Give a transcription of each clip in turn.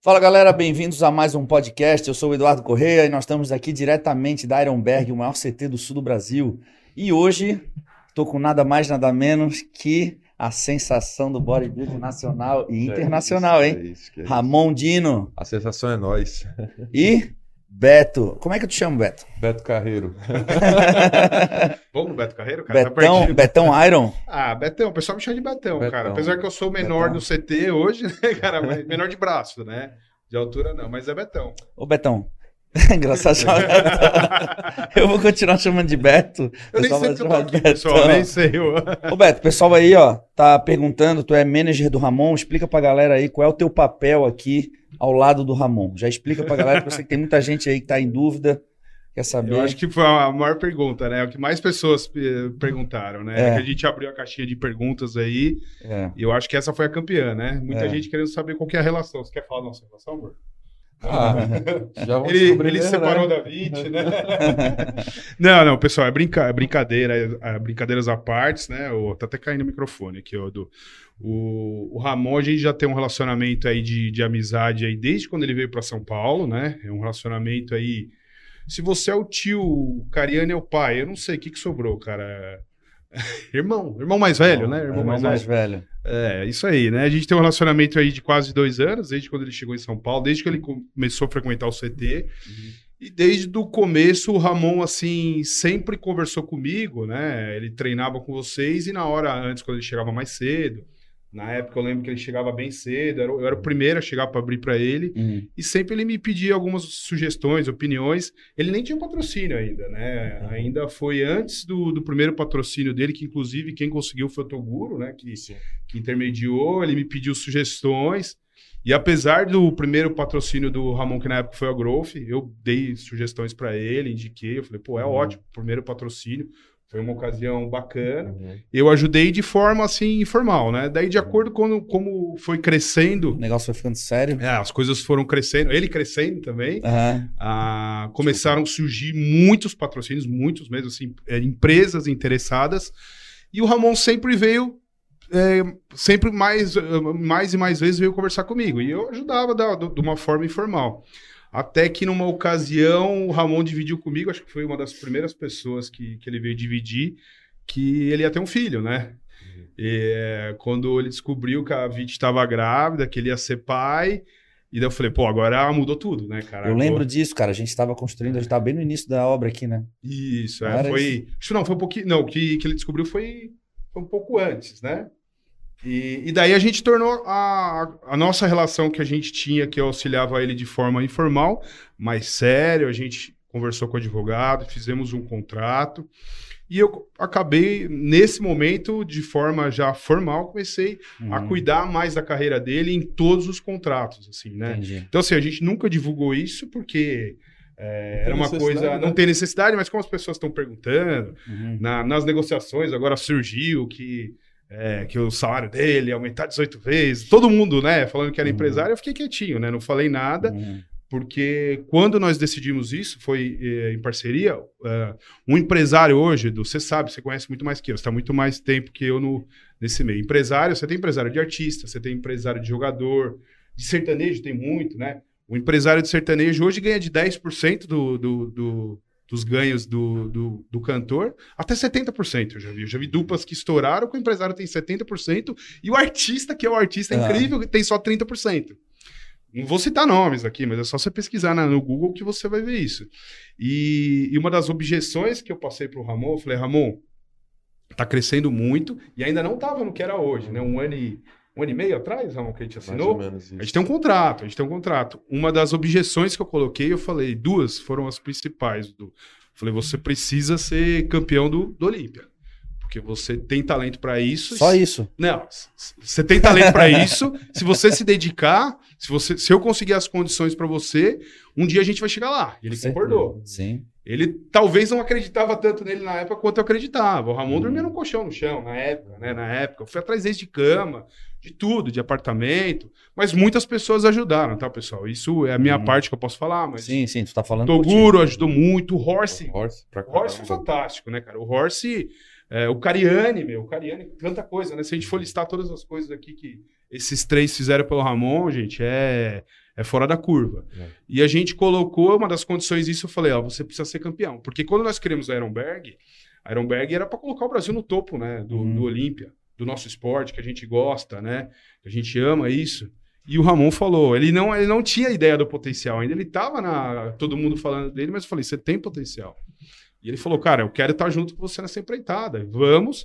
Fala galera, bem-vindos a mais um podcast. Eu sou o Eduardo Correia e nós estamos aqui diretamente da Ironberg, o maior CT do sul do Brasil. E hoje estou com nada mais, nada menos que a sensação do bodybuilding nacional e internacional, é hein? isso, é isso, é. Ramon Dino A sensação é nós. e Beto. Como é que eu te chamo, Beto? Beto Carreiro. Vamos no Beto Carreiro, cara? Tá Betão, perdido. Betão Iron? Ah, Betão, o pessoal me chama de Betão, Betão. cara. Apesar que eu sou o menor Betão. do CT hoje, né, cara? Menor de braço, né? De altura não, mas é Betão. Ô, Betão. Engraçado chamar. Eu vou continuar chamando de Beto. Eu nem Pessoal sei vai que eu pessoal. Nem sei. Ô Beto, o pessoal aí, ó, tá perguntando, tu é manager do Ramon, explica pra galera aí qual é o teu papel aqui ao lado do Ramon. Já explica pra galera, porque eu sei que tem muita gente aí que tá em dúvida, quer saber. Eu acho que foi a maior pergunta, né? O que mais pessoas eh, perguntaram, né? É. Que a gente abriu a caixinha de perguntas aí É. e eu acho que essa foi a campeã, né? Muita É. gente querendo saber qual que é a relação. Você quer falar da nossa relação, amor? Ah, já vamos Ele, descobrir ele mesmo, separou né? da Vit, né? não, não, pessoal, é, brinca, é brincadeira, é brincadeiras à parte, né? O, tá até caindo o microfone aqui, ó, do, o, o Ramon, a gente já tem um relacionamento aí de, de amizade aí desde quando ele veio para São Paulo, né? É um relacionamento aí. Se você é o tio, o Cariani é o pai, eu não sei o que, que sobrou, cara. Irmão, irmão mais velho, né? Irmão, Irmão mais, velho. velho. É, isso aí, né? A gente tem um relacionamento aí de quase dois anos, desde quando ele chegou em São Paulo, desde que ele co- começou a frequentar o CT. E desde o começo, o Ramon, assim, sempre conversou comigo, né? Ele treinava com vocês e na hora antes, quando ele chegava mais cedo. Na época, eu lembro que ele chegava bem cedo, eu era o primeiro a chegar para abrir para ele. Uhum. E sempre ele me pedia algumas sugestões, opiniões. Ele nem tinha patrocínio ainda, né? Ainda foi antes do, do primeiro patrocínio dele, que inclusive quem conseguiu foi o Toguro, né? Que, que intermediou, ele me pediu sugestões. E apesar do primeiro patrocínio do Ramon, que na época foi a Growth, eu dei sugestões para ele, indiquei. Eu falei, pô, é Uhum. ótimo, primeiro patrocínio. Foi uma ocasião bacana Uhum. eu ajudei de forma assim informal, né? Daí, de acordo com como foi O crescendo, negócio foi ficando sério. é, as coisas foram crescendo, ele crescendo também, Aham. ah, começaram a surgir muitos patrocínios, muitos mesmo, assim, é, empresas interessadas, e o Ramon sempre veio, é, sempre mais, eh, mais e mais vezes veio conversar comigo, e eu ajudava da- de uma forma informal. Até que numa ocasião o Ramon dividiu comigo, acho que foi uma das primeiras pessoas que, que ele veio dividir, que ele ia ter um filho, né? E, é, quando ele descobriu que a Vit estava grávida, que ele ia ser pai, e daí eu falei, pô, agora mudou tudo, né, cara? Eu lembro disso, cara. A gente tava construindo, a gente tava bem no início da obra aqui, né? Isso, é, foi. Isso não, foi um pouquinho. Não, o que, que ele descobriu foi, foi um pouco antes, né? E, e daí a gente tornou a, a nossa relação que a gente tinha, que eu auxiliava ele de forma informal, mais sério. A gente conversou com o advogado, fizemos um contrato. E eu acabei, nesse momento, de forma já formal, comecei a Uhum. cuidar mais da carreira dele em todos os contratos, assim, né? Entendi. Então, assim, a gente nunca divulgou isso porque é, era uma coisa. né? Não tem necessidade, mas como as pessoas estão perguntando, Uhum. na- nas negociações agora surgiu que, é, que o salário dele ia aumentar 18 vezes. Todo mundo, né, falando que era Uhum. empresário, eu fiquei quietinho, né? Não falei nada, Uhum. porque quando nós decidimos isso, foi é, em parceria. é, um empresário hoje, do- você sabe, você conhece muito mais que eu, você está muito mais tempo que eu no, nesse meio. Empresário, você tem empresário de artista, você tem empresário de jogador, de sertanejo tem muito, né? O empresário de sertanejo hoje ganha de 10% do, do, do- dos ganhos do, do, do cantor até 70%. Eu já vi. Eu já vi duplas que estouraram que o empresário tem 70% e o artista, que é o artista Ah. incrível, tem só 30%. Não vou citar nomes aqui, mas é só você pesquisar na- no Google que você vai ver isso. E, e uma das objeções que eu passei para o Ramon, eu falei, Ramon, tá crescendo muito e ainda não estava no que era hoje, né? Um ano e, um ano e meio atrás, Ramon, que a gente Mais assinou. ou menos A gente tem um contrato, a gente tem um contrato. Uma das objeções que eu coloquei, eu falei, duas foram as principais. Do, falei, você precisa ser campeão do, do Olímpia. Porque você tem talento para isso. Só isso. Não, você tem talento para isso. Se você se dedicar, se, você, se eu conseguir as condições para você, um dia a gente vai chegar lá. Ele Certeza. concordou. Sim. Ele talvez não acreditava tanto nele na época quanto eu acreditava. O Ramon Uhum. dormia num colchão no chão na época, né? Na época. Eu fui atrás dele de cama, de tudo, de apartamento. Mas muitas pessoas ajudaram, tá, pessoal? Isso é a minha Uhum. parte que eu posso falar, mas. Sim, sim, tu tá falando. Toguro ajudou muito, o Horse. Horse, pra O Horse foi caramba. fantástico, né, cara? O Horse, é, o Cariani, meu, o Cariani, tanta coisa, né? Se a gente for listar todas as coisas aqui que esses três fizeram pelo Ramon, gente, é, é fora da curva. É. E a gente colocou uma das condições disso, eu falei, ó, você precisa ser campeão. Porque quando nós queremos a Ironberg, a Ironberg era para colocar o Brasil no topo, né, do, Uhum. do Olímpia, do nosso esporte, que a gente gosta, né, que a gente ama isso. E o Ramon falou, ele não, ele não tinha ideia do potencial ainda, ele tava na, todo mundo falando dele, mas eu falei, você tem potencial. E ele falou, cara, eu quero estar junto com você nessa empreitada, vamos.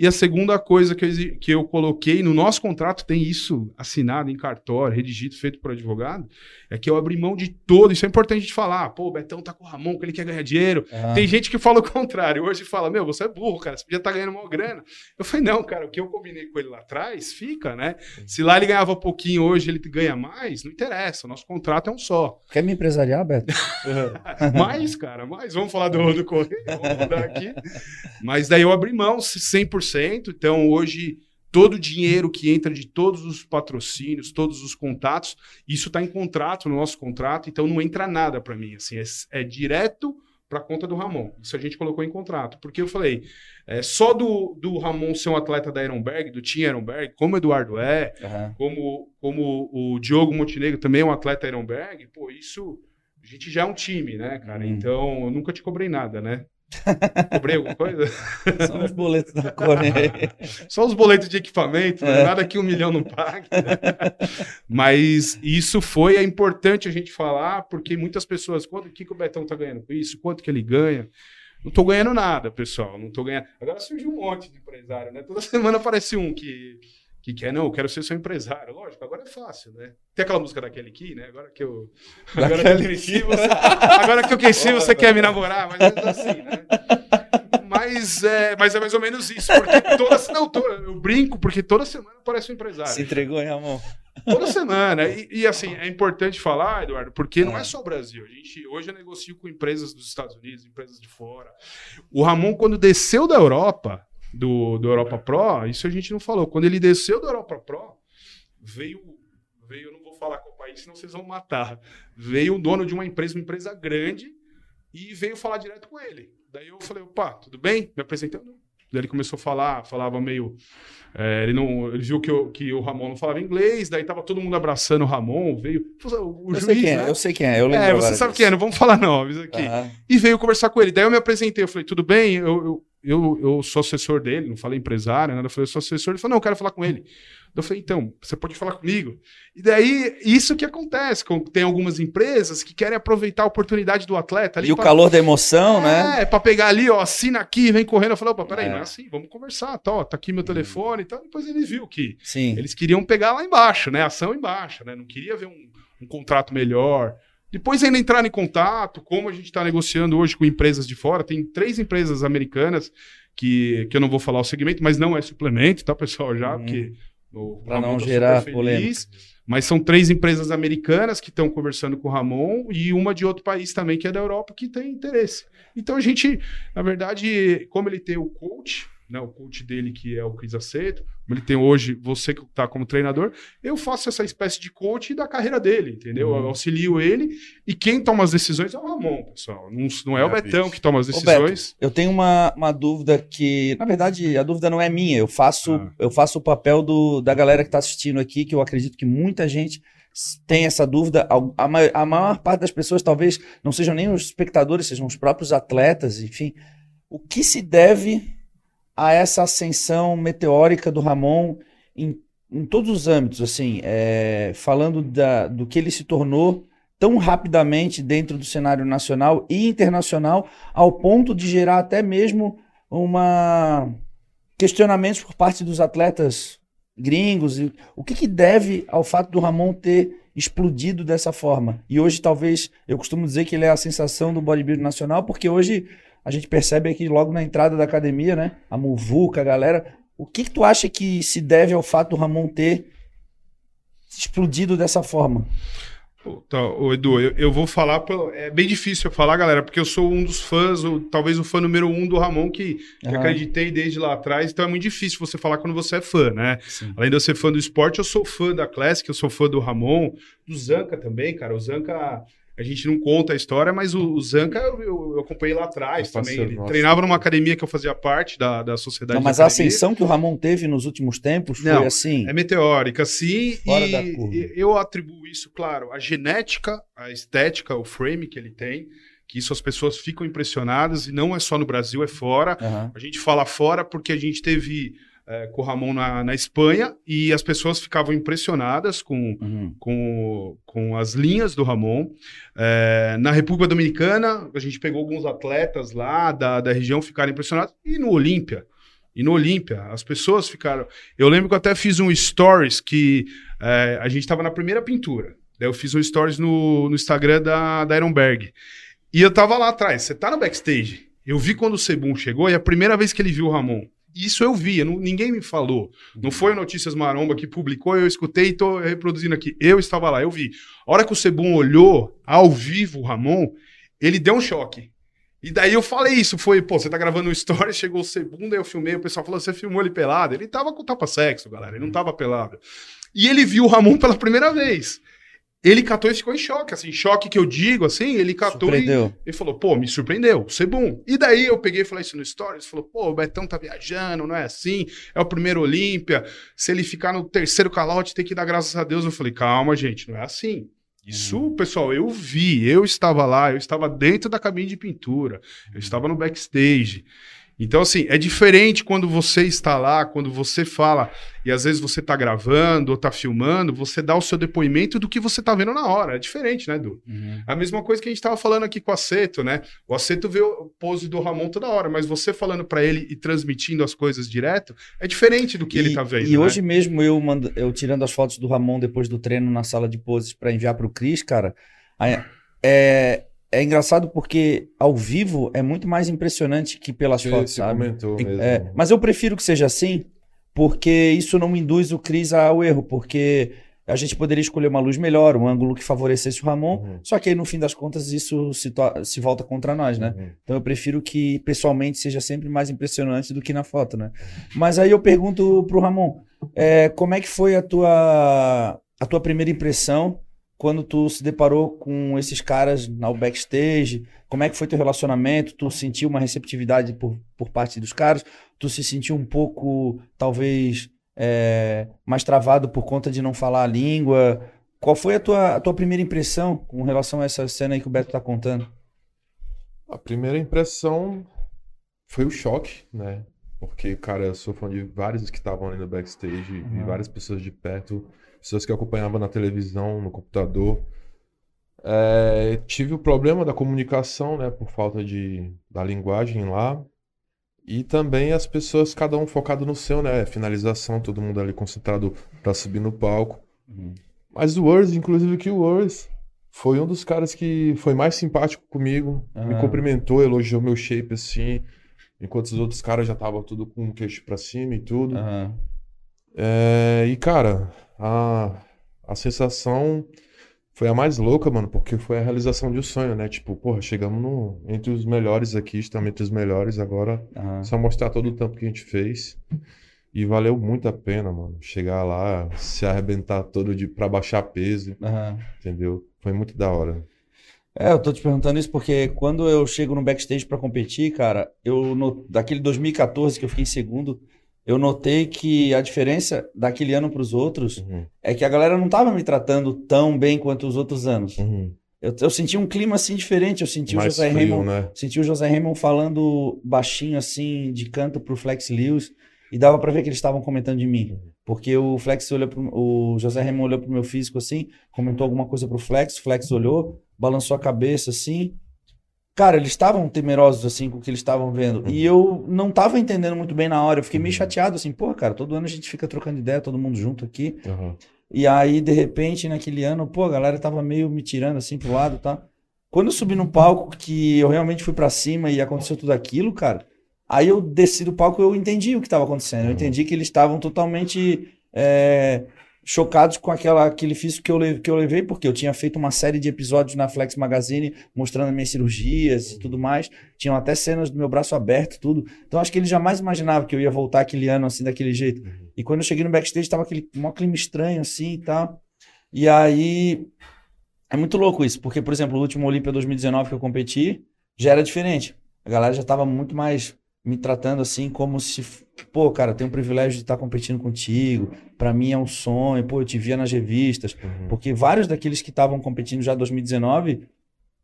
E a segunda coisa que eu, que eu coloquei no nosso contrato, tem isso assinado em cartório, redigido, feito por advogado, é que eu abri mão de todo. Isso é importante de falar. Pô, o Betão tá com o Ramon, que ele quer ganhar dinheiro. Ah, Tem gente que fala o contrário. Hoje fala, meu, você é burro, cara, você podia estar ganhando uma grana. Eu falei, não, cara, o que eu combinei com ele lá atrás, fica, né? Se lá ele ganhava pouquinho, hoje ele ganha mais, não interessa. O nosso contrato é um só. Quer me empresariar, Beto? Mais, cara, mais. Vamos falar do, do Correio, vamos mudar aqui. Mas daí eu abri mão 100%. Então hoje todo o dinheiro que entra de todos os patrocínios, todos os contatos, isso está em contrato, no nosso contrato. Então não entra nada para mim. Assim, é, é direto para a conta do Ramon. Isso a gente colocou em contrato. Porque eu falei, é, só do, do Ramon ser um atleta da Ironberg, do Team Ironberg, como o Eduardo é, Aham. como, como o Diogo Montenegro também é um atleta Ironberg, pô, isso a gente já é um time, né, cara? Hum. Então, eu nunca te cobrei nada, né? Cobrei alguma coisa? São os boletos da Correia. Só os boletos de equipamento, né? É. nada que um milhão não pague. né? Mas isso foi, é importante a gente falar, porque muitas pessoas, quanto que, que o Betão tá ganhando com isso? Quanto que ele ganha? Não tô ganhando nada, pessoal. Não tô ganhando. Agora surgiu um monte de empresário, né? Toda semana aparece um que, que quer, não, eu quero ser seu empresário. Lógico, agora é fácil, né? Tem aquela música daquele aqui, né? Agora que eu. Agora que eu cresci, você, agora que eu cresci, você quer me namorar, mas é assim, né? Mas é, mas é mais ou menos isso. Porque toda, não, to- eu brinco, porque toda semana aparece um empresário. Se entregou, hein, Ramon? Toda semana. E, e, assim, é importante falar, Eduardo, porque não é só o Brasil. A gente, hoje eu negocio com empresas dos Estados Unidos, empresas de fora. O Ramon, quando desceu da Europa, do, do Europa Pro, isso a gente não falou. Quando ele desceu da Europa Pro, veio. veio eu não vou falar qual país, senão vocês vão matar. Veio o dono de uma empresa, uma empresa grande, e veio falar direto com ele. Daí eu falei, opa, tudo bem? Me apresentei. Não. Daí ele começou a falar, falava meio. é, ele, não, ele viu que, eu- que o Ramon não falava inglês, daí tava todo mundo abraçando o Ramon, veio. O, o eu juiz, sei quem né? é, eu sei quem é. Eu lembro É, você sabe disso. quem é, não vamos falar isso aqui. Aham. E veio conversar com ele. Daí eu me apresentei, eu falei, tudo bem? Eu, eu, eu, eu sou assessor dele, não falei empresário, nada. Eu falei, eu sou assessor. Ele falou, não, eu quero falar com ele. Eu falei, então, você pode falar comigo. E daí, isso que acontece. com- Tem algumas empresas que querem aproveitar a oportunidade do atleta ali. E o pra- calor da emoção, né? É, pra pegar ali, ó, assina aqui, vem correndo. Eu falei, opa, peraí, É. não é assim, vamos conversar, tá, ó, tá aqui meu telefone e tal. Depois ele viu que Sim. eles queriam pegar lá embaixo, né? Ação embaixo, né? Não queria ver um, um contrato melhor. Depois ainda entrar em contato, como a gente está negociando hoje com empresas de fora. Tem três empresas americanas que, que eu não vou falar o segmento, mas não é suplemento, tá, pessoal? Já, Uhum. porque Ramon não tá gerar polêmica. Mas são três empresas americanas que estão conversando com o Ramon e uma de outro país também, que é da Europa, que tem interesse. Então a gente, na verdade, como ele tem o coach, né, o coach dele que é o Cris Aceto, como ele tem hoje você que está como treinador, eu faço essa espécie de coach da carreira dele, entendeu? Uhum. Eu auxilio ele e quem toma as decisões é o Ramon, pessoal. Não, não é, o É, Betão bicho. que toma as Beto, decisões. Eu tenho uma, uma dúvida que, na verdade, a dúvida não é minha. Eu faço, Ah. eu faço o papel do, da galera que está assistindo aqui, que eu acredito que muita gente tem essa dúvida. A, ma- a maior parte das pessoas talvez não sejam nem os espectadores, sejam os próprios atletas, enfim. O que se deve a essa ascensão meteórica do Ramon em, em todos os âmbitos, assim, é, falando da, do que ele se tornou tão rapidamente dentro do cenário nacional e internacional, ao ponto de gerar até mesmo uma questionamentos por parte dos atletas gringos. O que, que deve ao fato do Ramon ter explodido dessa forma? E hoje, talvez, eu costumo dizer que ele é a sensação do bodybuilding nacional, porque hoje a gente percebe aqui logo na entrada da academia, né? A Muvuca, a galera. O que, que tu acha que se deve ao fato do Ramon ter explodido dessa forma? Ô Edu, eu, eu vou falar. É bem difícil eu falar, galera, porque eu sou um dos fãs, ou talvez o fã número um do Ramon, que, que Aham. acreditei desde lá atrás. Então é muito difícil você falar quando você é fã, né? Sim. Além de eu ser fã do esporte, eu sou fã da Classic, eu sou fã do Ramon, do Zanca também, cara. O Zanca a gente não conta a história, mas o, o Zanca eu, eu- acompanhei lá atrás É também. Ele nosso. treinava numa academia que eu fazia parte da, da sociedade. Não, de mas a academia. ascensão que o Ramon teve nos últimos tempos foi Não, assim. É meteórica, sim. Fora e da curva. e eu atribuo isso, claro, à genética, à estética, o frame que ele tem, que isso as pessoas ficam impressionadas, e não é só no Brasil, é fora. Aham. A gente fala fora porque a gente teve é, com o Ramon na, na Espanha e as pessoas ficavam impressionadas com, Uhum. com, com as linhas do Ramon. É, na República Dominicana, a gente pegou alguns atletas lá da, da região, ficaram impressionados. E no Olímpia. E no Olímpia, as pessoas ficaram. Eu lembro que eu até fiz um stories que é, a gente estava na primeira pintura. Daí eu fiz um stories no, no Instagram da, da Ironberg. E eu tava lá atrás. Você tá no backstage. Eu vi quando o Sebum chegou e a primeira vez que ele viu o Ramon. Isso eu vi, eu não- ninguém me falou. Não foi Notícias Maromba que publicou, eu escutei e tô reproduzindo aqui. Eu estava lá, eu vi. A hora que o Sebum olhou ao vivo o Ramon, ele deu um choque. E daí eu falei isso, foi, pô, você tá gravando um story, chegou o Sebum, daí eu filmei, o pessoal falou, você filmou ele pelado? Ele tava com tapa-sexo, galera, ele não tava pelado. E ele viu o Ramon pela primeira vez. Ele catou e ficou em choque, assim, choque que eu digo, assim, ele catou e Surpreendeu. ele falou, pô, me surpreendeu, Sebum. E daí eu peguei e falei isso no Stories, falou, pô, o Betão tá viajando, não é assim, é o primeiro Olímpia, se ele ficar no terceiro calote tem que dar graças a Deus. Eu falei, calma, gente, não é assim. Isso, pessoal, eu vi, eu estava lá, eu estava dentro da cabine de pintura, eu estava no backstage. Então, assim, é diferente quando você está lá, quando você fala, e às vezes você está gravando ou está filmando, você dá o seu depoimento do que você está vendo na hora. É diferente, né, Edu? Uhum. A mesma coisa que a gente tava falando aqui com o Aceto, né? O Aceto vê o pose do Ramon toda hora, mas você falando pra ele e transmitindo as coisas direto, é diferente do que ele E- tá vendo. E né? hoje mesmo eu, mando, eu tirando as fotos do Ramon depois do treino na sala de poses para enviar pro Cris, cara, é, é engraçado porque ao vivo é muito mais impressionante que pelas Você, fotos, sabe? comentou mesmo. É, mas eu prefiro que seja assim, porque isso não me induz o Cris ao erro, porque a gente poderia escolher uma luz melhor, um ângulo que favorecesse o Ramon, Uhum. só que aí no fim das contas isso se, se volta contra nós, né? Uhum. Então eu prefiro que pessoalmente seja sempre mais impressionante do que na foto, né? Mas aí eu pergunto pro Ramon, é, como é que foi a tua, a tua primeira impressão quando tu se deparou com esses caras no backstage? Como é que foi teu relacionamento? Tu sentiu uma receptividade por, por parte dos caras? Tu se sentiu um pouco, talvez, é, mais travado por conta de não falar a língua? Qual foi a tua, a tua primeira impressão com relação a essa cena aí que o Beto tá contando? A primeira impressão foi o choque, né? Porque, cara, eu sou fã de vários que estavam ali no backstage, Uhum. e várias pessoas de perto, pessoas que eu acompanhava na televisão, no computador. É, tive o problema da comunicação, né? Por falta de, da linguagem lá. E também as pessoas, cada um focado no seu, né? Finalização, todo mundo ali concentrado pra subir no palco. Mas o Words, inclusive que o Words foi um dos caras que foi mais simpático comigo, me Ah. cumprimentou, elogiou meu shape assim, enquanto os outros caras já estavam tudo com o queixo pra cima e tudo. Aham. É, e cara, a, a sensação foi a mais louca, mano, porque foi a realização de um sonho, né? Tipo, porra, chegamos no, entre os melhores aqui, estamos entre os melhores, agora aham. só mostrar todo o tempo que a gente fez. E valeu muito a pena, mano. Chegar lá, se arrebentar todo de pra baixar peso, aham. entendeu? Foi muito da hora. É, eu tô te perguntando isso porque quando eu chego no backstage pra competir, cara, eu no... daquele 2014 que eu fiquei em segundo, eu notei que a diferença daquele ano pros outros Uhum, é que a galera não tava me tratando tão bem quanto os outros anos. uhum. Eu, eu senti um clima assim diferente, eu senti o Mais José frio, Raymond, né? senti o José Raymond falando baixinho assim, de canto pro Flex Lewis, e dava pra ver que eles estavam comentando de mim. Porque o Flex olhou pro, o José Raymond olhou pro meu físico assim, comentou alguma coisa pro Flex, o Flex olhou, balançou a cabeça assim. Cara, eles estavam temerosos assim com o que eles estavam vendo. E eu não tava entendendo muito bem na hora. Eu fiquei meio chateado assim, pô, cara, todo ano a gente fica trocando ideia, todo mundo junto aqui. Aham. E aí, de repente, naquele ano, pô, a galera tava meio me tirando assim pro lado, tá? Quando eu subi no palco, que eu realmente fui pra cima e aconteceu tudo aquilo, cara, aí eu desci do palco, eu entendi o que tava acontecendo. Eu Uhum. entendi que eles estavam totalmente é, chocados com aquela, aquele físico que eu, que eu levei, porque eu tinha feito uma série de episódios na Flex Magazine mostrando as minhas cirurgias e tudo mais. Tinham até cenas do meu braço aberto, tudo. Então acho que eles jamais imaginavam que eu ia voltar aquele ano assim, daquele jeito. E quando eu cheguei no backstage, tava aquele um clima estranho assim e tal. E aí é muito louco isso, porque, por exemplo, o último Olímpia 2019 que eu competi já era diferente. A galera já tava muito mais me tratando assim como se, pô, cara, tenho o privilégio de estar competindo contigo. Pra mim é um sonho, pô, eu te via nas revistas. Uhum. Porque vários daqueles que estavam competindo já em 2019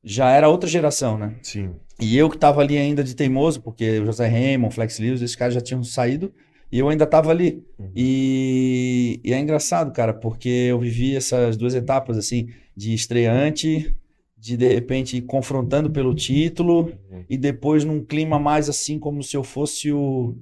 já era outra geração, né? Sim. E eu que tava ali ainda de teimoso, porque o José Raymond, Flex Lewis, esses caras já tinham saído e eu ainda tava ali. Uhum. E, e é engraçado, cara, porque eu vivi essas duas etapas, assim, de estreante, de de repente ir confrontando pelo título Uhum. e depois num clima mais assim, como se eu fosse o,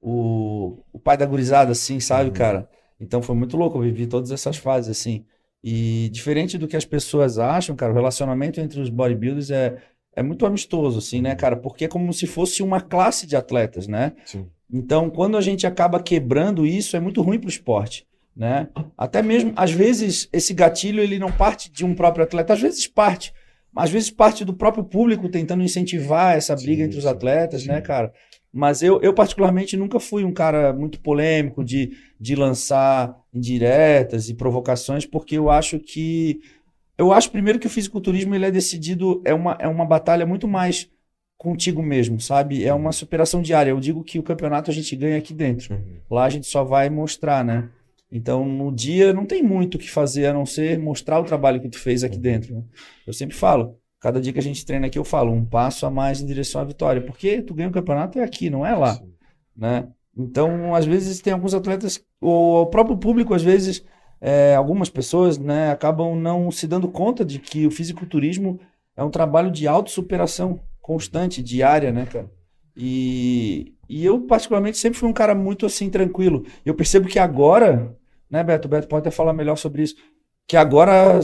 o, o pai da gurizada, assim, sabe, Uhum. cara? Então foi muito louco, eu vivi todas essas fases, assim. E diferente do que as pessoas acham, cara, o relacionamento entre os bodybuilders é, é muito amistoso, assim, né, cara? Porque é como se fosse uma classe de atletas, né? Sim. Então, quando a gente acaba quebrando isso, é muito ruim para o esporte, né? Até mesmo, às vezes, esse gatilho ele não parte de um próprio atleta, às vezes parte, às vezes parte do próprio público tentando incentivar essa briga Sim, entre os sim, atletas, né, sim. cara? Mas eu, eu, particularmente, nunca fui um cara muito polêmico de, de lançar indiretas e provocações, porque eu acho que. Eu acho, primeiro, que o fisiculturismo ele é decidido, é uma, é uma batalha muito mais contigo mesmo, sabe? É uma superação diária. Eu digo que o campeonato a gente ganha aqui dentro. Uhum. Lá a gente só vai mostrar, né? Então, no dia não tem muito o que fazer a não ser mostrar o trabalho que tu fez aqui dentro. Né? Eu sempre falo, cada dia que a gente treina aqui, eu falo, um passo a mais em direção à vitória. Porque tu ganha o campeonato é aqui, não é lá, Sim. né? Então, às vezes tem alguns atletas, ou o próprio público, às vezes, é, algumas pessoas, né, acabam não se dando conta de que o fisiculturismo é um trabalho de autossuperação constante, diária, né, cara? E, e eu, particularmente, sempre fui um cara muito assim, tranquilo. Eu percebo que agora, né, Beto? O Beto pode até falar melhor sobre isso. Que agora.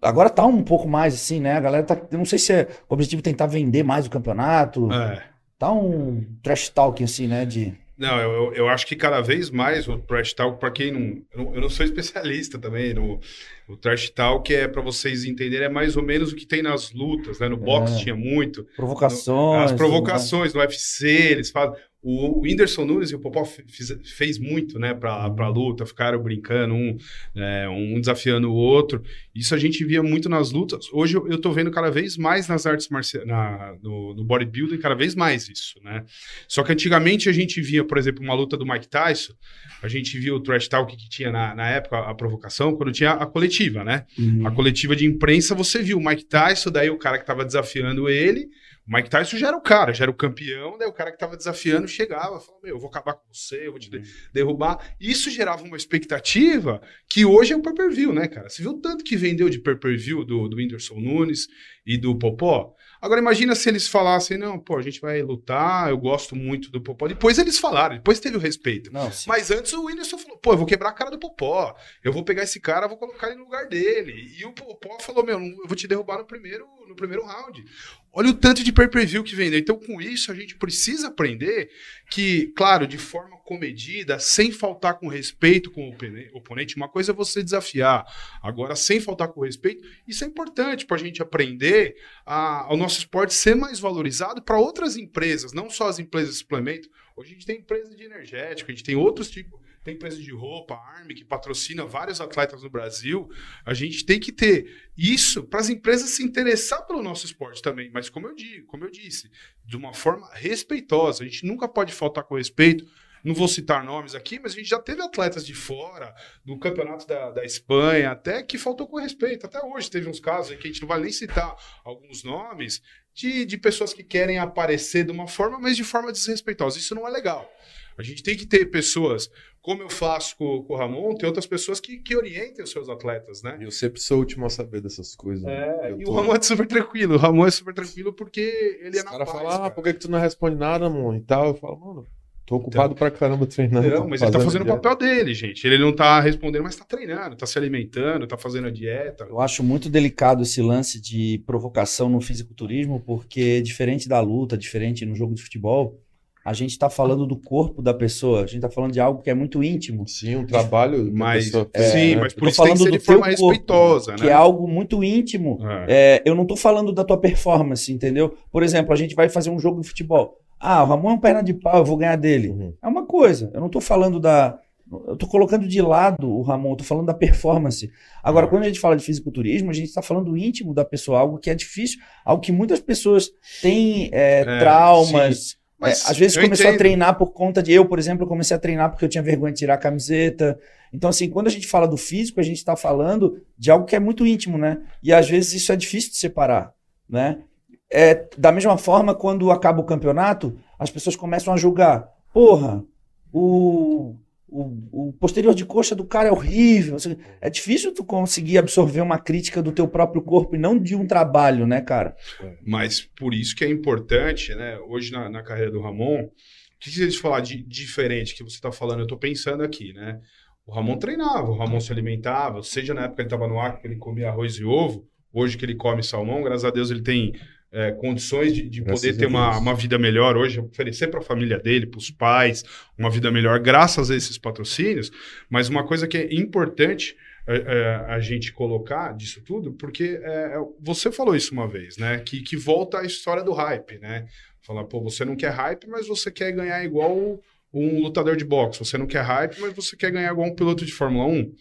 Agora tá um pouco mais assim, né? A galera tá. Não sei se é o objetivo tentar vender mais o campeonato. É. Tá um trash talking, assim, né? De. Não, eu, eu, acho que cada vez mais o trash talk, para quem não eu, não. eu não sou especialista também no. O trash talk é para vocês entenderem, é mais ou menos o que tem nas lutas, né? No boxe É. tinha muito. Provocações. As tudo provocações no UFC, eles falam. O, Whindersson Nunes e o Popó fez, fez muito, né, pra, pra luta, ficaram brincando, um, é, um desafiando o outro. Isso a gente via muito nas lutas. Hoje eu, tô vendo cada vez mais nas artes marciais, na, no, no bodybuilding, cada vez mais isso, né? Só que antigamente a gente via, por exemplo, uma luta do Mike Tyson, a gente via o trash talk que tinha na, na época, a provocação, quando tinha a coletiva, né? Uhum. A coletiva de imprensa, você viu o Mike Tyson, daí o cara que tava desafiando ele. O Mike Tyson já era o cara, já era o campeão, daí o cara que tava desafiando chegava, falava: Meu, eu vou acabar com você, eu vou te de- derrubar. Isso gerava uma expectativa que hoje é o pay per view, né, cara? Você viu o tanto que vendeu de pay per view do, do Whindersson Nunes e do Popó? Agora imagina se eles falassem: Não, pô, a gente vai lutar, eu gosto muito do Popó. Depois eles falaram, depois teve o respeito. Não. Mas antes o Whindersson falou: pô, eu vou quebrar a cara do Popó. Eu vou pegar esse cara, vou colocar ele no lugar dele. E o Popó falou: meu, eu vou te derrubar no primeiro, no primeiro round. Olha o tanto de pay-per-view que vendeu. Então, com isso, a gente precisa aprender que, claro, de forma comedida, sem faltar com respeito com o opone- oponente, uma coisa é você desafiar. Agora, sem faltar com respeito, isso é importante para a gente aprender a, ao nosso esporte ser mais valorizado para outras empresas, não só as empresas de suplemento. Hoje a gente tem empresa de energético, a gente tem outros tipos, tem empresa de roupa, a Army, que patrocina vários atletas no Brasil. A gente tem que ter isso para as empresas se interessar pelo nosso esporte também. Mas como eu digo, como eu disse, de uma forma respeitosa. A gente nunca pode faltar com respeito. Não vou citar nomes aqui, mas a gente já teve atletas de fora, do campeonato da, da Espanha, até que faltou com respeito. Até hoje teve uns casos aí que a gente não vai nem citar alguns nomes de, de pessoas que querem aparecer de uma forma, mas de forma desrespeitosa. Isso não é legal. A gente tem que ter pessoas, como eu faço com, com o Ramon, tem outras pessoas que, que orientem os seus atletas, né? Eu sempre sou o último a saber dessas coisas. né? É, Eu e tô- o Ramon é super tranquilo. O Ramon é super tranquilo porque ele é na caras paz. falam, ah, cara. por que, que tu não responde nada, mano? E tal. Eu falo, mano, tô ocupado pra caramba treinando. Não, mas ele tá fazendo o dieta." papel dele, gente. Ele não tá respondendo, mas tá treinando, tá se alimentando, tá fazendo a dieta. Eu acho muito delicado esse lance de provocação no fisiculturismo, porque diferente da luta, diferente no jogo de futebol, a gente está falando do corpo da pessoa, a gente está falando de algo que é muito íntimo, Sim, um trabalho. que pessoa fez, sim, né? mas por isso tem que falando ser de forma corpo, respeitosa, que né? é algo muito íntimo. É. É, eu não estou falando da tua performance, entendeu? Por exemplo, a gente vai fazer um jogo de futebol. Ah, o Ramon é um perna de pau, eu vou ganhar dele. Uhum. É uma coisa. Eu não estou falando da. Eu tô colocando de lado o Ramon, eu tô falando da performance. Agora, quando a gente fala de fisiculturismo, a gente está falando do íntimo da pessoa, algo que é difícil, algo que muitas pessoas têm é, É, traumas. Mas É, às vezes começou a entendo. treinar por conta de eu, por exemplo, comecei a treinar porque eu tinha vergonha de tirar a camiseta. Então, assim, quando a gente fala do físico, a gente está falando de algo que é muito íntimo, né? E às vezes isso é difícil de separar, né? É, da mesma forma, quando acaba o campeonato, as pessoas começam a julgar. Porra, o, o, o posterior de coxa do cara é horrível. É difícil tu conseguir absorver uma crítica do teu próprio corpo e não de um trabalho, né, cara? Mas por isso que é importante, né? Hoje na, na carreira do Ramon, o que você falar de diferente que você está falando? Eu estou pensando aqui, né? O Ramon treinava, o Ramon se alimentava, seja na época que ele estava no ar, que ele comia arroz e ovo, hoje que ele come salmão, graças a Deus ele tem é, condições de, de poder ter uma, uma vida melhor hoje, oferecer para a família dele, para os pais, uma vida melhor, graças a esses patrocínios. Mas uma coisa que é importante é, é, a gente colocar disso tudo, porque é, é, você falou isso uma vez, né? Que, que volta à história do hype, né? Falar, pô, você não quer hype, mas você quer ganhar igual um lutador de boxe. Você não quer hype, mas você quer ganhar igual um piloto de Fórmula 1.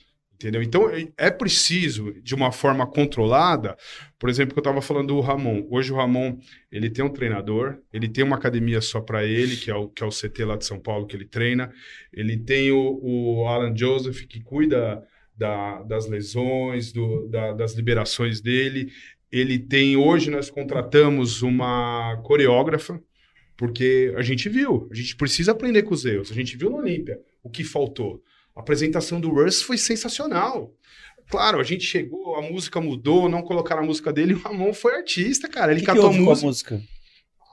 Entendeu? Então é- é preciso, de uma forma controlada, por exemplo, que eu estava falando do Ramon. Hoje o Ramon ele tem um treinador, ele tem uma academia só para ele, que é, o, que é o CT lá de São Paulo que ele treina. Ele tem o, o Alan Joseph, que cuida da- das lesões, do- da- das liberações dele. Ele tem, hoje nós contratamos uma coreógrafa, porque a gente viu, a gente precisa aprender com os erros. A gente viu no Olímpia o que faltou. A apresentação do Russ foi sensacional. Claro, a gente chegou, a música mudou, não colocaram a música dele, o Ramon foi artista, cara. Ele que que catou a com a música. música?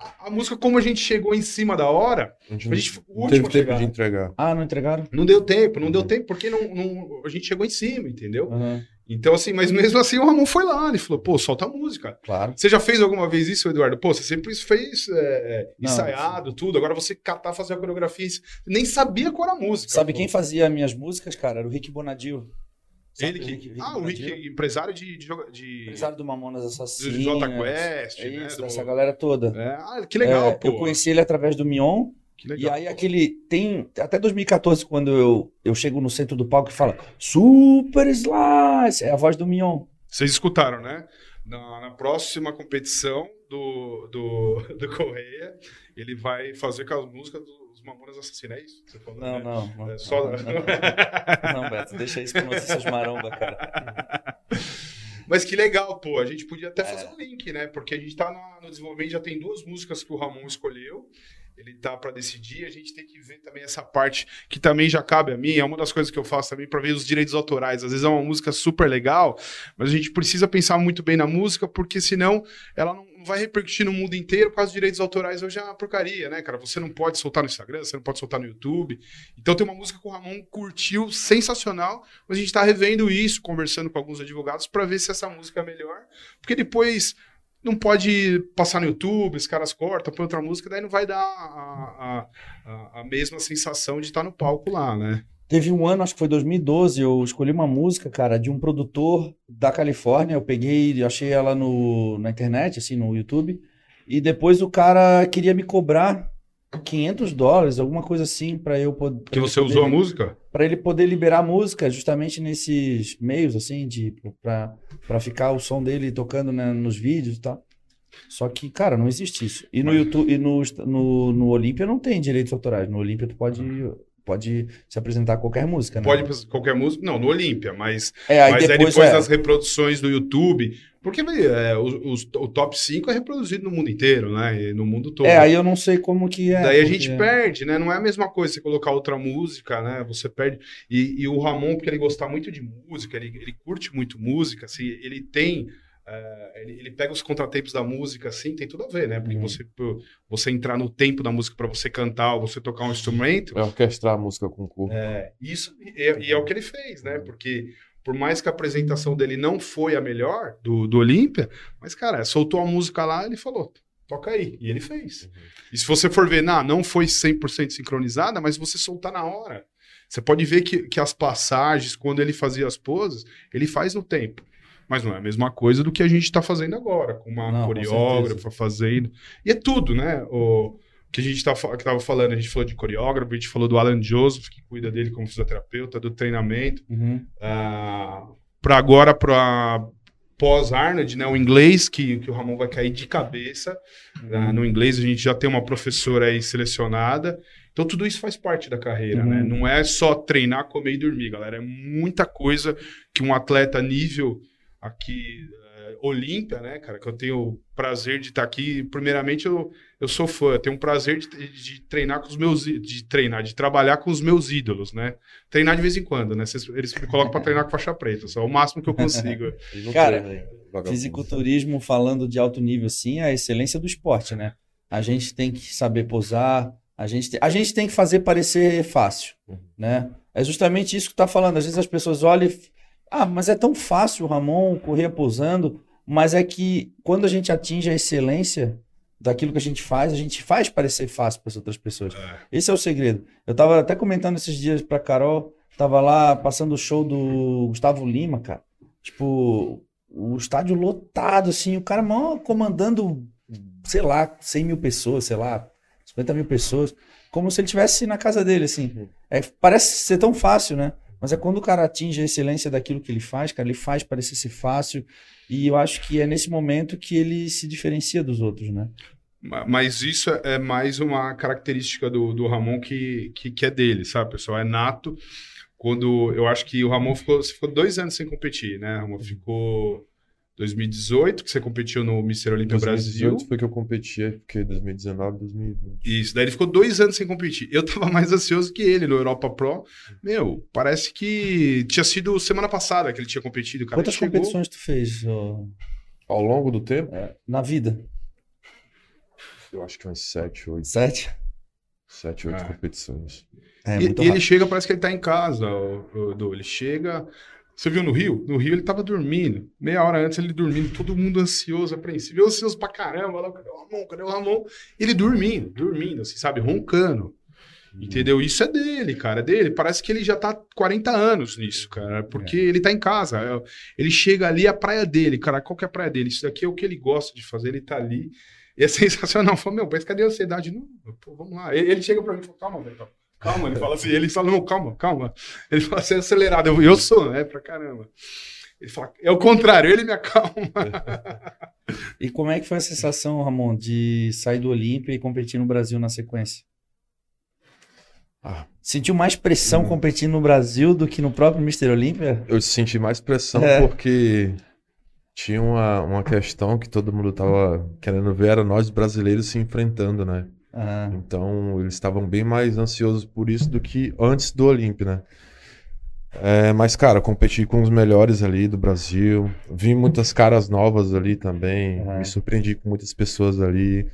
A, a música, como a gente chegou em cima da hora, A gente a não, gente foi o não último teve a tempo chegar. de entregar. Ah, não entregaram? Não deu tempo, não deu Uhum. tempo, porque não, não- a gente chegou em cima, entendeu? Aham, Então, assim, mas mesmo assim o Ramon foi lá, ele falou, pô, solta a música. claro. Você já fez alguma vez isso, Eduardo? Pô, você sempre fez é, é, Não, ensaiado, tudo. Agora você catar, fazer a coreografia, nem sabia qual era a música. Sabe pô. quem fazia minhas músicas, cara? Era o Rick Bonadio. Sabe Ele o que... Rick- Rick ah, o Rick, empresário de... de, de... Empresário do Mamonas do Assassinas. Jota Quest, É né? isso, do- dessa galera toda. É, ah, que legal, É, pô. eu conheci ele através do Mion. E aí aquele tem até 2014 quando eu, eu chego no centro do palco e fala Super Slice, é a voz do Mion. Vocês escutaram, né? Na, na próxima competição do, do, do Correia, ele vai fazer com as músicas dos Mamonas Assassinas, é isso? Você falou, Não, né? não, não. É só... não, não, não, Beto, deixa isso com notícias maromba, cara. Mas que legal, pô. A gente podia até É. fazer um link, né? Porque a gente tá no desenvolvimento, já tem duas músicas que o Ramon escolheu. Ele tá pra decidir, a gente tem que ver também essa parte que também já cabe a mim. É uma das coisas que eu faço também pra ver os direitos autorais. Às vezes é uma música super legal, mas a gente precisa pensar muito bem na música, porque senão ela não não vai repercutir no mundo inteiro por causa dos direitos autorais. Hoje é uma porcaria, né, cara? Você não pode soltar no Instagram, você não pode soltar no YouTube. Então tem uma música que o Ramon curtiu, sensacional, mas a gente tá revendo isso, conversando com alguns advogados para ver se essa música é melhor, porque depois não pode passar no YouTube, os caras cortam, põe outra música, daí não vai dar a, a, a, a mesma sensação de estar no palco lá, né? Teve um ano, acho que foi 2012, eu escolhi uma música, cara, de um produtor da Califórnia. Eu peguei, achei ela no, na internet, assim, no YouTube. E depois o cara queria me cobrar 500 dólares, alguma coisa assim, para eu poder. Que você usou a música? Para ele poder liberar música, justamente nesses meios, assim, de para ficar o som dele tocando né, nos vídeos e tal. Só que, cara, não existe isso. E no YouTube, e no, no, no Olímpia não tem direitos autorais. No Olímpia tu pode, pode se apresentar qualquer música, né? Pode qualquer música? Não, no Olímpia, mas, É, aí mas depois, aí depois é, das reproduções do YouTube, porque é, os- os- o top 5 é reproduzido no mundo inteiro, né? E no mundo todo. é, aí eu não sei como que é. Daí a gente perde, né? Não é a mesma coisa você colocar outra música, né? Você perde. E, e o Ramon, porque ele gosta muito de música, ele, ele curte muito música, assim, ele tem. Eh, ele, ele pega os contratempos da música, assim, tem tudo a ver, né? Porque Uhum. você, você entrar no tempo da música para você cantar ou você tocar um instrumento, É orquestrar a música com o corpo. é, isso e é, e é o que ele fez, né? Porque por mais que a apresentação dele não foi a melhor do, do Olímpia, mas, cara, soltou a música lá ele falou, toca aí. E ele fez. E se você for ver, não, não foi 100% sincronizada, mas você soltar na hora. Você pode ver que, que as passagens, quando ele fazia as poses, ele faz no tempo. Mas não é a mesma coisa do que a gente está fazendo agora, com uma Não, com coreógrafa fazendo. E é tudo, né? O, que a gente tá, que tava falando, a gente falou de coreógrafo, a gente falou do Alan Joseph, que cuida dele como fisioterapeuta, do treinamento. Uhum. Ah, para agora, para pós-Arnold, né, o inglês, que, que o Ramon vai cair de cabeça. Ah, no inglês, a gente já tem uma professora aí selecionada. Então, tudo isso faz parte da carreira, Uhum. né? Não é só treinar, comer e dormir, galera. É muita coisa que um atleta nível aqui, eh, Olímpia, né, cara? Que eu tenho o prazer de estar aqui. Primeiramente, eu, eu sou fã. Eu tenho o prazer de, de treinar com os meus... De treinar, de trabalhar com os meus ídolos, né? Treinar de vez em quando, né? Vocês- Eles me colocam para treinar com faixa preta. Só é o máximo que eu consigo. Cara, vagabundo. Fisiculturismo falando de alto nível, sim, é a excelência do esporte, né? A gente tem que saber posar, a gente, tem- a gente tem que fazer parecer fácil, né? É justamente isso que tá falando. Às vezes as pessoas olham e... Ah, mas é tão fácil Ramon correr posando, mas é que quando a gente atinge a excelência daquilo que a gente faz, a gente faz parecer fácil para as outras pessoas. Esse é o segredo. Eu tava até comentando esses dias pra Carol, tava lá passando o show do Gustavo Lima, cara. Tipo, o estádio lotado, assim, o cara mó comandando, sei lá, 100 mil pessoas, sei lá, 50 mil pessoas, como se ele estivesse na casa dele, assim. É, parece ser tão fácil, né? Mas é quando o cara atinge a excelência daquilo que ele faz, cara, ele faz parecer ser fácil. E eu acho que é nesse momento que ele se diferencia dos outros, né? Ma- Mas isso é mais uma característica do, do Ramon que, que, que é dele, sabe, pessoal? É nato. Quando eu acho que o Ramon ficou, ficou dois anos sem competir, né? Ramon ficou 2018, que você competiu no Mr. Olímpia 2018 Brasil. foi que eu competi, aí fiquei 2019, 2020. Isso, daí ele ficou dois anos sem competir. Eu tava mais ansioso que ele no Europa Pro. Meu, parece que tinha sido semana passada que ele tinha competido. Cara, Quantas chegou- competições tu fez ô, Ao longo do tempo, na vida? eu acho que umas 7, 8, Sete? 7, 8 Ah. competições. É, e, e ele chega, parece que ele tá em casa, o, o Edu. Ele chega. Você viu no Rio? No Rio ele tava dormindo. Meia hora antes ele dormindo, todo mundo ansioso, apreensivo. Eu ansioso pra caramba. Lá, cadê o Ramon? Cadê o Ramon? Ele dormindo, dormindo, assim, sabe? Roncando. Entendeu? Isso é dele, cara. É dele. Parece que ele já tá 40 anos nisso, cara. Porque ele tá em casa. É- Ele chega ali, a praia dele, cara. Qual que é a praia dele? Isso daqui é o que ele gosta de fazer. Ele tá ali. E é sensacional. Fala, meu, mas cadê a ansiedade? Não, pô, vamos lá. Ele, ele chega pra mim e fala, calma, velho. calma. Calma, ele fala assim, ele fala, não, calma, calma. Ele fala assim, acelerado. Eu, eu sou, né, pra caramba. Ele fala, é o contrário, ele me acalma. E como é que foi a sensação, Ramon, de sair do Olímpia e competir no Brasil na sequência? Ah. Sentiu mais pressão Hum. competindo no Brasil do que no próprio Mr. Olímpia? Eu senti mais pressão É. porque tinha uma, uma questão que todo mundo tava querendo ver, era nós brasileiros se enfrentando, né? Ah, Então, eles estavam bem mais ansiosos por isso do que antes do Olímpia, né? É, mas, cara, competi com os melhores ali do Brasil. Vi muitas caras novas ali também. Uhum. Me surpreendi com muitas pessoas ali.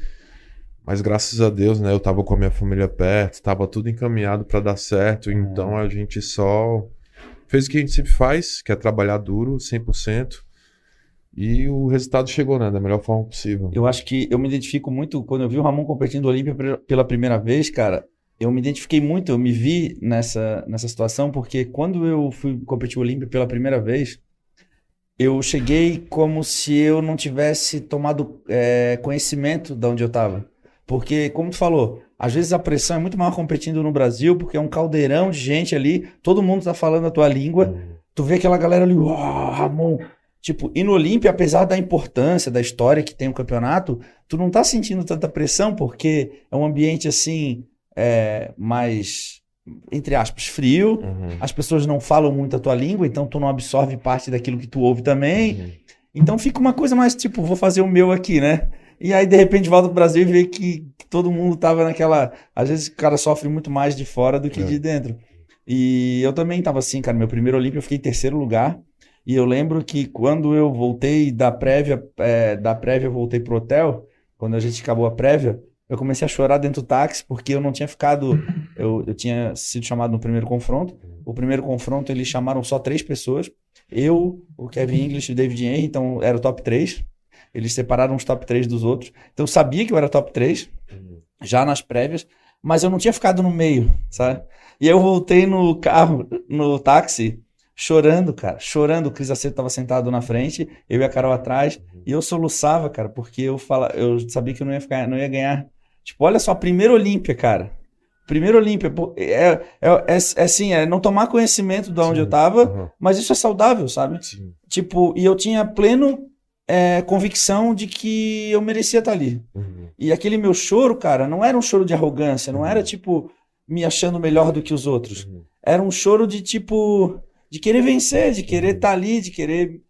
Mas graças a Deus, né? Eu tava com a minha família perto, tava tudo encaminhado pra dar certo. Então a gente só fez o que a gente sempre faz, que é trabalhar duro, 100%. E o resultado chegou, né? Da melhor forma possível. eu acho que eu me identifico muito, quando eu vi o Ramon competindo no Olímpia pela primeira vez, cara, eu me identifiquei muito, eu me vi nessa, nessa situação, porque quando eu fui competir o Olímpia pela primeira vez, eu cheguei como se eu não tivesse tomado é, conhecimento de onde eu estava. Porque, como tu falou, às vezes a pressão é muito maior competindo no Brasil, porque é um caldeirão de gente ali, todo mundo tá falando a tua língua, tu vê aquela galera ali, uau, Ramon. Tipo, e no Olímpia, apesar da importância, da história que tem o campeonato, tu não tá sentindo tanta pressão, porque é um ambiente assim, é, mais, entre aspas, frio. Uhum. As pessoas não falam muito a tua língua, então tu não absorve parte daquilo que tu ouve também. Uhum. Então fica uma coisa mais tipo, vou fazer o meu aqui, né? E aí, de repente, volta pro Brasil e vê que, que todo mundo tava naquela. Às vezes o cara sofre muito mais de fora do que É. de dentro. E eu também tava assim, cara. Meu primeiro Olímpia eu fiquei em terceiro lugar. E eu lembro que quando eu voltei da prévia, é, da prévia eu voltei pro hotel, quando a gente acabou a prévia, eu comecei a chorar dentro do táxi, porque eu não tinha ficado. Eu, eu tinha sido chamado no primeiro confronto. O primeiro confronto eles chamaram só três pessoas. Eu, o Kevin English e o David Henry, então era o top 3. Eles separaram os top 3 dos outros. Então eu sabia que eu era top 3, Uhum. já nas prévias, mas eu não tinha ficado no meio, sabe? E aí eu voltei no carro, no táxi, chorando, cara, chorando. O Cris Aceto estava sentado na frente, eu e a Carol atrás, e eu soluçava, cara, porque eu, fala, eu sabia que eu não ia, ficar, não ia ganhar Tipo, olha só, primeiro Olímpia, cara. Primeiro Olímpia. É, é, é, é assim, é não tomar conhecimento de onde Sim. eu tava, Aham. mas isso é saudável, sabe? Sim. Tipo, e eu tinha pleno é, convicção de que eu merecia estar ali. Uhum. E aquele meu choro, cara, não era um choro de arrogância, não era tipo me achando melhor do que os outros. Uhum. Era um choro de tipo de querer vencer, de querer estar ali, de querer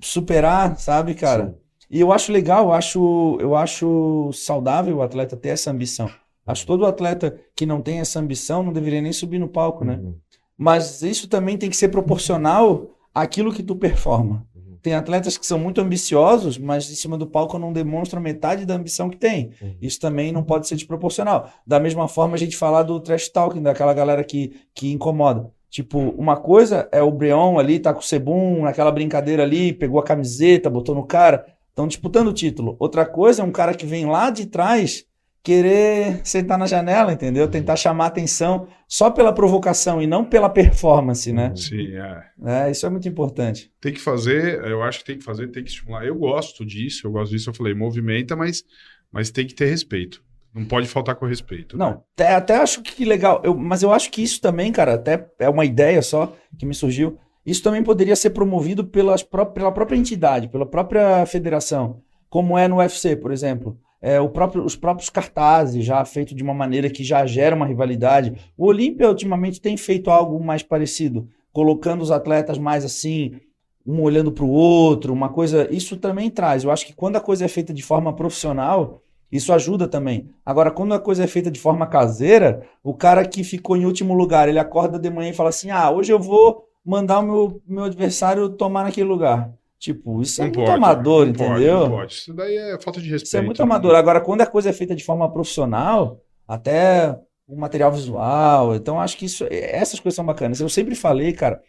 superar, sabe, cara? Sim. E eu acho legal, eu acho, eu acho saudável o atleta ter essa ambição. Acho que todo atleta que não tem essa ambição não deveria nem subir no palco, né? Uhum. Mas isso também tem que ser proporcional àquilo que tu performa. Uhum. Tem atletas que são muito ambiciosos, mas em cima do palco não demonstram metade da ambição que tem. Uhum. Isso também não pode ser desproporcional. Da mesma forma, a gente falar do trash talking, daquela galera que, que incomoda. Tipo, uma coisa é o Breon ali, tá com o Sebum, naquela brincadeira ali, pegou a camiseta, botou no cara, estão disputando o título. Outra coisa é um cara que vem lá de trás querer sentar na janela, entendeu? Tentar chamar atenção só pela provocação e não pela performance, né? Sim, é. É, isso é muito importante. Tem que fazer, eu acho que tem que fazer, tem que estimular. Eu gosto disso, eu gosto disso, eu falei, movimenta, mas, mas tem que ter respeito. Não pode faltar com respeito. né? Não, até, até acho que legal, eu, mas eu acho que isso também, cara, até é uma ideia só que me surgiu. Isso também poderia ser promovido pelas pró pela própria entidade, pela própria federação, como é no UFC, por exemplo. É, próprio, os próprios cartazes já feito de uma maneira que já gera uma rivalidade. O Olímpia ultimamente tem feito algo mais parecido, colocando os atletas mais assim, um olhando para o outro, uma coisa. Isso também traz. Eu acho que quando a coisa é feita de forma profissional, isso ajuda também. Agora, quando a coisa é feita de forma caseira, o cara que ficou em último lugar, ele acorda de manhã e fala assim: ah, hoje eu vou mandar o meu, meu adversário tomar naquele lugar. Tipo, isso é Não muito pode, amador, não pode, entendeu? não pode. Isso daí é falta de respeito. Isso é muito amador. Agora, quando a coisa é feita de forma profissional, até o material visual, então acho que isso, essas coisas são bacanas. Eu sempre falei, cara,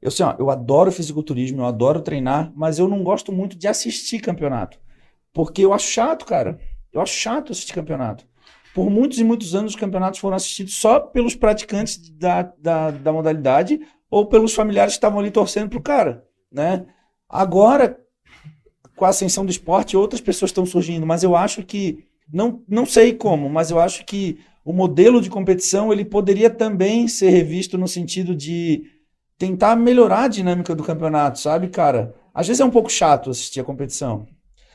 eu, assim, ó, eu adoro fisiculturismo, eu adoro treinar, mas eu não gosto muito de assistir campeonato. Porque eu acho chato, cara. Eu acho chato assistir campeonato. Por muitos e muitos anos, os campeonatos foram assistidos só pelos praticantes da, da, da modalidade ou pelos familiares que estavam ali torcendo pro cara, né? Agora, com a ascensão do esporte, outras pessoas estão surgindo, mas eu acho que, não, não sei como, mas eu acho que o modelo de competição ele poderia também ser revisto no sentido de tentar melhorar a dinâmica do campeonato, sabe, cara? Às vezes é um pouco chato assistir a competição.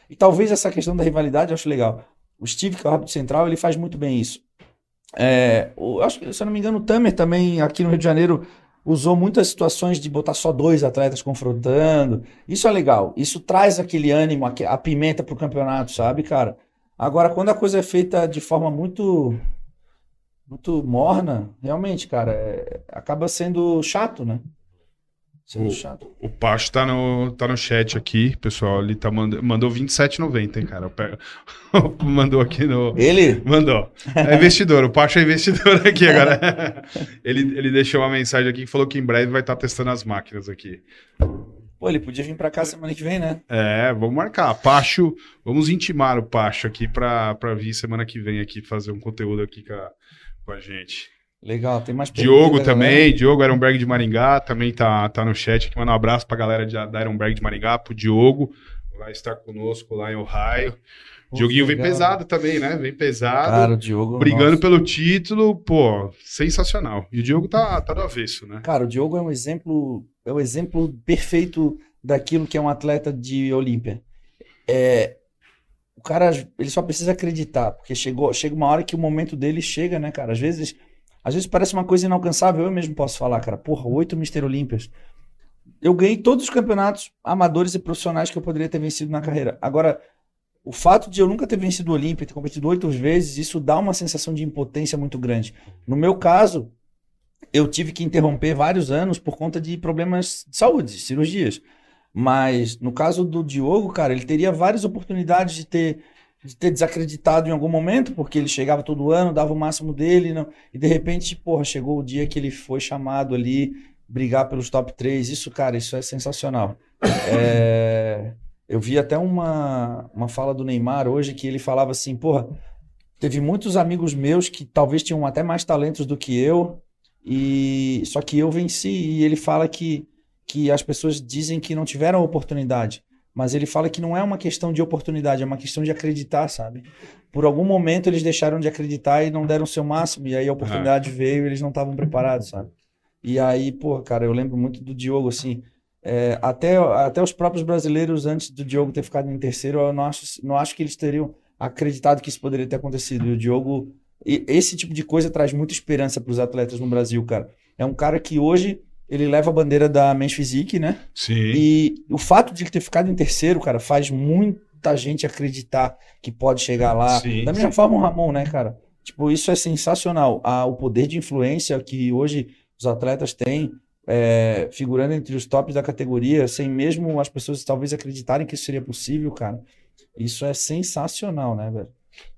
E talvez essa questão da rivalidade eu acho legal. O Steve, que é o árbitro central, ele faz muito bem isso. É, o- acho que, se eu não me engano, o Tamer também, aqui no Rio de Janeiro, usou muitas situações de botar só dois atletas confrontando. Isso é legal. Isso traz aquele ânimo, a pimenta pro campeonato, sabe, cara? Agora, quando a coisa é feita de forma muito muito morna, realmente, cara, é- acaba sendo chato, né? Sendo O- chato. O Pacho tá no, tá no chat aqui, pessoal. Ele tá manda, mandou 27,90, hein, cara. Mandou aqui no. Ele, Mandou. É investidor. O Pacho é investidor aqui agora. ele, ele deixou uma mensagem aqui que falou que em breve vai estar testando as máquinas aqui. pô, ele podia vir pra cá semana que vem, né? É, vamos marcar. Pacho, vamos intimar o Pacho aqui pra vir semana que vem aqui fazer um conteúdo aqui com a, com a gente. Legal, tem mais Diogo também, galera? Diogo Ironberg de Maringá, também tá, tá no chat aqui. Manda um abraço pra galera de, da Ironberg de Maringá, pro Diogo, vai estar conosco lá em Ohio. Pô, Dioguinho vem pesado também, né? Vem pesado. Cara, o Diogo. brigando nossa. pelo título, pô, sensacional. E o Diogo tá, tá do avesso, né? Cara, o Diogo é um exemplo, é o exemplo perfeito daquilo que é um atleta de Olímpia. É, o cara, ele só precisa acreditar, porque chegou, chega uma hora que o momento dele chega, né, cara? Às vezes, às vezes parece uma coisa inalcançável, eu mesmo posso falar, cara. Porra, oito Mr. Olímpias. Eu ganhei todos os campeonatos amadores e profissionais que eu poderia ter vencido na carreira. Agora, o fato de eu nunca ter vencido o Olímpia, ter competido oito vezes, isso dá uma sensação de impotência muito grande. No meu caso, eu tive que interromper vários anos por conta de problemas de saúde, cirurgias. Mas no caso do Diogo, cara, ele teria várias oportunidades de ter, de ter desacreditado em algum momento, porque ele chegava todo ano, dava o máximo dele, não- e de repente, porra, chegou o dia que ele foi chamado ali brigar pelos top 3. Isso, cara, isso é sensacional. É, eu vi até uma, uma fala do Neymar hoje que ele falava assim, porra, teve muitos amigos meus que talvez tinham até mais talentos do que eu, e só que eu venci. E ele fala que, que as pessoas dizem que não tiveram oportunidade. Mas ele fala que não é uma questão de oportunidade, é uma questão de acreditar, sabe? Por algum momento eles deixaram de acreditar e não deram o seu máximo, e aí a oportunidade veio e eles não estavam preparados, sabe? E aí, pô, cara, eu lembro muito do Diogo, assim, é, até, até os próprios brasileiros, antes do Diogo ter ficado em terceiro, eu não acho, não acho que eles teriam acreditado que isso poderia ter acontecido. E o Diogo, e esse tipo de coisa traz muita esperança para os atletas no Brasil, cara. É um cara que hoje ele leva a bandeira da Men's Physique, né? Sim. E o fato de ele ter ficado em terceiro, cara, faz muita gente acreditar que pode chegar lá. Sim, da mesma sim. forma o Ramon, né, cara? Tipo, isso é sensacional. Ah, o poder de influência que hoje os atletas têm, é, figurando entre os tops da categoria, sem mesmo as pessoas talvez acreditarem que isso seria possível, cara. Isso é sensacional, né, velho?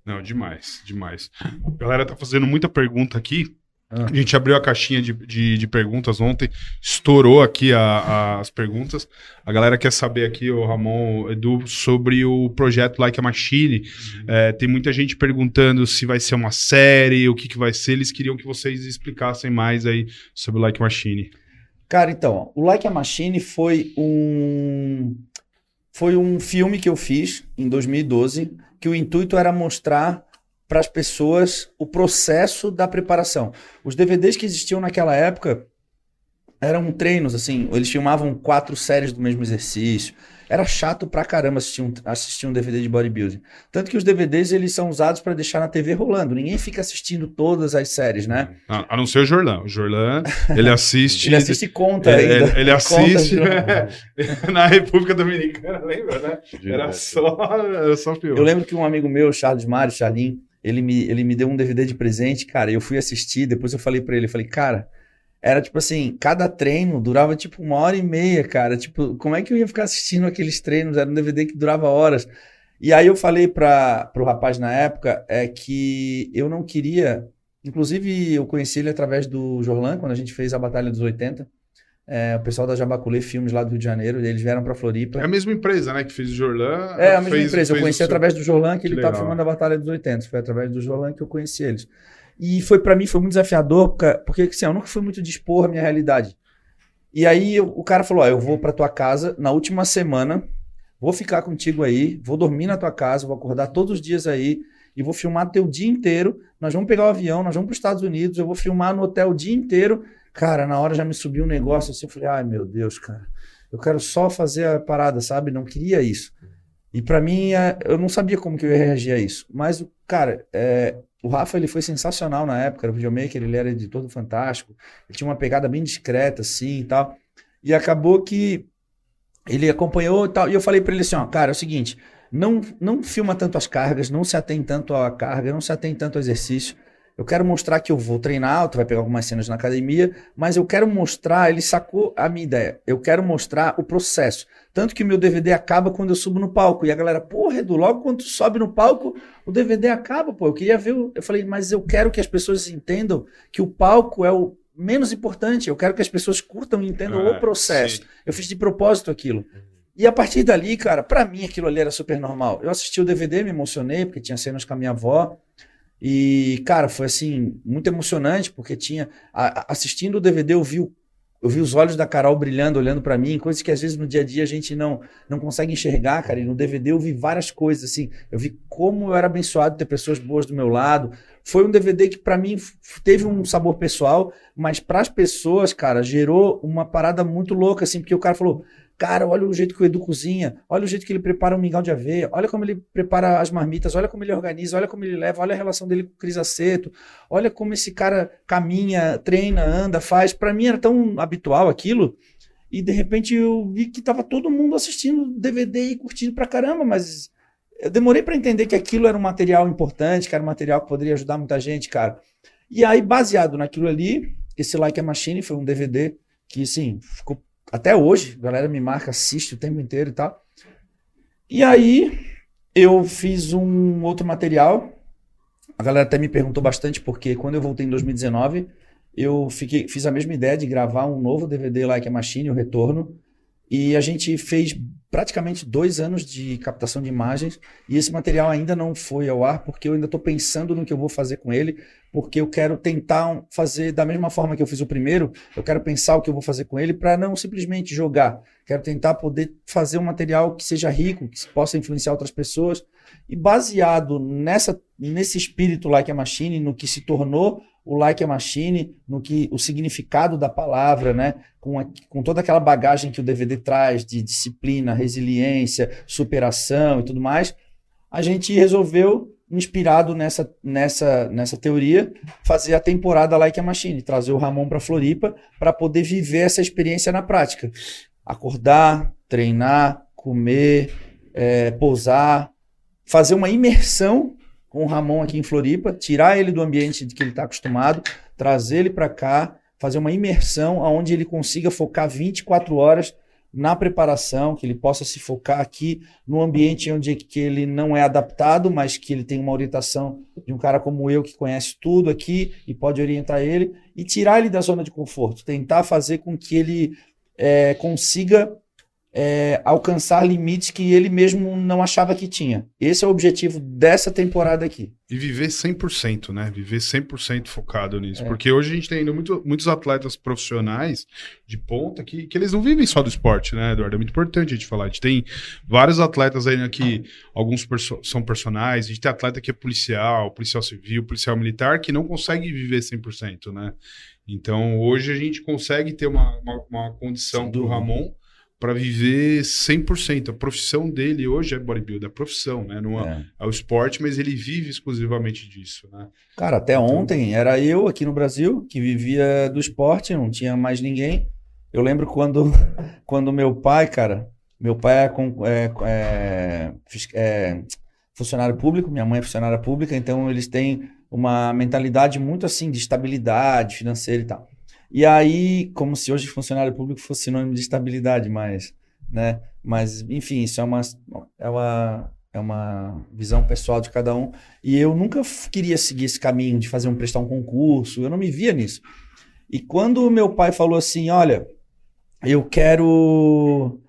Não, demais, demais. A galera tá fazendo muita pergunta aqui. Ah. A gente abriu a caixinha de, de, de perguntas ontem, estourou aqui a- a- as perguntas. A galera quer saber aqui, o Ramon, Edu, sobre o projeto Like a Machine. É, tem muita gente perguntando se vai ser uma série, o que, que vai ser. Eles queriam que vocês explicassem mais aí sobre o Like a Machine. Cara, então, o Like a Machine foi um foi um filme que eu fiz em 2012, que o intuito era mostrar para as pessoas o processo da preparação. Os DVDs que existiam naquela época eram treinos, assim, eles filmavam quatro séries do mesmo exercício. Era chato pra caramba assistir um, assistir um DVD de bodybuilding. Tanto que os DVDs eles são usados para deixar na TV rolando. Ninguém fica assistindo todas as séries, né? A, a não ser o Jorlan. O Jorlan, ele assiste. Ele assiste e conta Ele, ainda. ele- ele assiste Conta, na República Dominicana, lembra, né? Era só, era só filme. Eu lembro que um amigo meu, Charles Mário, Charlin, ele me, ele me deu um DVD de presente, cara, eu fui assistir, depois eu falei pra ele, falei, cara, era tipo assim, cada treino durava tipo uma hora e meia, cara, tipo, como é que eu ia ficar assistindo aqueles treinos? Era um DVD que durava horas. E aí eu falei para pro rapaz na época, é que eu não queria, inclusive eu conheci ele através do Jorlan, quando a gente fez a Batalha dos 80, é, o pessoal da Jabaculê Filmes lá do Rio de Janeiro, eles vieram pra Floripa. É a mesma empresa, né? Que fez o Jorlan. É, a mesma fez- empresa. Eu conheci seu- através do Jorlan, que, Que ele estava filmando a Batalha dos 80. Foi através do Jorlan que eu conheci eles. E foi para mim foi muito desafiador, porque, assim, eu nunca fui muito de expor a minha realidade. E aí eu- o cara falou: eu vou para tua casa na última semana, vou ficar contigo aí, vou dormir na tua casa, vou acordar todos os dias aí e vou filmar teu dia inteiro. Nós vamos pegar o avião, nós vamos para os Estados Unidos, eu vou filmar no hotel o dia inteiro. Cara, na hora já me subiu um negócio assim, eu falei: ai meu Deus, cara, eu quero só fazer a parada, sabe? Não queria isso. E pra mim, é, eu não sabia como que eu ia reagir a isso. Mas, cara, é, o Rafa ele foi sensacional na época, era videomaker, ele era editor do Fantástico, ele tinha uma pegada bem discreta, assim e tal. E acabou que ele acompanhou e tal. E eu falei pra ele assim: ó, cara, é o seguinte, não, não filma tanto as cargas, não se atém tanto à carga, não se atém tanto ao exercício. Eu quero mostrar que eu vou treinar, tu vai pegar algumas cenas na academia, mas eu quero mostrar, ele sacou a minha ideia. Eu quero mostrar o processo. Tanto que o meu DVD acaba quando eu subo no palco. E a galera, porra, Edu, logo quando tu sobe no palco, o DVD acaba, pô. Eu queria ver. o- Eu falei, mas eu quero que as pessoas entendam que o palco é o menos importante. Eu quero que as pessoas curtam e entendam É, o processo. sim. Eu fiz de propósito aquilo. E a partir dali, cara, pra mim aquilo ali era super normal. Eu assisti o DVD, me emocionei, porque tinha cenas com a minha avó. E, cara, foi assim, muito emocionante, porque tinha. a- assistindo o DVD, eu vi, eu vi os olhos da Carol brilhando, olhando pra mim, coisas que às vezes no dia a dia a gente não, não consegue enxergar, cara. E no DVD eu vi várias coisas, assim. Eu vi como eu era abençoado ter pessoas boas do meu lado. Foi um DVD que pra mim teve um sabor pessoal, mas pras pessoas, cara, gerou uma parada muito louca, assim, porque o cara falou. Cara, olha o jeito que o Edu cozinha, olha o jeito que ele prepara um mingau de aveia, olha como ele prepara as marmitas, olha como ele organiza, olha como ele leva, olha a relação dele com o Cris Aceto, olha como esse cara caminha, treina, anda, faz. Pra mim era tão habitual aquilo, e de repente eu vi que tava todo mundo assistindo DVD e curtindo pra caramba, mas eu demorei pra entender que aquilo era um material importante, que era um material que poderia ajudar muita gente, cara. E aí, baseado naquilo ali, esse Like a Machine foi um DVD que, assim, ficou até hoje, a galera me marca, assiste o tempo inteiro e tal. E aí, eu fiz um outro material. A galera até me perguntou bastante, porque quando eu voltei em 2019, eu fiquei, fiz a mesma ideia de gravar um novo DVD Like a Machine, o Retorno. E a gente fez praticamente dois anos de captação de imagens e esse material ainda não foi ao ar porque eu ainda estou pensando no que eu vou fazer com ele, porque eu quero tentar fazer da mesma forma que eu fiz o primeiro, eu quero pensar o que eu vou fazer com ele para não simplesmente jogar. Quero tentar poder fazer um material que seja rico, que possa influenciar outras pessoas e baseado nessa nesse espírito Like a Machine, no que se tornou o Like a Machine, no que o significado da palavra, né? Com, a, com toda aquela bagagem que o DVD traz de disciplina, resiliência, superação e tudo mais, a gente resolveu, inspirado nessa, nessa, nessa teoria, fazer a temporada Like a Machine, trazer o Ramon para Floripa para poder viver essa experiência na prática. Acordar, treinar, comer, é, pousar, fazer uma imersão com o Ramon aqui em Floripa, tirar ele do ambiente de que ele está acostumado, trazer ele para cá, fazer uma imersão onde ele consiga focar 24 horas na preparação, que ele possa se focar aqui no ambiente onde que ele não é adaptado, mas que ele tem uma orientação de um cara como eu que conhece tudo aqui e pode orientar ele e tirar ele da zona de conforto, tentar fazer com que ele é, consiga é, alcançar limites que ele mesmo não achava que tinha. Esse é o objetivo dessa temporada aqui. E viver 100%, né? Viver 100% focado nisso. É. Porque hoje a gente tem ainda muito, muitos atletas profissionais de ponta que, que eles não vivem só do esporte, né, Eduardo? É muito importante a gente falar. A gente tem vários atletas aí que alguns perso são personagens, a gente tem atleta que é policial, policial civil, policial militar, que não consegue viver 100%, né? Então, hoje a gente consegue ter uma, uma, uma condição do Ramon para viver 100%. A profissão dele hoje é bodybuilder, a profissão, né? Não é, é. é, o esporte, mas ele vive exclusivamente disso, né? Cara, até então... ontem era eu aqui no Brasil que vivia do esporte, não tinha mais ninguém. Eu lembro quando, quando meu pai, cara, meu pai é, é, é, é funcionário público, minha mãe é funcionária pública, então eles têm uma mentalidade muito assim de estabilidade financeira e tal. E aí, como se hoje funcionário público fosse sinônimo de estabilidade, mas, né? Mas, enfim, isso é uma, é uma, é uma visão pessoal de cada um. E eu nunca queria seguir esse caminho de fazer um prestar um concurso, eu não me via nisso. E quando meu pai falou assim, olha, eu quero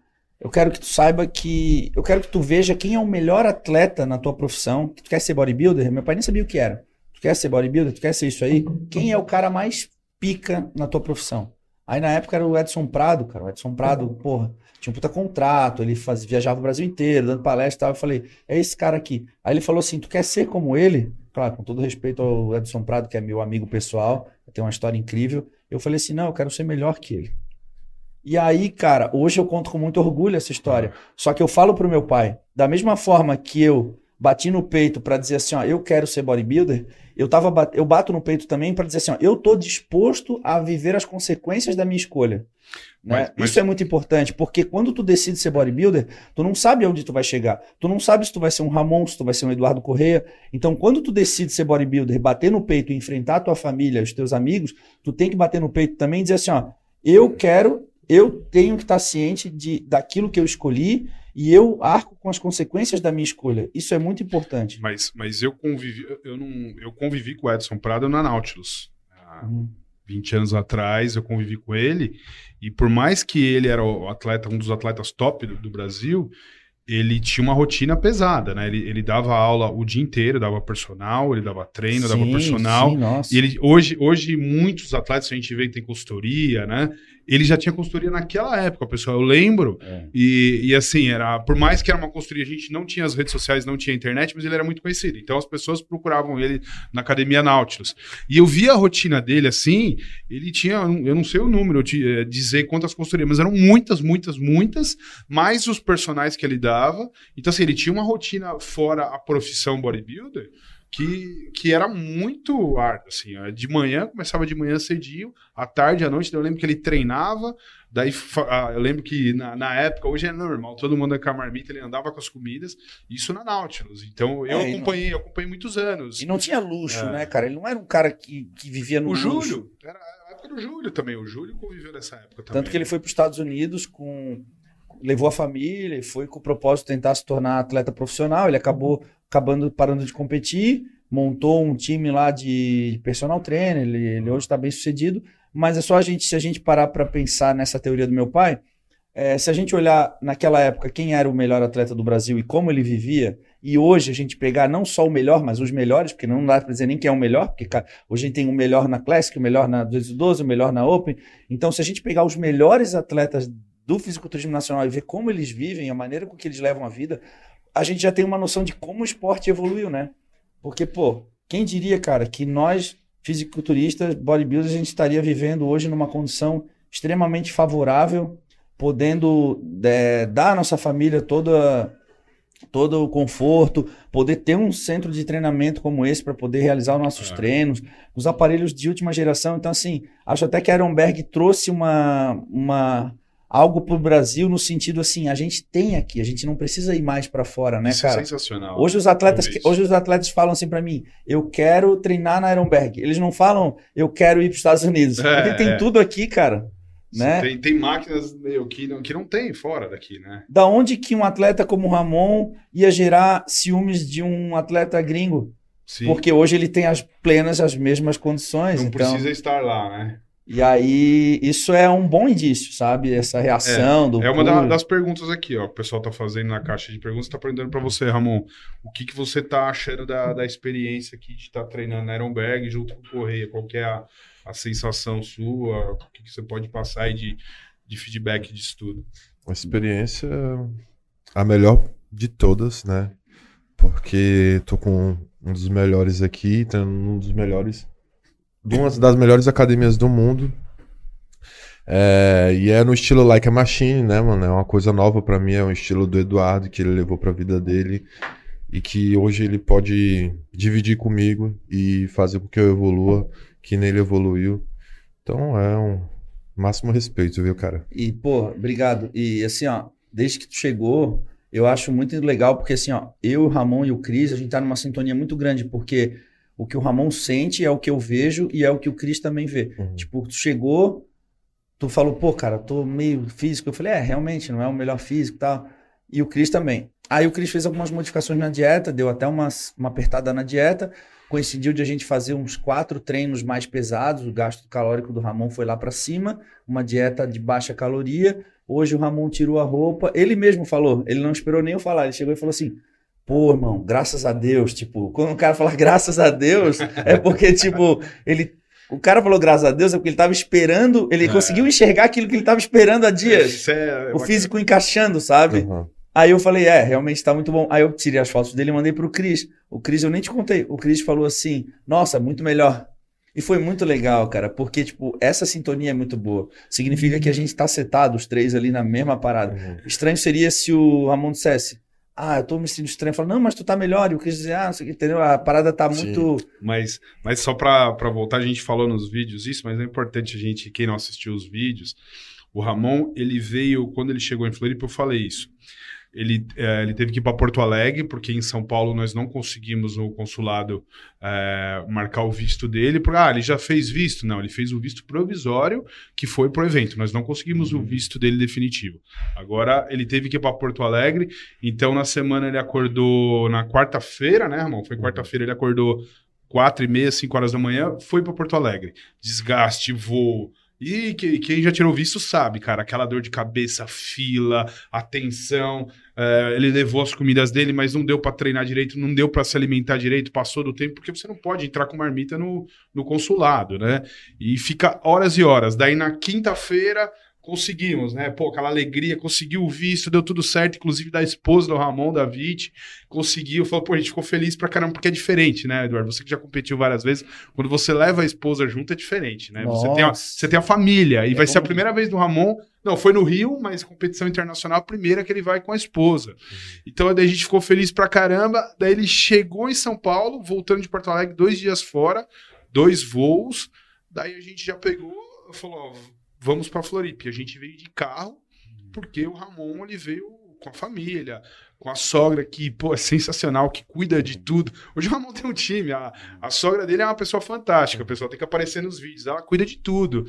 eu quero que tu saiba que eu quero que tu veja quem é o melhor atleta na tua profissão. Tu quer ser bodybuilder? Meu pai nem sabia o que era. Tu quer ser bodybuilder? Tu quer ser isso aí? Quem é o cara mais pica na tua profissão. Aí na época era o Edson Prado, cara. O Edson Prado, porra, tinha um puta contrato, ele faz, viajava o Brasil inteiro, dando palestra e tal. Eu falei, é esse cara aqui. Aí ele falou assim: tu quer ser como ele? Claro, com todo respeito ao Edson Prado, que é meu amigo pessoal, tem uma história incrível. Eu falei assim: não, eu quero ser melhor que ele. E aí, cara, hoje eu conto com muito orgulho essa história. Só que eu falo pro meu pai, da mesma forma que eu bati no peito para dizer assim, ó, eu quero ser bodybuilder, eu, tava, eu bato no peito também para dizer assim, ó, eu tô disposto a viver as consequências da minha escolha. Né? Mas, mas... Isso é muito importante, porque quando tu decide ser bodybuilder, tu não sabe onde tu vai chegar. Tu não sabe se tu vai ser um Ramon, se tu vai ser um Eduardo Correia. Então, quando tu decide ser bodybuilder, bater no peito e enfrentar a tua família, os teus amigos, tu tem que bater no peito também e dizer assim, ó, eu quero, eu tenho que estar ciente de, daquilo que eu escolhi e eu arco com as consequências da minha escolha. Isso é muito importante. Mas, mas eu convivi, eu não, eu convivi com o Edson Prado na Nautilus. Há uhum. 20 anos atrás eu convivi com ele e por mais que ele era o atleta, um dos atletas top do, do Brasil, ele tinha uma rotina pesada, né? Ele, ele dava aula o dia inteiro, dava personal, ele dava treino, sim, dava personal. Sim, e ele, hoje, hoje, muitos atletas a gente vê que tem consultoria, né? Ele já tinha consultoria naquela época, pessoal. Eu lembro. É. E, e assim, era por mais que era uma consultoria, a gente não tinha as redes sociais, não tinha internet, mas ele era muito conhecido. Então as pessoas procuravam ele na academia Nautilus. E eu via a rotina dele assim, ele tinha, eu não sei o número, de, eh, dizer quantas consultorias, mas eram muitas, muitas, muitas, mais os personagens que ele dava. Então, assim, ele tinha uma rotina fora a profissão bodybuilder que, que era muito árdua, assim. De manhã, começava de manhã cedinho, à tarde, à noite, eu lembro que ele treinava, daí eu lembro que na, na época, hoje é normal, todo mundo com a marmita, ele andava com as comidas, isso na Nautilus. Então, eu é, acompanhei, não... eu acompanhei muitos anos. E não tinha luxo, é. né, cara? Ele não era um cara que, que vivia no o luxo. O Júlio, era a época do Júlio também, o Júlio conviveu nessa época também. Tanto que ele foi para os Estados Unidos com levou a família e foi com o propósito de tentar se tornar atleta profissional. Ele acabou acabando parando de competir, montou um time lá de personal trainer. Ele, ele hoje está bem sucedido. Mas é só a gente, se a gente parar para pensar nessa teoria do meu pai, é, se a gente olhar naquela época quem era o melhor atleta do Brasil e como ele vivia, e hoje a gente pegar não só o melhor, mas os melhores, porque não dá para dizer nem quem é o melhor, porque cara, hoje a gente tem o melhor na Classic, o melhor na 212, o melhor na Open. Então, se a gente pegar os melhores atletas do fisiculturismo nacional e ver como eles vivem, a maneira com que eles levam a vida, a gente já tem uma noção de como o esporte evoluiu, né? Porque, pô, quem diria, cara, que nós, fisiculturistas, bodybuilders, a gente estaria vivendo hoje numa condição extremamente favorável podendo é, dar à nossa família toda todo o conforto, poder ter um centro de treinamento como esse para poder realizar os nossos é. treinos, os aparelhos de última geração. Então, assim, acho até que a Ironberg trouxe uma, uma algo para o Brasil no sentido assim, a gente tem aqui, a gente não precisa ir mais para fora, né, Isso cara? É sensacional. Hoje os atletas, hoje os atletas falam assim para mim, eu quero treinar na Ironberg. Eles não falam, eu quero ir para os Estados Unidos. É, porque tem é. tudo aqui, cara. Né? Tem, tem máquinas meu, que, não, que não tem fora daqui, né? Da onde que um atleta como o Ramon ia gerar ciúmes de um atleta gringo? Sim. Porque hoje ele tem as plenas, as mesmas condições. Não então... precisa estar lá, né? E aí, isso é um bom indício, sabe? Essa reação é, do. É uma da, das perguntas aqui, ó. O pessoal tá fazendo na caixa de perguntas, tá perguntando para você, Ramon. O que, que você tá achando da, da experiência aqui de estar tá treinando na Ironberg junto com o Correia? Qual que é a, a sensação sua? O que, que você pode passar aí de, de feedback disso tudo? Uma experiência a melhor de todas, né? Porque tô com um dos melhores aqui, um dos melhores. De uma das melhores academias do mundo. É, e é no estilo Like a Machine, né, mano? É uma coisa nova para mim, é um estilo do Eduardo que ele levou pra vida dele e que hoje ele pode dividir comigo e fazer com que eu evolua que nele evoluiu. Então é um máximo respeito, viu, cara? E, pô, obrigado. E assim, ó, desde que tu chegou, eu acho muito legal, porque assim, ó, eu, o Ramon e o Cris, a gente tá numa sintonia muito grande, porque o que o Ramon sente é o que eu vejo e é o que o Cris também vê. Uhum. Tipo, tu chegou, tu falou, pô, cara, tô meio físico. Eu falei, é, realmente, não é o melhor físico e tal. E o Cris também. Aí o Cris fez algumas modificações na dieta, deu até uma, uma apertada na dieta coincidiu de a gente fazer uns quatro treinos mais pesados, o gasto calórico do Ramon foi lá para cima, uma dieta de baixa caloria. Hoje o Ramon tirou a roupa, ele mesmo falou, ele não esperou nem eu falar, ele chegou e falou assim: pô, irmão, graças a Deus. Tipo, quando o cara fala graças a Deus, é porque, tipo, ele. O cara falou graças a Deus é porque ele estava esperando, ele é. conseguiu enxergar aquilo que ele estava esperando há dias. É, o físico encaixando, sabe? Uhum. Aí eu falei, é, realmente tá muito bom. Aí eu tirei as fotos dele e mandei pro Cris. O Cris, eu nem te contei. O Cris falou assim: Nossa, muito melhor. E foi muito legal, cara, porque, tipo, essa sintonia é muito boa. Significa que a gente tá setado, os três ali na mesma parada. Uhum. Estranho seria se o Ramon dissesse: Ah, eu tô me sentindo estranho. Fala, não, mas tu tá melhor. E o Cris dizer, ah, entendeu? A parada tá muito. Mas, mas só pra, pra voltar, a gente falou nos vídeos isso, mas é importante a gente, quem não assistiu os vídeos, o Ramon, ele veio, quando ele chegou em Floripa, eu falei isso. Ele, é, ele teve que ir para Porto Alegre, porque em São Paulo nós não conseguimos no consulado é, marcar o visto dele. Porque, ah, ele já fez visto? Não, ele fez o visto provisório, que foi para o evento. Nós não conseguimos uhum. o visto dele definitivo. Agora, ele teve que ir para Porto Alegre. Então, na semana, ele acordou na quarta-feira, né, irmão? Foi quarta-feira, ele acordou quatro e meia, cinco horas da manhã, foi para Porto Alegre. Desgaste, voo e que, quem já tirou visto sabe, cara, aquela dor de cabeça, fila, atenção. É, ele levou as comidas dele, mas não deu para treinar direito, não deu para se alimentar direito, passou do tempo, porque você não pode entrar com marmita no, no consulado, né? E fica horas e horas. Daí na quinta-feira conseguimos, né? Pô, aquela alegria, conseguiu o visto, deu tudo certo, inclusive da esposa do Ramon, da Vit, conseguiu, falou, pô, a gente ficou feliz pra caramba, porque é diferente, né, Eduardo? Você que já competiu várias vezes, quando você leva a esposa junto é diferente, né? Você tem, a, você tem a família, e é vai ser a primeira vez do Ramon, não, foi no Rio, mas competição internacional, a primeira que ele vai com a esposa. Uhum. Então, daí a gente ficou feliz pra caramba, daí ele chegou em São Paulo, voltando de Porto Alegre, dois dias fora, dois voos, daí a gente já pegou, falou, vamos para Floripa. A gente veio de carro, porque o Ramon ele veio com a família, com a sogra que, pô, é sensacional, que cuida de tudo. Hoje o Ramon tem um time, a, a sogra dele é uma pessoa fantástica, o pessoal tem que aparecer nos vídeos, ela cuida de tudo.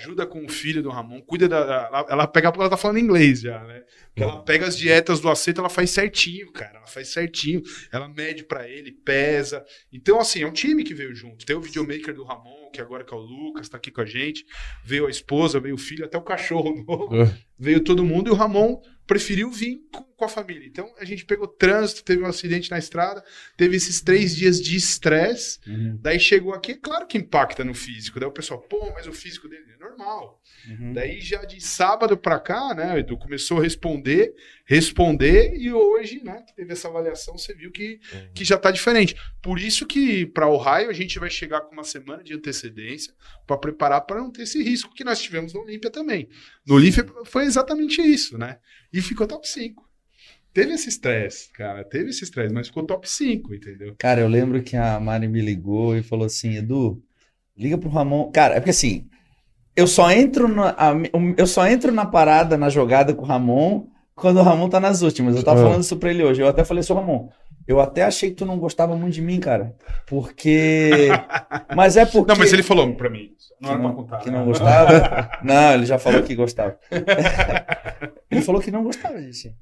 Ajuda com o filho do Ramon, cuida da. Ela, ela pega porque ela tá falando inglês já, né? Porque ela pega as dietas do aceito, ela faz certinho, cara. Ela faz certinho. Ela mede para ele, pesa. Então, assim, é um time que veio junto. Tem o videomaker do Ramon, que agora que é o Lucas, tá aqui com a gente. Veio a esposa, veio o filho, até o cachorro novo. É. veio todo mundo e o Ramon preferiu vir com, com a família. Então a gente pegou trânsito, teve um acidente na estrada, teve esses três dias de estresse. Uhum, Daí chegou aqui, é claro que impacta no físico. Daí o pessoal, pô, mas o físico dele é normal. uhum. Daí já de sábado pra cá, né, o Edu começou a responder, responder, e hoje, né, que teve essa avaliação, você viu que, que já tá diferente. Por isso que para Ohio a gente vai chegar com uma semana de antecedência para preparar para não ter esse risco que nós tivemos no Olímpia também. No Olímpia foi exatamente isso, né? E ficou top 5. Teve esse estresse, cara, teve esse estresse, mas ficou top 5, entendeu? Cara, eu lembro que a Mari me ligou e falou assim, Edu, liga pro Ramon. Cara, é porque assim, eu só entro na, a- eu só entro na parada, na jogada com o Ramon, quando o Ramon tá nas últimas. Eu tava Ah. falando isso pra ele hoje. Eu até falei, seu Ramon, eu até achei que tu não gostava muito de mim, cara. Porque. Mas é porque. Não, mas ele falou pra mim. Não que não, contar. que né? não gostava. Não, ele já falou que gostava. Ele falou que não gostava disso.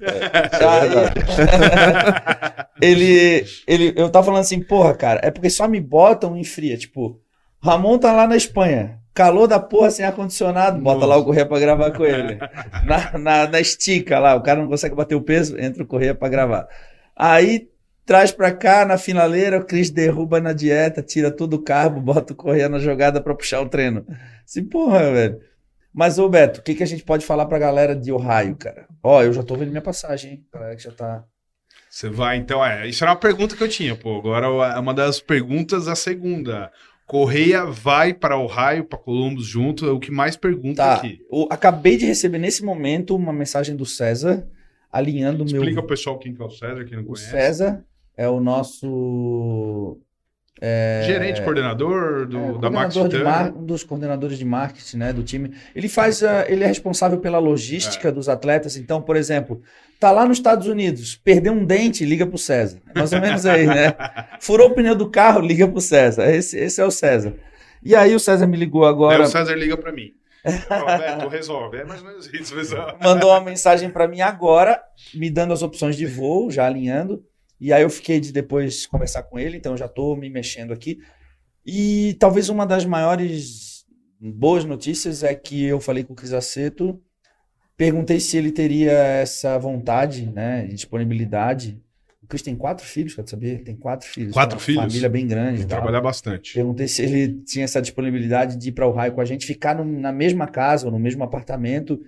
ele, ele, eu tava falando assim, porra, cara, é porque só me botam em fria. Tipo, Ramon tá lá na Espanha, calor da porra sem ar-condicionado, bota lá o Correia pra gravar com ele. Na, na, na estica lá, o cara não consegue bater o peso, entra o Correia pra gravar. Aí traz pra cá na finaleira, o Cris derruba na dieta, tira todo o carbo, bota o Correia na jogada pra puxar o treino. Assim, porra, velho. Mas, ô Beto, o que, que a gente pode falar pra galera de Ohio, cara? Ó, eu já tô vendo minha passagem, hein? Galera que já tá. Você vai, então, é. Isso era uma pergunta que eu tinha, pô. Agora é uma das perguntas, a segunda. Correia vai para Ohio, para Columbus junto, é o que mais pergunta Tá. aqui. Eu acabei de receber nesse momento uma mensagem do César alinhando o meu. Explica pro pessoal quem que é o César, quem não O conhece. César é o nosso. é, Gerente, coordenador do, é, da Max coordenador de mar- um dos coordenadores de marketing né, do time. Ele faz, a- ele é responsável pela logística dos atletas. Então, por exemplo, tá lá nos Estados Unidos, perdeu um dente, liga pro César. É Mais ou menos aí, né? Furou o pneu do carro, liga pro César. Esse, esse é o César. E aí o César me ligou agora, o César liga pra mim. Ó, Beto, resolve. É mais ou menos isso, pessoal. mandou uma mensagem para mim agora, me dando as opções de voo, já alinhando. E aí eu fiquei de depois conversar com ele, então já estou me mexendo aqui. E talvez uma das maiores boas notícias é que eu falei com o Cris Aceto, perguntei se ele teria essa vontade, né, disponibilidade. O Cris tem quatro filhos, quer saber? Tem quatro filhos. Quatro uma filhos? Família bem grande. Trabalhar bastante. Perguntei se ele tinha essa disponibilidade de ir para o raio com a gente, ficar no- na mesma casa ou no mesmo apartamento,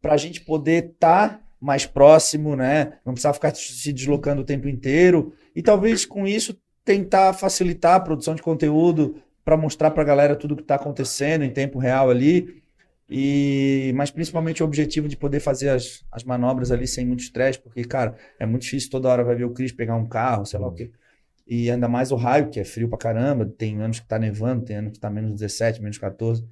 para a gente poder estar mais próximo, né? Não precisar ficar se deslocando o tempo inteiro. E talvez com isso tentar facilitar a produção de conteúdo para mostrar para a galera tudo que está acontecendo em tempo real ali. E, mas principalmente o objetivo de poder fazer as, as manobras ali sem muito estresse, porque, cara, é muito difícil toda hora vai ver o Cris pegar um carro, sei lá o quê. E ainda mais o raio, que é frio pra caramba. Tem anos que tá nevando, tem anos que tá menos 17, menos 14.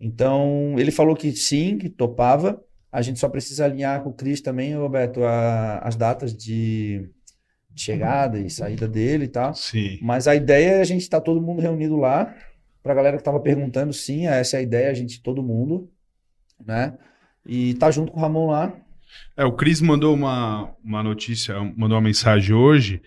Então, ele falou que sim, que topava. A gente só precisa alinhar com o Cris também, Roberto, a- as datas de, chegada e saída dele e tal. Sim. Mas a ideia é a gente estar todo mundo reunido lá. Pra galera que tava perguntando, sim, essa é a ideia, a gente, todo mundo, né? E tá junto com o Ramon lá. É, o Cris mandou uma, uma notícia, mandou uma mensagem hoje.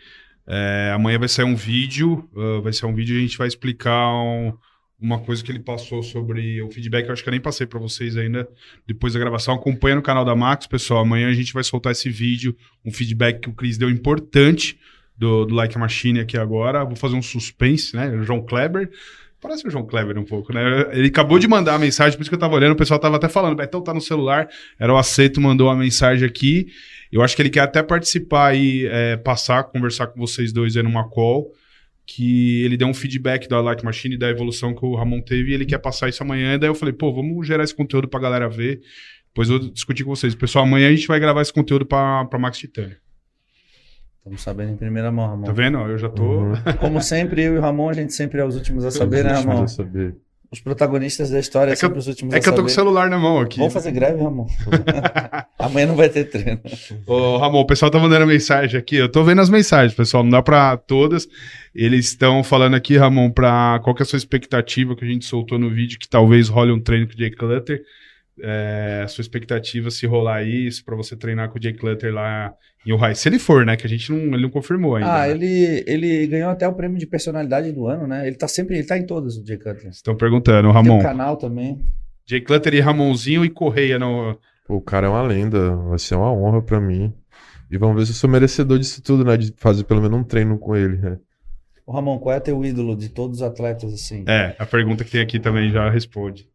É, amanhã vai sair um vídeo, ah, vai sair um vídeo a gente vai explicar um- uma coisa que ele passou sobre o feedback. Eu acho que eu nem passei para vocês ainda depois da gravação. Acompanha no canal da Max, pessoal. Amanhã a gente vai soltar esse vídeo, um feedback que o Cris deu importante do, do Like a Machine aqui agora. Vou fazer um suspense, né? O João Kleber. Parece o João Kleber um pouco, né? Ele acabou de mandar a mensagem, por isso que eu tava olhando, o pessoal tava até falando, Betão tá no celular, era o Aceito, mandou uma mensagem aqui. Eu acho que ele quer até participar aí, é, passar, conversar com vocês dois aí numa call, que ele deu um feedback da Like Machine, da evolução que o Ramon teve, e ele quer passar isso amanhã. E daí eu falei, pô, vamos gerar esse conteúdo pra galera ver. Depois eu discutir com vocês. Pessoal, amanhã a gente vai gravar esse conteúdo pra, pra Max Titânia. Estamos sabendo em primeira mão, Ramon. Tá vendo? Eu já tô. Uhum. Como sempre, eu e o Ramon, a gente sempre é os últimos a saber, né, Ramon? Precisa saber. Os protagonistas da história É que eu- os últimos É que eu tô com o celular na mão aqui. Vamos fazer greve, Ramon? Amanhã não vai ter treino. Ô, Ramon, o pessoal tá mandando mensagem aqui. Eu tô vendo as mensagens, pessoal. Não dá pra todas. Eles estão falando aqui, Ramon, pra qual que é a sua expectativa que a gente soltou no vídeo, que talvez role um treino com o Jake Clutter. É, a sua expectativa se rolar isso pra você treinar com o Jay Clutter lá em Ohio. Se ele for, né? Que a gente não, ele não confirmou ainda. Ah, né? ele, ele ganhou até o prêmio de personalidade do ano, né? Ele tá sempre, ele tá em todas, o Jay Cutler. Estão perguntando, o Tem Ramon. um canal também. Jay Clutter e Ramonzinho e Correia no. O cara é uma lenda, vai ser uma honra pra mim. E vamos ver se eu sou merecedor disso tudo, né? De fazer pelo menos um treino com ele, né? Ô, Ramon, qual é teu ídolo de todos os atletas, assim? É, a pergunta que tem aqui também já responde.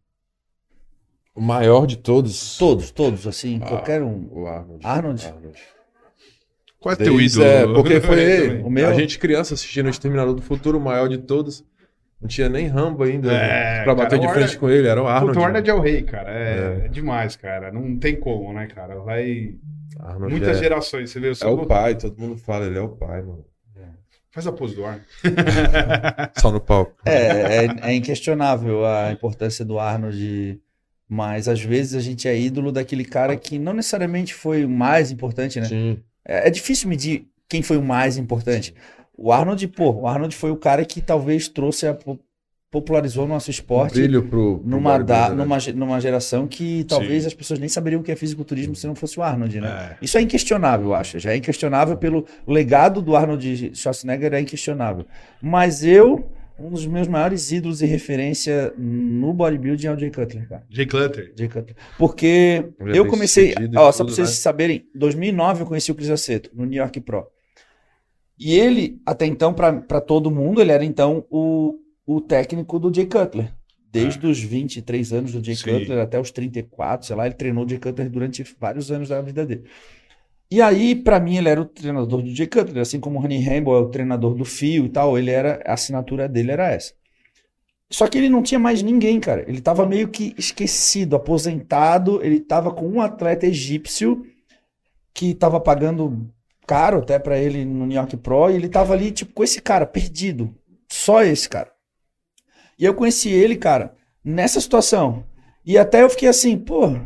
O maior de todos. Todos, todos, assim, Ah, qualquer um. O Arnold. Arnold? Qual é teu Desde- ídolo? É, porque foi É. O meu? A gente criança assistindo o Exterminador do Futuro, o maior de todos. Não tinha nem Rambo ainda É, pra cara, bater o de Arnold- frente com ele, era o Arnold. Puta, o Arnold é o rei, cara. É, É. é demais, cara. Não tem como, né, cara? Vai. Arnold Muitas é, gerações, você vê. Eu é só o pai, todo mundo fala, ele é o pai, mano. Faz a pose do Arnold. Só no palco. É, é, é inquestionável a importância do Arnold, mas às vezes a gente é ídolo daquele cara que não necessariamente foi o mais importante, né? Sim. É, é difícil medir quem foi o mais importante. O Arnold, pô, o Arnold foi o cara que talvez trouxe a po- popularizou o nosso esporte brilho pro, pro numa, da, né? numa, numa geração que talvez Sim. as pessoas nem saberiam o que é fisiculturismo se não fosse o Arnold, né? É. Isso é inquestionável, eu acho. Já é inquestionável pelo legado do Arnold Schwarzenegger é inquestionável. Mas eu, um dos meus maiores ídolos e referência no bodybuilding é o Jay Cutler, cara. Jay Clutter. Jay Cutler. Porque eu bem comecei, ó, só pra vocês né? saberem, em 2009 eu conheci o Chris Aceto no New York Pro. E ele, até então, para todo mundo, ele era então o, o técnico do Jay Cutler. Desde os 23 anos do Jay Sim. Cutler até os 34, sei lá, ele treinou o Jay Cutler durante vários anos da vida dele. E aí, pra mim, ele era o treinador do Jay Cutler, assim como o Honey Rambo é o treinador do Fio e tal, ele era, a assinatura dele era essa. Só que ele não tinha mais ninguém, cara. Ele tava meio que esquecido, aposentado, ele tava com um atleta egípcio que tava pagando caro até pra ele no New York Pro, e ele tava ali, tipo, com esse cara, perdido. Só esse cara. E eu conheci ele, cara, nessa situação. E até eu fiquei assim, pô,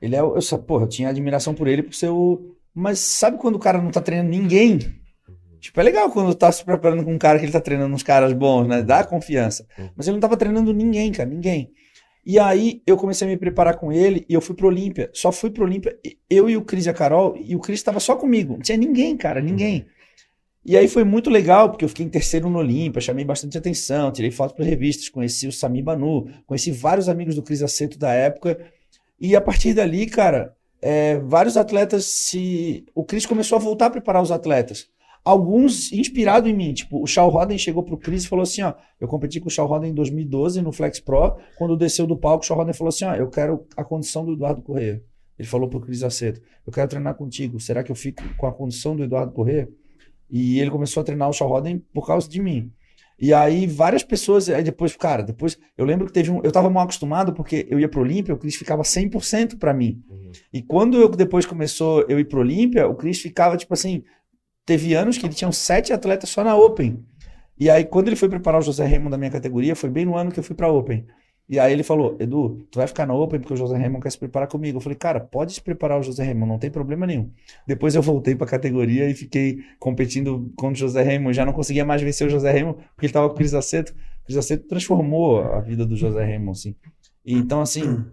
ele é, eu, porra, eu tinha admiração por ele por ser o. Mas sabe quando o cara não tá treinando ninguém? Tipo, é legal quando tá se preparando com um cara que ele tá treinando uns caras bons, né? Dá confiança. Mas ele não tava treinando ninguém, cara, ninguém. E aí eu comecei a me preparar com ele e eu fui pro Olímpia. Só fui pro Olímpia, eu e o Cris e a Carol, e o Cris tava só comigo. Não tinha ninguém, cara, ninguém. E aí foi muito legal, porque eu fiquei em terceiro no Olímpia, chamei bastante atenção, tirei fotos para revistas, conheci o Sami Banu, conheci vários amigos do Cris Aceto da época. E a partir dali, cara, é, vários atletas se. O Cris começou a voltar a preparar os atletas. Alguns inspirado em mim, tipo, o Shaw Roden chegou pro Cris e falou assim, ó, eu competi com o Shaw Roden em 2012 no Flex Pro, quando desceu do palco, o Shaw Roden falou assim, ó, eu quero a condição do Eduardo Corrêa. Ele falou pro Cris Aceto, eu quero treinar contigo, será que eu fico com a condição do Eduardo Corrêa? E ele começou a treinar o Shaw Roden por causa de mim. E aí várias pessoas, aí depois, cara, depois eu lembro que teve um, eu tava mal acostumado porque eu ia pro Olímpia, o Cris ficava 100% pra mim. E quando eu depois começou eu ir pro Olímpia, o Cris ficava tipo assim, teve anos que ele tinha sete atletas só na Open. E aí quando ele foi preparar o José Raymond da minha categoria, foi bem no ano que eu fui pra Open. E aí ele falou, Edu, tu vai ficar na Open porque o José Raymond quer se preparar comigo. Eu falei, cara, pode se preparar o José Raymond, não tem problema nenhum. Depois eu voltei pra categoria e fiquei competindo contra o José Raymond. Já não conseguia mais vencer o José Raymond porque ele tava com o Cris Aceto. O Cris Aceto transformou a vida do José Raymond, assim. E, então, assim,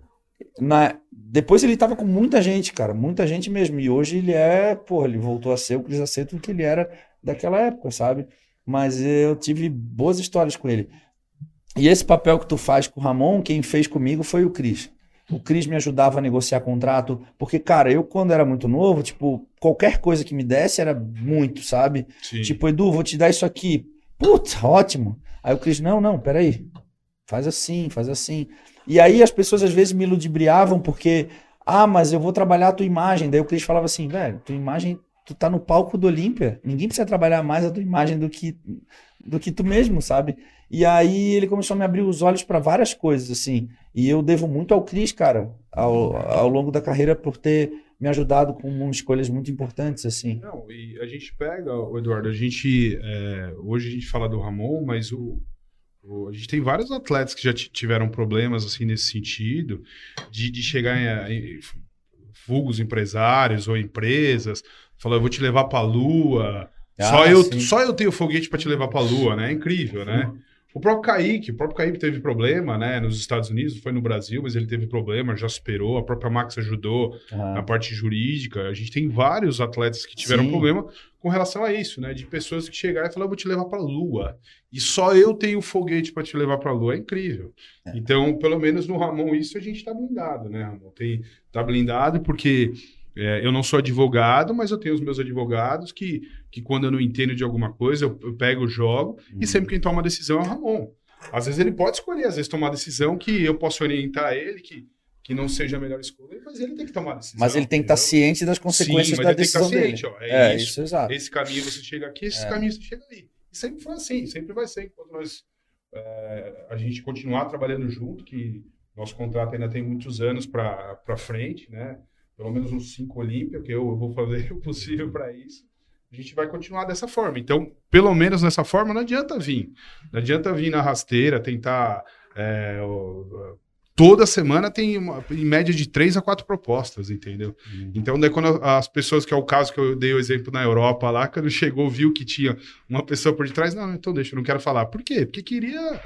na... depois ele tava com muita gente, cara, muita gente mesmo. E hoje ele é, pô, ele voltou a ser o Cris Aceto que ele era daquela época, sabe? Mas eu tive boas histórias com ele. E esse papel que tu faz com o Ramon, quem fez comigo foi o Cris. O Cris me ajudava a negociar contrato, porque, cara, eu quando era muito novo, tipo, qualquer coisa que me desse era muito, sabe? Sim. Tipo, Edu, vou te dar isso aqui. Putz, ótimo. Aí o Cris, não, não, peraí. Faz assim, faz assim. E aí as pessoas às vezes me ludibriavam porque, ah, mas eu vou trabalhar a tua imagem. Daí o Cris falava assim, velho, tua imagem, tu tá no palco do Olímpia. Ninguém precisa trabalhar mais a tua imagem do que, do que tu mesmo, sabe? E aí ele começou a me abrir os olhos para várias coisas, assim. E eu devo muito ao Cris, cara, ao, ao longo da carreira por ter me ajudado com escolhas muito importantes, assim. Não, e a gente pega, o Eduardo, a gente. é, hoje a gente fala do Ramon, mas o, a gente tem vários atletas que já ti- tiveram problemas assim nesse sentido, de, de chegar em, em vulgos empresários ou empresas, falar, eu vou te levar pra lua. só, Ah, eu, sim. só eu tenho foguete pra te levar pra lua, né? É incrível, né? O próprio Kaique, o próprio Kaique teve problema, né, nos Estados Unidos, foi no Brasil, mas ele teve problema, já superou, a própria Max ajudou na parte jurídica. A gente tem vários atletas que tiveram Sim. problema com relação a isso, né, de pessoas que chegaram e falaram, eu vou te levar para a Lua. E só eu tenho foguete para te levar para a Lua, é incrível. É. Então, pelo menos no Ramon isso a gente tá blindado, né, Ramon? Tem, tá blindado porque é, eu não sou advogado, mas eu tenho os meus advogados que, que quando eu não entendo de alguma coisa, eu, eu pego o jogo Uhum. e sempre quem toma a decisão é o Ramon. Às vezes ele pode escolher, às vezes tomar a decisão que eu posso orientar ele, que, que não seja a melhor escolha, mas ele tem que tomar a decisão. Mas ele tem que estar entendeu? ciente das consequências Sim, mas da ele tem que estar decisão dele. ciente, ó, é é, isso. isso, exato. Esse caminho você chega aqui, esse É. caminho você chega ali. E sempre foi assim, sempre vai ser. Enquanto nós, é, a gente continuar trabalhando junto, que nosso contrato ainda tem muitos anos para frente, né? Pelo menos uns cinco Olímpia, que eu vou fazer o possível para isso. A gente vai continuar dessa forma. Então, pelo menos dessa forma, não adianta vir. Não adianta vir na rasteira, tentar. é, toda semana tem, uma, em média, de três a quatro propostas, entendeu? Uhum. Então, daí quando as pessoas, que é o caso que eu dei o exemplo na Europa lá, quando chegou, viu que tinha uma pessoa por detrás, não, então deixa, eu não quero falar. Por quê? Porque queria,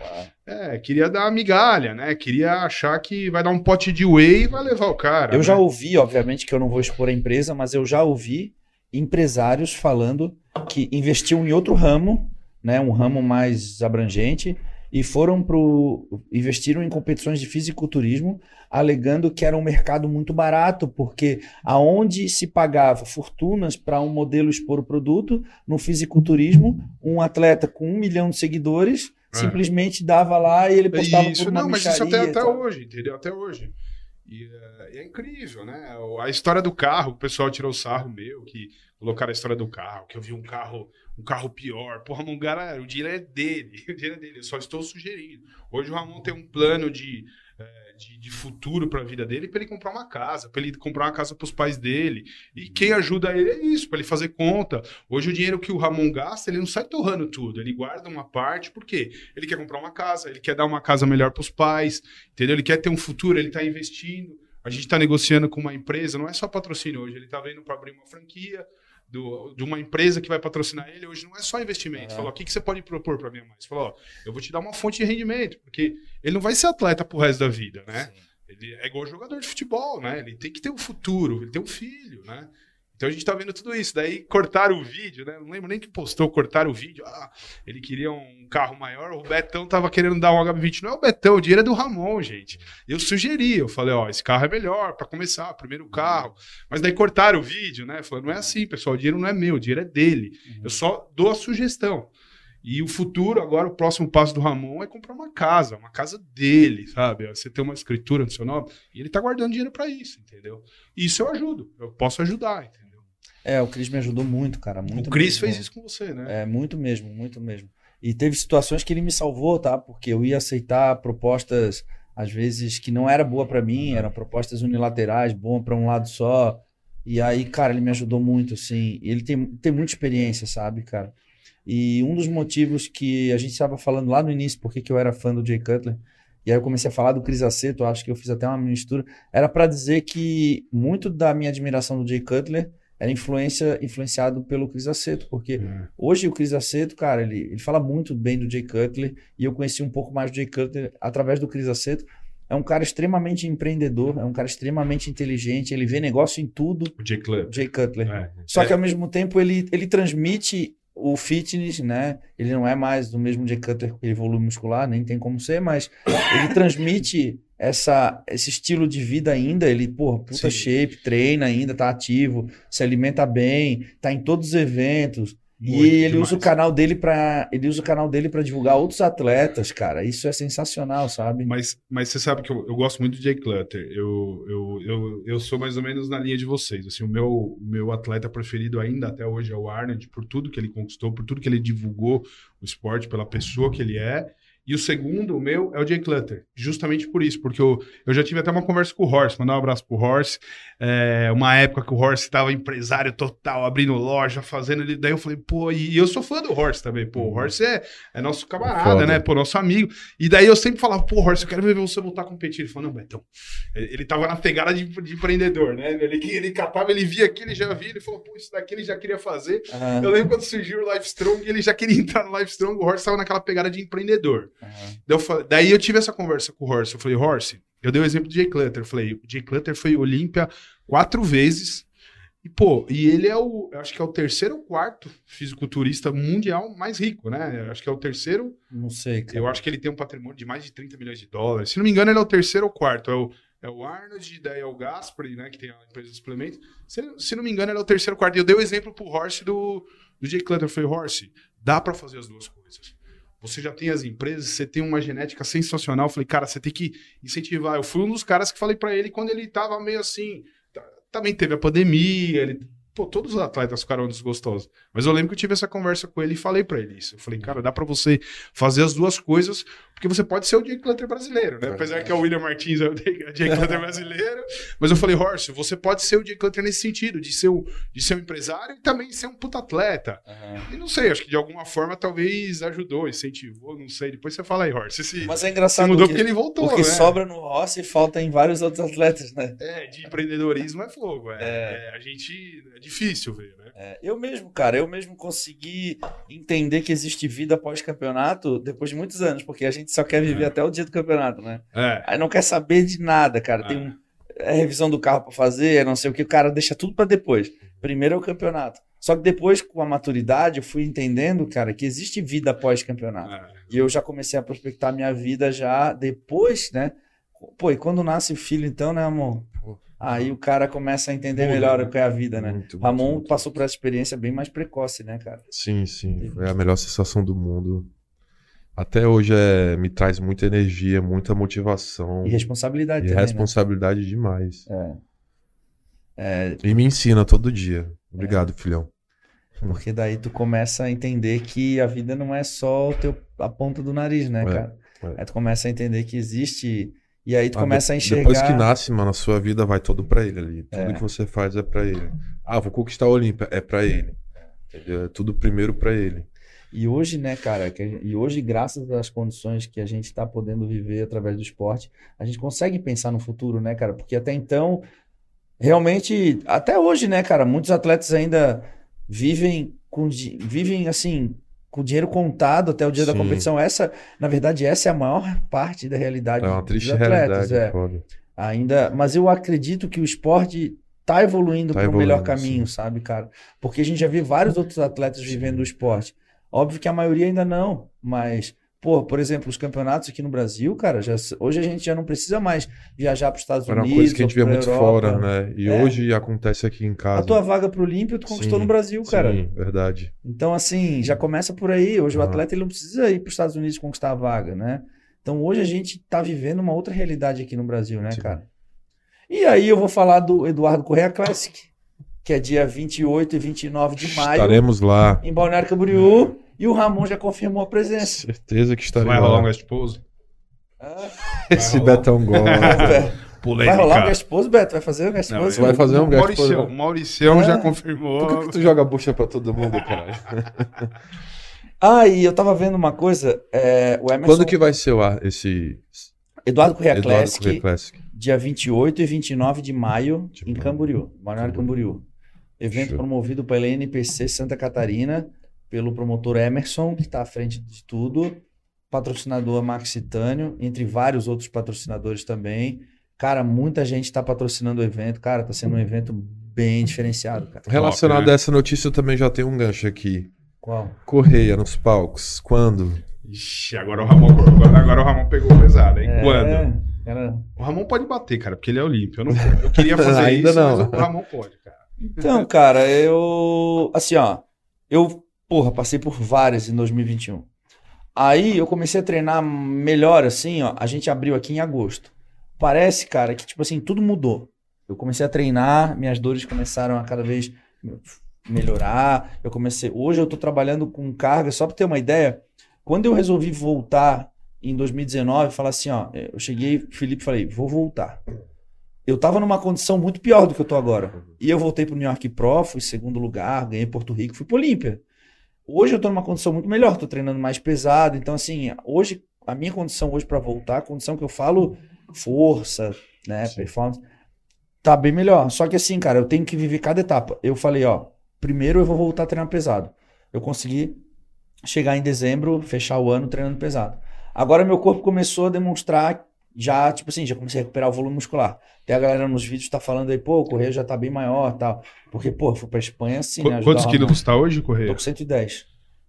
é, queria dar migalha, né? Queria achar que vai dar um pote de whey e vai levar o cara. Eu né? já ouvi, obviamente, que eu não vou expor a empresa, mas eu já ouvi empresários falando que investiam em outro ramo, né, um ramo mais abrangente, e foram pro investiram em competições de fisiculturismo, alegando que era um mercado muito barato, porque aonde se pagava fortunas para um modelo expor o produto, no fisiculturismo, um atleta com um milhão de seguidores É. simplesmente dava lá e ele postava Isso, por uma não, mas isso até, até hoje, entendeu? Até hoje. E é, é incrível, né? A história do carro, o pessoal tirou sarro meu, que colocaram a história do carro, que eu vi um carro, um carro pior. Porra, Ramon, cara, o dinheiro é dele, o dinheiro é dele, eu só estou sugerindo. Hoje o Ramon tem um plano de, de, de futuro para a vida dele, para ele comprar uma casa, para ele comprar uma casa para os pais dele. E quem ajuda ele é isso, para ele fazer conta. Hoje o dinheiro que o Ramon gasta, ele não sai torrando tudo, ele guarda uma parte, por quê? Ele quer comprar uma casa, ele quer dar uma casa melhor para os pais, entendeu? Ele quer ter um futuro, ele está investindo. A gente está negociando com uma empresa, não é só patrocínio hoje, ele está vendo para abrir uma franquia do- de uma empresa que vai patrocinar ele. Hoje não é só investimento. É. Falou, o que, que você pode propor para mãe? Você falou, ó, eu vou te dar uma fonte de rendimento, porque ele não vai ser atleta pro resto da vida, né? Ele é igual jogador de futebol, né? Ele tem que ter um futuro, ele tem um filho, né? Então a gente tá vendo tudo isso. Daí cortaram o vídeo, né? Não lembro nem que postou, cortaram o vídeo. Ah, ele queria um carro maior, o Betão tava querendo dar um HB20. Não é o Betão, o dinheiro é do Ramon, gente. Eu sugeri, eu falei, ó, esse carro é melhor para começar, primeiro carro. Mas daí cortaram o vídeo, né? Falando, não é assim, pessoal, o dinheiro não é meu, o dinheiro é dele. Eu só dou a sugestão. E o futuro, agora, o próximo passo do Ramon é comprar uma casa, uma casa dele, sabe? Você ter uma escritura no seu nome. E ele tá guardando dinheiro para isso, entendeu? E isso eu ajudo, eu posso ajudar, entendeu? É, o Cris me ajudou muito, cara. Muito o Cris fez isso com você, né? É, muito mesmo, muito mesmo. E teve situações que ele me salvou, tá? Porque eu ia aceitar propostas, às vezes, que não era boa pra mim, eram propostas unilaterais, bom pra um lado só. E aí, cara, ele me ajudou muito, assim. Ele tem, tem muita experiência, sabe, cara? E um dos motivos que a gente estava falando lá no início, porque que eu era fã do Jay Cutler, e aí eu comecei a falar do Chris Aceto, acho que eu fiz até uma mistura, era pra dizer que muito da minha admiração do Jay Cutler era influência, influenciado pelo Chris Aceto, porque É. Hoje o Chris Aceto, cara, ele, ele fala muito bem do Jay Cutler e eu conheci um pouco mais do Jay Cutler através do Chris Aceto. É um cara extremamente empreendedor, é um cara extremamente inteligente, ele vê negócio em tudo, O Jay o Jay Cutler. É. Só que ao mesmo tempo ele, ele transmite o fitness, né? Ele não é mais do mesmo Jay Cutler com aquele volume muscular, nem tem como ser, mas ele transmite essa, esse estilo de vida ainda. Ele, porra, puta Sim. shape, treina ainda, tá ativo, se alimenta bem, tá em todos os eventos. Muito e ele demais. usa o canal dele para ele usa o canal dele para divulgar outros atletas, cara. Isso é sensacional, sabe? Mas, mas você sabe que eu, eu gosto muito do Jay Clutter. Eu, eu, eu, eu sou mais ou menos na linha de vocês. Assim, o meu, o meu atleta preferido ainda até hoje é o Arnold, por tudo que ele conquistou, por tudo que ele divulgou o esporte, pela pessoa que ele é. E o segundo, o meu, é o Jay Clutter. Justamente por isso, porque eu, eu já tive até uma conversa com o Horst, mandar um abraço pro Horst. É, uma época que o Horst estava empresário total, abrindo loja, fazendo. Daí eu falei, pô, e eu sou fã do Horst também. Pô, o Horst é, é nosso camarada, Foda. né? Pô, nosso amigo. E daí eu sempre falava, pô, Horst, eu quero ver você voltar a competir. Ele falou, não, Betão. Ele tava na pegada de, de empreendedor, né? Ele, ele catava, ele via aqui, ele já via, ele falou, pô, isso daqui ele já queria fazer. Ah, Eu lembro quando surgiu o Live Strong, ele já queria entrar no Live Strong, o Horst tava naquela pegada de empreendedor. Daí eu, daí eu tive essa conversa com o Horse. Eu falei, Horse, eu dei o exemplo do Jay Clutter. Eu falei, o Jay Clutter foi Olímpia quatro vezes. E, pô, e ele é o, eu acho que é o terceiro ou quarto fisiculturista mundial mais rico, né? Eu acho que é o terceiro. Não sei, cara. Eu acho que ele tem um patrimônio de mais de 30 milhões de dólares. Se não me engano, ele é o terceiro ou quarto. É o, é o Arnold, daí é o Gaspari, né? Que tem a empresa de suplementos. Se, se não me engano, ele é o terceiro ou quarto. E eu dei o exemplo pro Horse do, do Jay Clutter. Eu falei, Horse, dá pra fazer as duas coisas. Você já tem as empresas, você tem uma genética sensacional. Eu falei, cara, você tem que incentivar. Eu fui um dos caras que falei pra ele quando ele tava meio assim. Também teve a pandemia, ele. Pô, todos os atletas ficaram desgostosos. Mas eu lembro que eu tive essa conversa com ele e falei pra ele isso. Eu falei, cara, dá pra você fazer as duas coisas, porque você pode ser o Jay Clutter brasileiro, né? Apesar que é o William Martins é o Jay Jay Clutter brasileiro. Mas eu falei, Horst, você pode ser o Jay Clutter nesse sentido, de ser, o, de ser um empresário e também ser um puta atleta. Aham. E não sei, acho que de alguma forma talvez ajudou, incentivou, não sei. Depois você fala aí, Horst. Se, Mas é engraçado mudou porque, porque ele voltou, porque né? sobra no Rossi e falta em vários outros atletas, né? É, de empreendedorismo é fogo. É, É. é, a gente. Difícil ver, né? É, eu mesmo, cara, eu mesmo consegui entender que existe vida após campeonato depois de muitos anos, porque a gente só quer viver É. até o dia do campeonato, né? É. Aí não quer saber de nada, cara. Tem É. um, é revisão do carro pra fazer, não sei o que, o cara deixa tudo pra depois. Primeiro é o campeonato. Só que depois, com a maturidade, eu fui entendendo, cara, que existe vida após campeonato. é. E eu já comecei a prospectar minha vida já depois, né? Pô, e quando nasce o filho, então, né, amor? Aí o cara começa a entender melhor né? o que é a vida, né? Muito, Ramon muito, passou por essa experiência bem mais precoce, né, cara? Sim, sim. Foi a melhor sensação do mundo. Até hoje é, me traz muita energia, muita motivação. E responsabilidade E também, responsabilidade demais. né? É, E me ensina todo dia. Obrigado, filhão. porque daí tu começa a entender que a vida não é só o teu, a ponta do nariz, né, É, cara? é. Aí tu começa a entender que existe... E aí tu Ah, começa a enxergar... Depois que nasce, mano, a sua vida vai todo pra ele ali. Tudo É. que você faz é pra ele. Ah, vou conquistar a Olímpia, é pra ele. Entendeu? É tudo primeiro pra ele. E hoje, né, cara, que e hoje, graças às condições que a gente está podendo viver através do esporte, a gente consegue pensar no futuro, né, cara? Porque até então, realmente, até hoje, né, cara, muitos atletas ainda vivem com, vivem assim, com dinheiro contado até o dia da Sim. competição. Essa, na verdade, essa é a maior parte da realidade É uma dos triste atletas, realidade. é. foda. Ainda, mas eu acredito que o esporte tá evoluindo Tá para o melhor caminho, sabe, cara? Porque a gente já vê vários outros atletas vivendo o esporte. Óbvio que a maioria ainda não, mas, pô, por exemplo, os campeonatos aqui no Brasil, cara, já, hoje a gente já não precisa mais viajar para os Estados Era uma Unidos. coisa que a gente vê pra muito Europa. fora, né? E É. hoje acontece aqui em A casa. tua vaga pro Olímpio tu conquistou Sim, no Brasil, cara. Sim, verdade. Então, assim, já começa por aí. Hoje o Aham. atleta ele não precisa ir para os Estados Unidos conquistar a vaga, né? Então, hoje a gente tá vivendo uma outra realidade aqui no Brasil, né, Sim. cara? E aí eu vou falar do Eduardo Correia Classic, que é dia 28 e 29 de maio, Estaremos lá. em Balneário Camboriú, e o Ramon já confirmou a presença. Certeza que estaremos Vai rolar um pose? Ah, Esse rolar. Betão gosta. vai Polêmica. rolar um guest pose, Beto? Vai fazer o guest Não, pose? Vai fazer um guest Mauricião? Mauricião já É. confirmou. Por que, que tu joga bucha pra todo mundo, cara? Ah, e eu tava vendo uma coisa, é, o Emerson, Quando que vai ser o ar, esse Eduardo Correia Eduardo Classic, Classic? dia 28 e 29 de maio, De em. Camboriú, Balneário Camboriú. Evento Show. promovido pela NPC Santa Catarina, pelo promotor Emerson, que está à frente de tudo, patrocinador Maxitânio, entre vários outros patrocinadores também. Cara, muita gente está patrocinando o evento. Cara, tá sendo um evento bem diferenciado, cara. Relacionado Top, né? a essa notícia, eu também já tenho um gancho aqui. Qual? Correia nos palcos. Quando? Ixi, agora o Ramon, agora, o Ramon pegou pesado, hein? É, Quando? cara. O Ramon pode bater, cara, porque ele é olímpio. Eu, não, eu queria fazer Ainda isso, não. mas o Ramon pode, cara. Então, cara, eu. Assim, ó. Eu, porra, passei por várias em 2021. Aí eu comecei a treinar melhor, assim, ó. A gente abriu aqui em agosto. Parece, cara, que, tipo assim, tudo mudou. Eu comecei a treinar, minhas dores começaram a cada vez melhorar. Eu comecei. Hoje eu tô trabalhando com carga, só pra ter uma ideia. Quando eu resolvi voltar em 2019, falar assim, ó. Eu cheguei, Felipe, falei, vou voltar. Eu tava numa condição muito pior do que eu tô agora. E eu voltei pro New York Pro, fui segundo lugar, ganhei Porto Rico, fui pro Olímpia. Hoje eu tô numa condição muito melhor, tô treinando mais pesado. Então, assim, hoje, a minha condição hoje para voltar, a condição que eu falo, força, né, Sim. performance, tá bem melhor. Só que assim, cara, eu tenho que viver cada etapa. Eu falei, ó, primeiro eu vou voltar a treinar pesado. Eu consegui chegar em dezembro, fechar o ano treinando pesado. Agora meu corpo começou a demonstrar já, tipo assim, já comecei a recuperar o volume muscular. Tem a galera nos vídeos tá falando aí, pô, o Correia já tá bem maior tal. Porque, pô, eu fui pra Espanha assim, Qu- né? Quantos quilos você tá hoje, Tô Correia? com 110.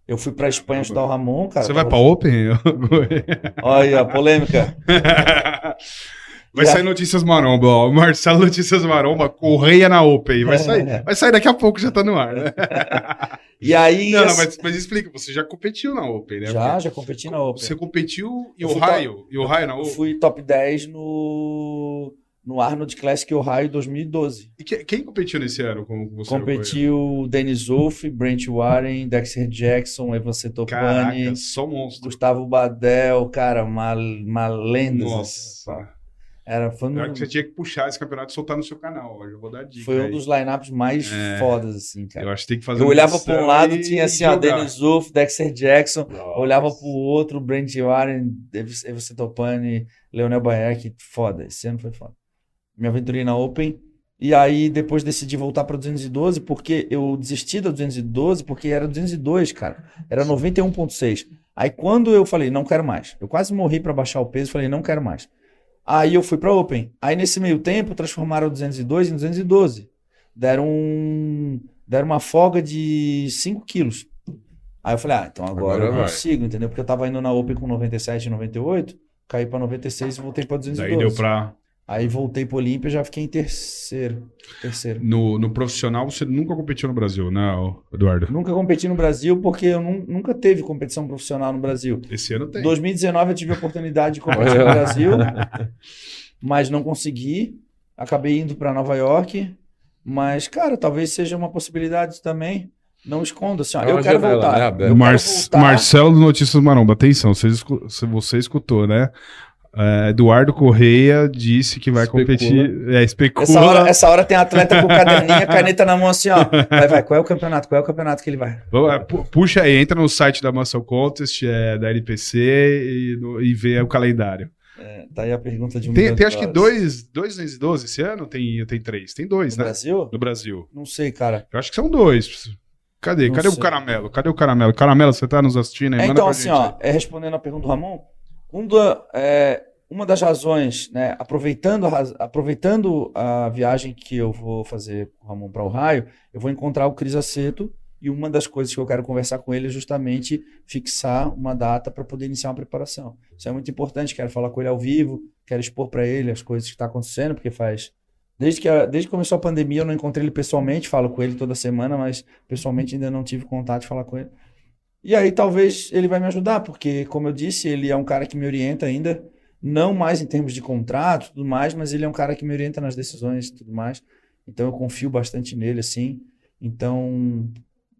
Eu fui pra Espanha ajudar o Ramon, cara. Você vai tava- pra Open? Olha aí, a polêmica. Vai sair notícias maromba, ó. Marcelo Notícias Maromba, Correia na Open. Vai É. sair, vai sair daqui a pouco, já tá no ar, né? E aí. Não, não, assim- mas, mas explica, você já competiu na Open, né? Já, Porque já competi na Open. Você competiu em Eu Ohio? Em Ohio na Eu Open? fui top 10 no, no Arnold Classic Ohio 2012. E que- quem competiu nesse ano com você? Competiu Denis Wolff, Brent Warren, Dexter Jackson, Evan Topani, Caraca, só monstro. Gustavo Badel, cara, uma, uma lenda. Nossa. Era, foi, um, que você tinha que puxar esse campeonato e soltar no seu canal. ó. Eu vou dar dica. foi um aí. dos lineups mais É. fodas, assim, cara. Eu acho que tem que fazer Eu olhava para um lado, e tinha assim, ó. Denis Wolff, Dexter Jackson, Nossa. olhava pro outro, Brent Warren, Evan Topani, Leonel Baek, foda, esse ano foi foda. Me aventurei na Open, e aí depois decidi voltar para 212, porque eu desisti da 212, porque era 202, cara, era 91.6. Aí quando eu falei, não quero mais, eu quase morri para baixar o peso, falei, não quero mais. Aí eu fui para Open. Aí nesse meio tempo transformaram o 202 em 212. Deram um, deram uma folga de 5 quilos. Aí eu falei, ah, então agora, Agora eu vai. consigo, entendeu? Porque eu tava indo na Open com 97 e 98, caí pra 96 e voltei pra 212. Daí deu pra. Aí voltei pro Olímpia e já fiquei em terceiro. Terceiro. No, no profissional, você nunca competiu no Brasil, né, Eduardo? Nunca competi no Brasil porque eu nun- nunca teve competição profissional no Brasil. Esse ano Em tem. 2019 eu tive a oportunidade de competir no Brasil, mas não consegui. Acabei indo para Nova York. Mas, cara, talvez seja uma possibilidade também. Não escondo, assim, ó, É eu quero janela, voltar. né, eu quero Mar voltar. Marcelo do Notícias Maromba, atenção, você, escu- você escutou, né? É, Eduardo Correia disse que vai Especula. competir. É, especula. Essa hora, essa hora tem atleta com caderninha, caneta na mão assim, ó. Vai, vai, qual é o campeonato? Qual é o campeonato que ele vai? Pu- Puxa aí, entra no site da Muscle Contest, é, da LPC e, no- e vê o calendário. É, tá aí a pergunta de um Tem, tem acho que dois, dois 212 esse ano? Tem, tem três. Tem dois, No né? Brasil? No Brasil. Não sei, cara. Eu acho que são dois. Cadê? Não Cadê o sei. caramelo? Cadê o caramelo? Caramelo, você tá nos assistindo aí? É, então, pra assim, gente ó, é, respondendo a pergunta do Ramon, um é, uma das razões, né, aproveitando a, aproveitando a viagem que eu vou fazer com o Ramon para o Raio, eu vou encontrar o Cris Aceto e uma das coisas que eu quero conversar com ele é justamente fixar uma data para poder iniciar uma preparação. Isso é muito importante, quero falar com ele ao vivo, quero expor para ele as coisas que estão acontecendo, porque faz Desde que, a- desde que começou a pandemia, eu não encontrei ele pessoalmente, falo com ele toda semana, mas pessoalmente ainda não tive contato de falar com ele. E aí talvez ele vai me ajudar, porque, como eu disse, ele é um cara que me orienta ainda, não mais em termos de contrato e tudo mais, mas ele é um cara que me orienta nas decisões e tudo mais. Então eu confio bastante nele, assim. Então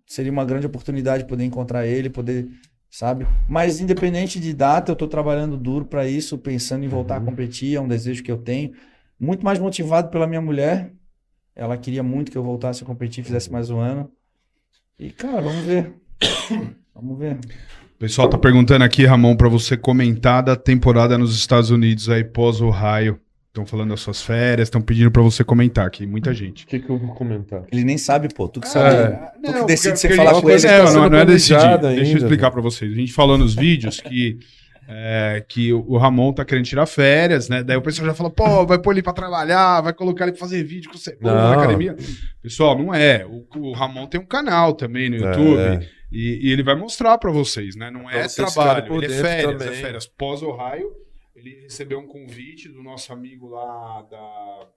seria uma grande oportunidade poder encontrar ele, poder, sabe? Mas independente de data, eu estou trabalhando duro para isso, pensando em voltar a competir, é um desejo que eu tenho. Muito mais motivado pela minha mulher. Ela queria muito que eu voltasse a competir, fizesse mais um ano. E, cara, vamos ver. Vamos ver. O pessoal tá perguntando aqui, Ramon, pra você comentar da temporada nos Estados Unidos aí pós o raio. Estão falando das suas férias, estão pedindo pra você comentar aqui, muita gente. O que, que eu vou comentar? Ele nem sabe, pô. Tu que sabe. É. Tu que decide porque- você falar com ele. Não, tá não, é decidir. planejado Deixa eu ainda. explicar pra vocês. A gente falou nos vídeos que, é, que o Ramon tá querendo tirar férias, né? Daí o pessoal já fala, pô, vai pôr ele pra trabalhar, vai colocar ele pra fazer vídeo com você pô, na academia. Pessoal, não é. O, o Ramon tem um canal também no YouTube. É. E, e ele vai mostrar pra vocês, né? Não é vocês trabalho, ele é férias, também. é férias. Pós-Ohio, ele recebeu um convite do nosso amigo lá da,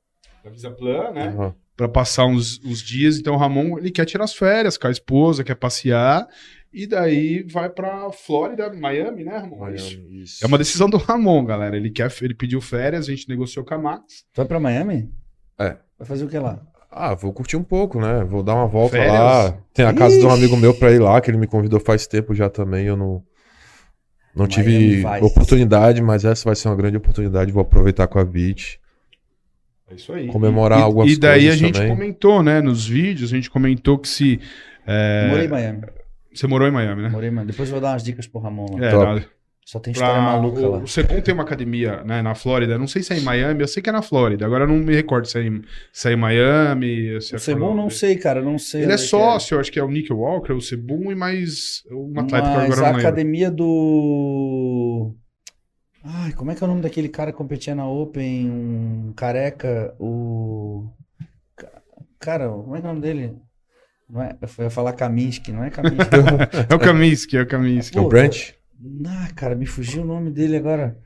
da Visaplan, né? Uhum. Pra passar uns, uns dias. Então o Ramon, ele quer tirar as férias com a esposa, quer passear. E daí vai pra Flórida, Miami, né, Ramon? É isso. Miami, isso. É uma decisão do Ramon, galera. Ele quer, ele pediu férias, a gente negociou com a Max. Vai pra Miami? É. Vai fazer o que lá? Ah, vou curtir um pouco, né? Vou dar uma volta Férias? lá. Tem a casa de um amigo meu pra ir lá, que ele me convidou faz tempo já também. Eu não, não Miami tive Vice. oportunidade, mas essa vai ser uma grande oportunidade. Vou aproveitar com a Beach. É isso aí. Comemorar e, algumas E daí a gente também. comentou, né, nos vídeos, a gente comentou que se. é, Morei em Miami. Você morou em Miami, né? Morei em Miami. Depois eu vou dar umas dicas pro Ramon lá. É, Só tem pra- história maluca o, lá. o Secom tem uma academia né, na Flórida. Não sei se é em Miami, eu sei que é na Flórida. Agora eu não me recordo se é em, se é em Miami. Se é O Sebum não sei, cara. Não sei. Ele é onde que sócio, eu acho que é o Nick Walker, o Sebum e mais um atleta que agora a não lembro. academia do. Ai, como é que é o nome daquele cara que competia na Open? Um careca, o. Ca- Cara, como é que é o nome dele? Não é, eu ia falar Kaminsky, não é Kaminsky. É o Kaminsky, é o Kaminsky. É o Brant? Ah, cara, me fugiu o nome dele agora.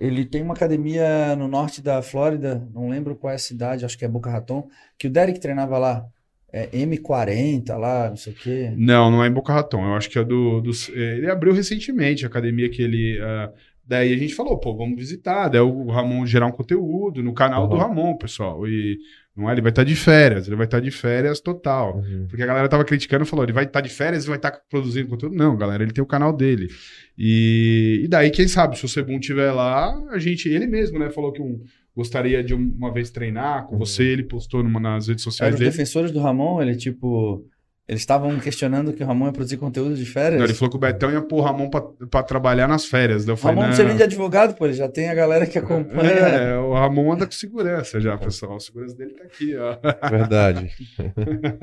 Ele tem uma academia no norte da Flórida, não lembro qual é a cidade, acho que é Boca Raton, que o Derek treinava lá. É M40 lá, não sei o quê. Não, não é em Boca Raton. Eu acho que é do. do- é, ele abriu recentemente a academia que ele. ah, daí a gente falou, pô, vamos visitar. Daí o Ramon gerar um conteúdo no canal do Uhum. Ramon, pessoal. E não é, ele vai estar de férias, ele vai estar de férias total. Uhum. Porque a galera tava criticando e falou, ele vai estar de férias e vai estar produzindo conteúdo. Não, galera, ele tem o canal dele. E, e daí, quem sabe, se o Sebum estiver lá, a gente, ele mesmo, né, falou que um, gostaria de um- uma vez treinar com Uhum. você, ele postou numa, nas redes sociais os dele. defensores do Ramon, ele tipo. Eles estavam questionando que o Ramon ia produzir conteúdo de férias. Não, ele falou que o Betão ia pôr o Ramon pra, pra trabalhar nas férias. Daí eu falei, Ramon não precisa nem de advogado, pô, ele já tem a galera que acompanha. É, o Ramon anda com segurança já, pessoal. A segurança dele tá aqui, ó. Verdade.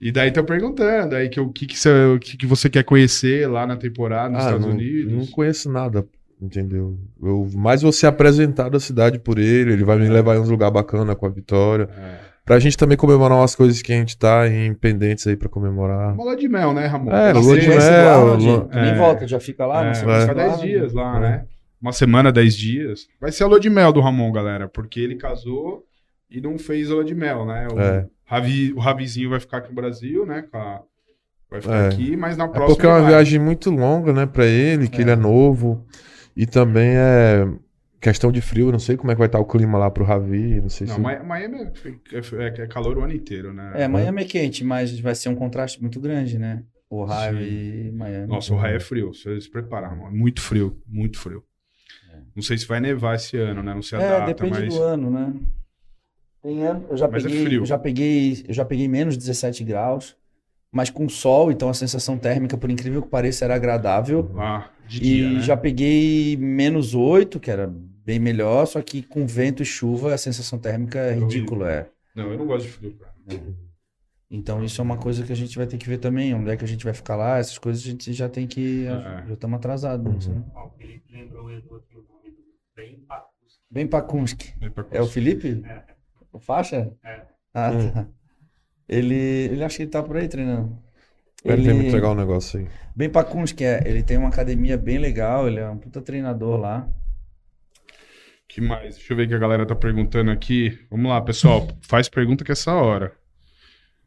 E daí estão perguntando aí que, o que, que, você, o que, que você quer conhecer lá na temporada nos Ah, Estados não, Unidos. não conheço nada, entendeu? Eu mais vou ser apresentado a cidade por ele, ele vai me levar em uns lugares bacanas com a vitória. É. Pra gente também comemorar umas coisas que a gente tá em pendentes aí pra comemorar. Uma lua de mel, né, Ramon? É, lua de mel, tu nem é. volta, já fica lá. É, não sei vai ficar lá. 10 dias lá, É. né? Uma semana, 10 dias. Vai ser a lua de mel do Ramon, galera, porque ele casou e não fez a lua de mel, né? O, É. Ravi, o Ravizinho vai ficar aqui no Brasil, né? com a- Vai ficar É. aqui, mas na É próxima. porque é uma vai. viagem muito longa, né, pra ele, que É. ele é novo. E também é questão de frio, não sei como é que vai estar o clima lá pro Ravi, não sei Não, se... Mi- Miami é, é- é calor o ano inteiro, né? É, Miami é quente, mas vai ser um contraste muito grande, né? O Ohio Sim. e Miami. Nossa, o raio é frio, você se prepara, mano. Muito frio, muito frio. Não sei se vai nevar esse ano, né? Não sei a É, data, depende mas. do ano, né? Tem ano, eu já Mas é peguei, frio. eu já peguei, eu já peguei menos 17 graus, mas com sol, então a sensação térmica, por incrível que pareça, era agradável. Lá de E dia, né? já peguei menos 8, que era bem melhor, só que com vento e chuva a sensação térmica é Horrível. ridícula, é. Não, eu não gosto de frio, cara. Então isso é uma coisa que a gente vai ter que ver também, onde é que a gente vai ficar lá, essas coisas a gente já tem que, É. já estamos atrasados nisso, né? O Felipe lembrou do outro nome do bem. Bem Pakunski. Pra É o. Felipe? É. O faixa? É. Ah, tá. Ele, ele acha que ele tá por aí treinando. Ele veio me entregar um negócio aí. Bem Pakunski, é. Ele tem uma academia bem legal, ele é um puta treinador lá. Que mais? Deixa eu ver o que a galera tá perguntando aqui. Vamos lá, pessoal. Faz pergunta que é essa hora.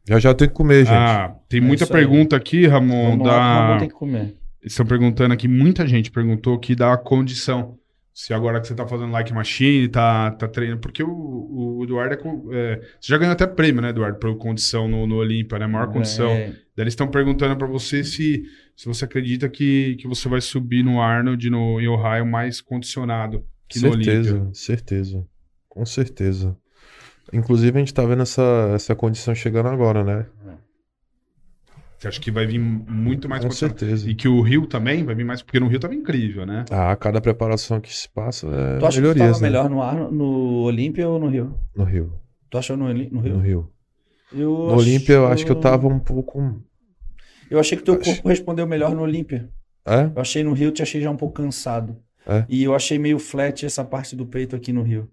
Já já tenho que comer, gente. Ah, tem É muita isso aí. pergunta aqui, Ramon, Vamos lá, da. Ramon tem que comer. Eles estão perguntando aqui, muita gente perguntou aqui da condição. Se agora que você tá fazendo like machine, tá, tá treinando. Porque o, o Eduardo é, com- é, Você já ganhou até prêmio, né, Eduardo? Por condição no, no Olímpia, né? Maior condição. É, Daí eles estão perguntando pra você se, se você acredita que, que você vai subir no Arnold no, em Ohio mais condicionado que no Olímpia. certeza, certeza. Com certeza. Inclusive, a gente tá vendo essa, essa condição chegando agora, né? Você acha que vai vir muito mais Com certeza. E que o Rio também vai vir mais, porque no Rio tava incrível, né? Ah, cada preparação que se passa é Tu acha que melhorias, tava né? melhor no, Ar- no Olímpia ou no Rio? No Rio. Tu achou no, no Rio? No Rio. Eu No Olímpia, eu acho que eu tava um pouco... Eu achei que teu Acho- corpo respondeu melhor no Olímpia. É? Eu achei no Rio, te achei já um pouco cansado. É? E eu achei meio flat essa parte do peito aqui no Rio.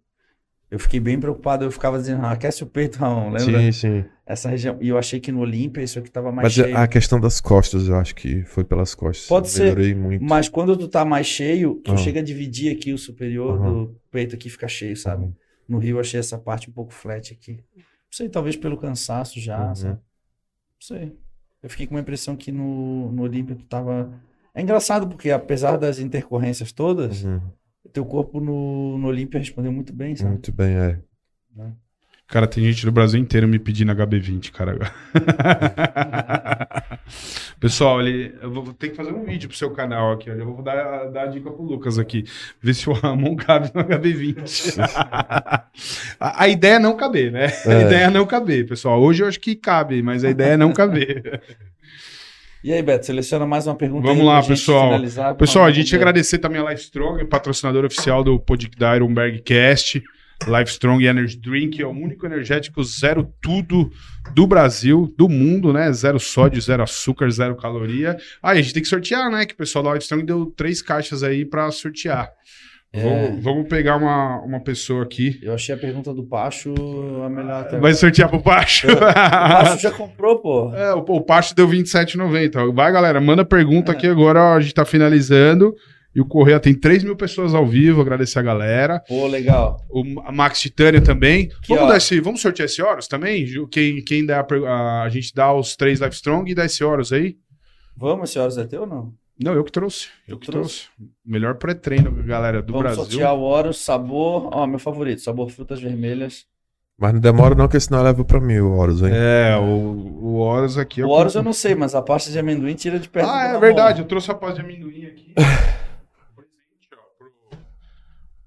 Eu fiquei bem preocupado, eu ficava dizendo, ah, aquece o peito, Ramon, lembra? Sim, sim. Essa região. E eu achei que no Olímpia isso aqui tava mais Mas cheio. a questão das costas, eu acho que foi pelas costas. Pode ser, Melhorei muito. Mas quando tu tá mais cheio, tu Ah. chega a dividir aqui o superior Aham. do peito aqui fica cheio, sabe? Uhum. No Rio eu achei essa parte um pouco flat aqui. Não sei, talvez pelo cansaço já, Uhum. sabe? Não sei. Eu fiquei com uma impressão que no, no Olímpia tu tava. É engraçado porque apesar das intercorrências todas, Uhum. teu corpo no, no Olímpia respondeu muito bem, sabe? Muito bem, é. Cara, tem gente do Brasil inteiro me pedindo HB20, cara. Pessoal, ele, eu vou ter que fazer um vídeo pro seu canal aqui. Eu vou dar, dar a dica pro Lucas aqui. Ver se o Ramon cabe no HB20. a, a ideia é não caber, né? A É. ideia é não caber, pessoal. Hoje eu acho que cabe, mas a ideia é não caber. E aí, Beto, seleciona mais uma pergunta Vamos aí lá, pessoal. finalizar. Pessoal, a gente ver. agradecer também a La Strong, patrocinador oficial do podcast da Ironberg Cast. Life Strong Energy Drink, é o único energético zero tudo do Brasil, do mundo, né? Zero sódio, zero açúcar, zero caloria. Ah, e a gente tem que sortear, né? Que o pessoal da Life Strong deu três caixas aí pra sortear. É. Vamos, vamos pegar uma, uma pessoa aqui. Eu achei a pergunta do Pacho a melhor até Vai sortear pro Pacho. O Pacho já comprou, pô. É, o, o Pacho deu 27,90. Vai, galera, manda pergunta É. aqui agora. ó, a gente tá finalizando. E o Correia tem 3 mil pessoas ao vivo. Agradecer a galera. Pô, legal. O Max Titânia também. vamos, ó. dar esse, vamos sortear esse Horus também? Quem, quem dá a, a, gente dá os três Life Strong e dá esse Horus aí? Vamos, senhoras, é teu ou não? Não, eu que trouxe. Eu Tu que trouxe? trouxe. Melhor pré-treino, galera, do Vamos Brasil. sortear o Horus, sabor. Ó, meu favorito, sabor frutas vermelhas. Mas não demora não, que senão leva pra mim o Horus, hein? É, o, o Horus aqui. O Horus eu não sei, mas a pasta de amendoim tira de perto. Ah, é verdade. Eu trouxe a pasta de amendoim aqui. Presente, ó, pro,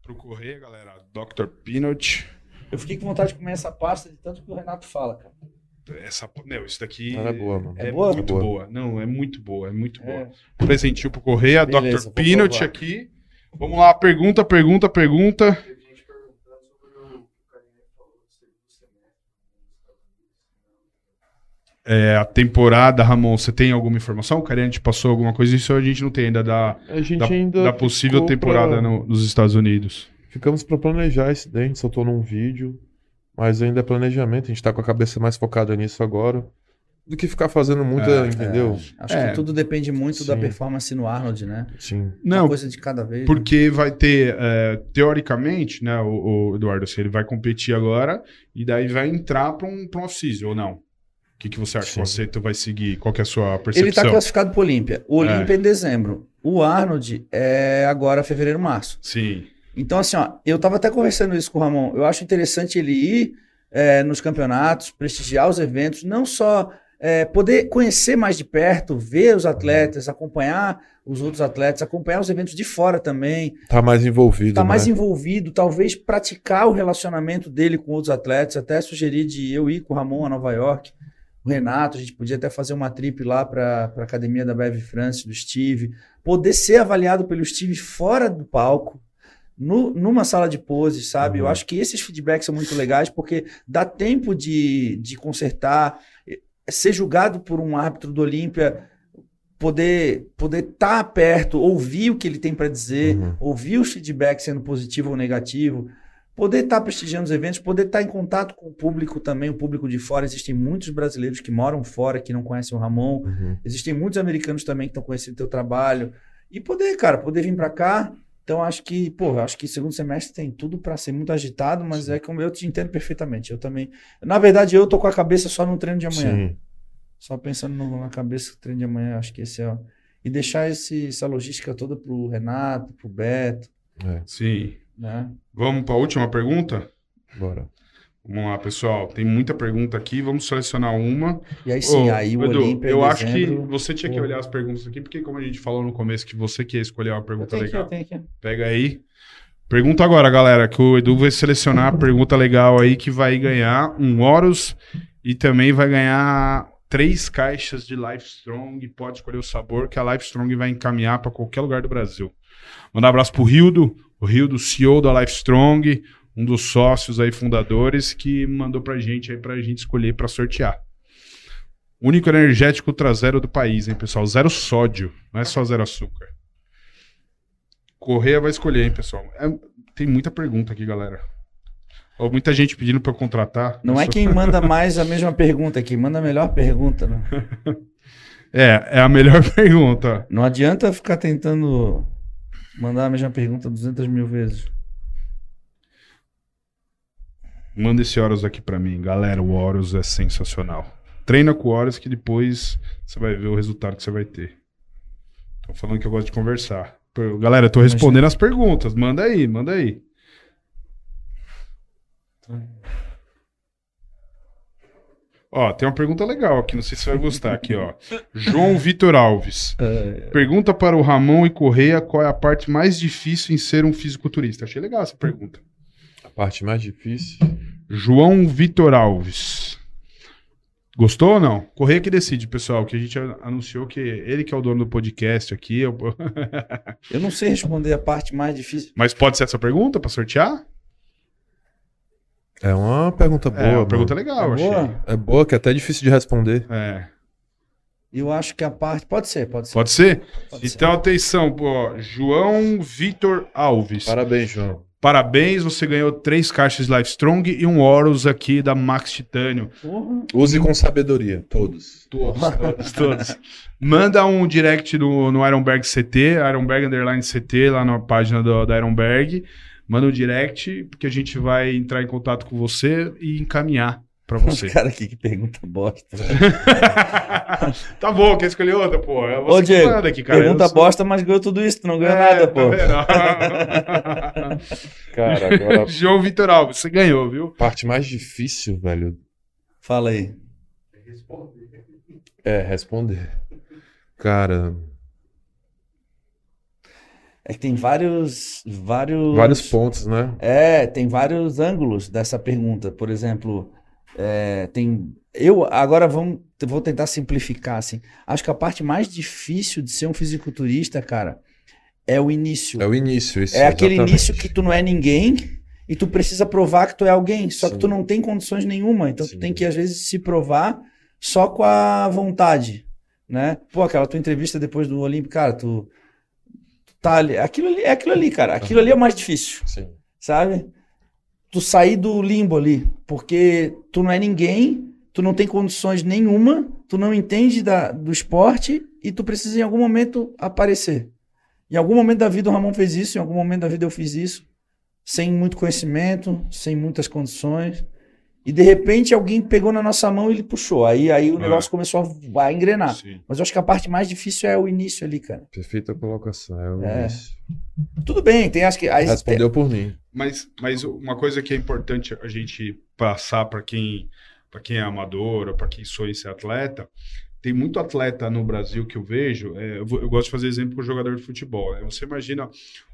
pro Correia, galera. Dr. Peanut. Eu fiquei com vontade de comer essa pasta de tanto que o Renato fala, cara. Essa, meu, isso daqui é boa, mano. é, É boa? muito Boa. boa. Não, é muito boa, é muito boa. É. Presentinho pro Correia, Beleza, Dr. Peanut provar. aqui. Vamos lá, pergunta, pergunta, pergunta. Teve gente perguntando sobre o que o Carinha falou do segundo semestre. É, a temporada, Ramon, você tem alguma informação? O Carinha te passou alguma coisa? Isso a gente não tem ainda da, A gente da, ainda da possível temporada pra- no- nos Estados Unidos. Ficamos pra planejar isso daí, soltou num vídeo, mas ainda é planejamento, a gente tá com a cabeça mais focada nisso agora, do que ficar fazendo muita, É, entendeu? É, acho É. que tudo depende muito da Sim. performance no Arnold, né? Sim. Uma Não, coisa de cada vez. né? Porque vai ter, é, teoricamente, né, o, o Eduardo, assim, ele vai competir agora e daí vai entrar para um, pra um off-season, ou não? O que, que você acha Sim. você tu vai seguir? Qual que é a sua Ele percepção? tá classificado pro Olímpia. O Olímpia é em dezembro. O Arnold é agora fevereiro, março. Sim. Então, assim, ó, eu tava até conversando isso com o Ramon. Eu acho interessante ele ir é, nos campeonatos, prestigiar os eventos, não só é, poder conhecer mais de perto, ver os atletas, acompanhar os outros atletas, acompanhar os eventos de fora também, Tá mais envolvido, tá né? mais envolvido, talvez praticar o relacionamento dele com outros atletas, até sugerir de eu ir com o Ramon a Nova York, o Renato, a gente podia até fazer uma trip lá para a academia da Bev France, do Steve, poder ser avaliado pelo Steve fora do palco, no- numa sala de poses, sabe? Eu Uhum. acho que esses feedbacks são muito legais porque dá tempo de, de consertar, ser julgado por um árbitro do Olímpia, poder poder estar perto, ouvir o que ele tem para dizer, Uhum. ouvir os feedbacks sendo positivo ou negativo, poder estar prestigiando os eventos, poder estar em contato com o público também, o público de fora. Existem muitos brasileiros que moram fora, que não conhecem o Ramon. Uhum. Existem muitos americanos também que estão conhecendo o teu trabalho. E poder, cara, poder vir para cá. Então, acho que, pô, acho que segundo semestre tem tudo para ser muito agitado, mas é como eu te entendo perfeitamente. Eu também. Na verdade, eu tô com a cabeça só no treino de amanhã. Sim. Só pensando no- na cabeça do treino de amanhã, acho que esse é. E deixar esse, essa logística toda pro Renato, pro Beto, É, Sim. né? Vamos para a última pergunta? bora. Vamos lá, pessoal. Tem muita pergunta aqui. Vamos selecionar uma. E aí sim, Ô, aí o Edu, Olímpia. eu acho que dezembro- você tinha que olhar as perguntas aqui, porque como a gente falou no começo que você quer escolher uma Eu pergunta legal. eu tenho aqui. Pega aí. Pergunta agora, galera, que o Edu vai selecionar a pergunta legal aí que vai ganhar um Horus e também vai ganhar três caixas de Life Strong. Pode escolher o sabor que a Life Strong vai encaminhar para qualquer lugar do Brasil. Mandar um abraço pro Rildo, o Rildo, CEO da Life Strong, um dos sócios aí fundadores que mandou pra gente aí pra gente escolher pra sortear. Único energético ultra zero do país, hein, pessoal? Zero sódio, não é só zero açúcar. Correia vai escolher, hein, pessoal? É- tem muita pergunta aqui, galera. Ó, muita gente pedindo pra eu contratar. Não é quem manda mais a mesma pergunta, quem manda a melhor pergunta, né? É, é a melhor pergunta. Não adianta ficar tentando mandar a mesma pergunta 200 mil vezes. Manda esse Horus aqui pra mim. Galera, o Horus é sensacional. Treina com o Horus que depois você vai ver o resultado que você vai ter. Tô falando que eu gosto de conversar. Galera, eu tô respondendo as perguntas. Manda aí, manda aí. Ó, tem uma pergunta legal aqui, não sei se você vai gostar aqui, ó. João Vitor Alves. Pergunta para o Ramon e Correia qual é a parte mais difícil em ser um fisiculturista. Achei legal essa pergunta. A parte mais difícil. João Vitor Alves. Gostou ou não? Correia que decide, pessoal, que a gente anunciou que ele que é o dono do podcast aqui. eu- Eu não sei responder a parte mais difícil. Mas pode ser essa pergunta para sortear? É uma pergunta boa. é uma mano. pergunta legal, eu achei. Boa. É boa, que é até difícil de responder. É. Eu acho que a parte. Pode ser, pode ser. Pode ser? Pode ser. Então, atenção, pô. João Vitor Alves. Parabéns, João. Parabéns, você ganhou três caixas Life Strong e um Horus aqui da Max Titânio. Porra. Use com sabedoria, todos. Todos, todos, todos. Manda um direct do, no Ironberg CT, Ironberg Underline CT, lá na página do, da Ironberg. Manda um direct, porque a gente vai entrar em contato com você e encaminhar pra você. Cara, aqui que pergunta bosta. tá bom, quer escolher outra, pô? É Ô, Diego, manda aqui, cara. pergunta sou- bosta, mas ganhou tudo isso, tu não ganhou É, nada, tá pô. vendo? Cara, agora João Vitor Alves, você ganhou, viu? parte mais difícil, velho, Fala aí. é responder. Cara, É que tem vários. Vários. vários pontos, né? É, tem vários ângulos dessa pergunta. Por exemplo, é, tem. Eu agora vamos, vou tentar simplificar assim. Acho que a parte mais difícil de ser um fisiculturista, cara, é o início. É o início, isso. É aquele exatamente. início que tu não é ninguém e tu precisa provar que tu é alguém, só que Sim. tu não tem condições nenhuma. Então Sim. tu tem que às vezes se provar só com a vontade, né? Pô, aquela tua entrevista depois do Olímpico, cara, tu, tu tá ali, aquilo ali é aquilo ali, cara. Aquilo ali é o mais difícil, Sim. sabe? Tu sair do limbo ali, porque tu não é ninguém, tu não tem condições nenhuma, tu não entende da, do esporte e tu precisa em algum momento aparecer. Em algum momento da vida o Ramon fez isso, em algum momento da vida eu fiz isso, sem muito conhecimento, sem muitas condições. E de repente alguém pegou na nossa mão e ele puxou. Aí, aí o É. negócio começou a, a engrenar. Sim. Mas eu acho que a parte mais difícil é o início ali, cara. Perfeita colocação, é o É. início. Tudo bem, tem acho que. Aí, Respondeu por mim. Mas, mas uma coisa que é importante a gente passar para quem, para quem é amador ou para quem sonha em ser atleta, tem muito atleta no Brasil que eu vejo. é, eu, vou- eu gosto de fazer exemplo com jogador de futebol. né? Você imagina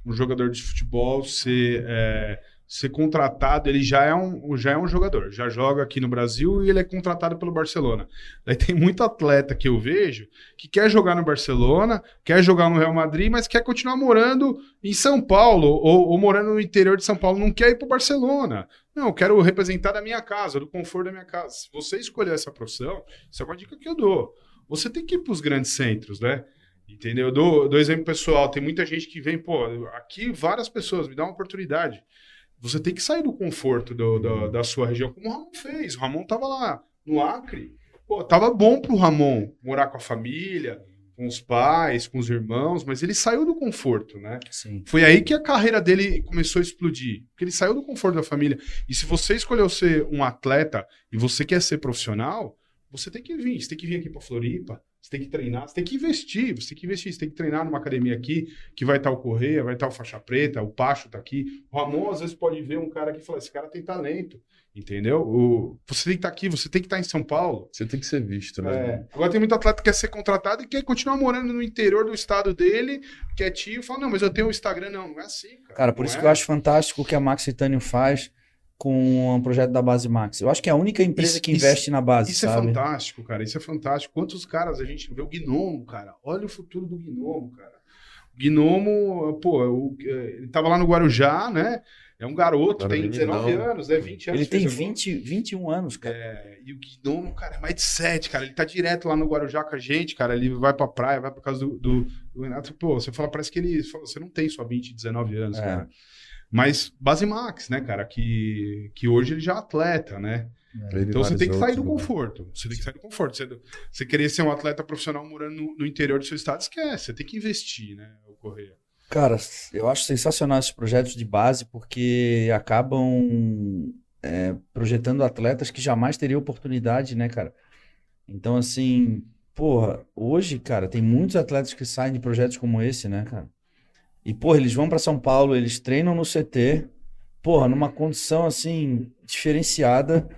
um jogador de futebol ser, é, ser contratado, ele já é, um, já é um jogador, já joga aqui no Brasil e ele é contratado pelo Barcelona. Daí tem muito atleta que eu vejo que quer jogar no Barcelona, quer jogar no Real Madrid, mas quer continuar morando em São Paulo ou, ou morando no interior de São Paulo, não quer ir para Barcelona. Não, eu quero representar da minha casa, do conforto da minha casa. Se você escolher essa profissão, isso é uma dica que eu dou. Você tem que ir para os grandes centros, né? Entendeu? Eu dou, dou exemplo pessoal. Tem muita gente que vem, pô, aqui várias pessoas, me dá uma oportunidade. Você tem que sair do conforto do- do- da sua região, como o Ramon fez. O Ramon tava lá no Acre. Pô, tava bom pro Ramon morar com a família, com os pais, com os irmãos, mas ele saiu do conforto, né? Sim. Foi aí que a carreira dele começou a explodir. Porque ele saiu do conforto da família. E se você escolheu ser um atleta e você quer ser profissional, você tem que vir. Você tem que vir aqui para Floripa. Você tem que treinar. Você tem que investir. Você tem que investir. Você tem que treinar numa academia aqui, que vai estar o Correia, vai estar o Faixa Preta, o Pacho tá aqui. O Ramon, às vezes, pode ver um cara aqui e falar: esse cara tem talento. Entendeu? O... Você tem que estar aqui, você tem que estar em São Paulo. Você tem que ser visto, né? É. Agora tem muito atleta que quer ser contratado e quer continuar morando no interior do estado dele, quietinho, e fala, não, mas eu tenho o Instagram. Não, não é assim, cara. Cara, por Não isso é. que eu acho fantástico o que a Max Titânio faz com o projeto da Base Max. Eu acho que é a única empresa Isso- que isso- investe na base, Isso é sabe? fantástico, cara. Isso é fantástico. Quantos caras a gente vê? O Gnomo, cara. Olha o futuro do Gnomo, cara. O Gnomo, pô, o- ele tava lá no Guarujá, né? É um garoto, tem 19 meninão. anos, né? 20 anos. Ele tem fez agora. 20, 21 anos, cara. É, e o Gnomo, cara, é mais de 7, cara. Ele tá direto lá no Guarujá com a gente, cara. Ele vai pra praia, vai por causa do, do, do Renato. Pô, você fala, parece que ele. fala, Você não tem só 20, 19 anos, É. cara. Mas Base Max, né, cara? Que, que hoje ele já é atleta, né? E Então você tem que sair do né? conforto. Você tem que sair do conforto. Você, você querer ser um atleta profissional morando no, no interior do seu estado, esquece. Você tem que investir, né? O Correia. Cara, eu acho sensacional esses projetos de base porque acabam é, projetando atletas que jamais teriam oportunidade, né, cara? Então, assim, porra, hoje, cara, tem muitos atletas que saem de projetos como esse, né, cara? E, porra, eles vão pra São Paulo, eles treinam no CT, porra, numa condição, assim, diferenciada.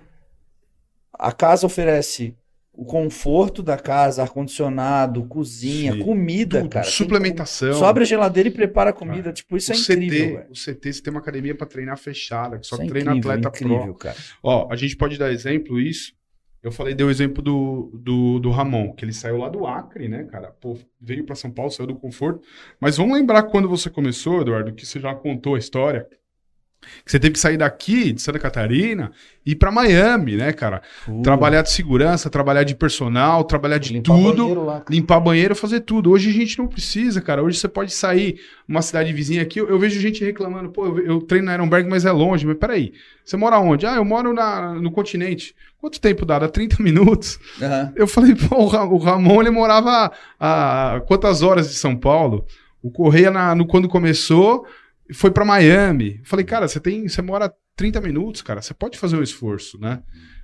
A casa oferece o conforto da casa, ar-condicionado, cozinha, Sim. comida, Tudo, cara. Tem suplementação. Só abre a geladeira e prepara a comida. Tipo, isso é incrível, o CT, você tem uma academia pra treinar fechada, que só é treina incrível, atleta pro. incrível, cara. Ó, a gente pode dar exemplo isso. Eu falei, dei o exemplo do, do, do Ramon, que ele saiu lá do Acre, né, cara? Pô, veio pra São Paulo, saiu do conforto. Mas vamos lembrar quando você começou, Eduardo, que você já contou a história. Que você teve que sair daqui, de Santa Catarina, e ir pra Miami, né, cara? Trabalhar de segurança, trabalhar de personal, trabalhar de Limpar tudo. banheiro lá, limpar banheiro, fazer tudo. Hoje a gente não precisa, cara. Hoje você pode sair uma cidade vizinha aqui. Eu, eu vejo gente reclamando, pô, eu, eu treino na Ironberg, mas é longe. Mas peraí, você mora onde? Ah, eu moro na, no continente. Quanto tempo dá? Dá 30 minutos. Aham. Eu falei, pô, o Ramon, ele morava a, a quantas horas de São Paulo? O Correia, na- no, quando começou, foi pra Miami. Falei, cara, você tem, você mora 30 minutos, cara. Você pode fazer um esforço, né?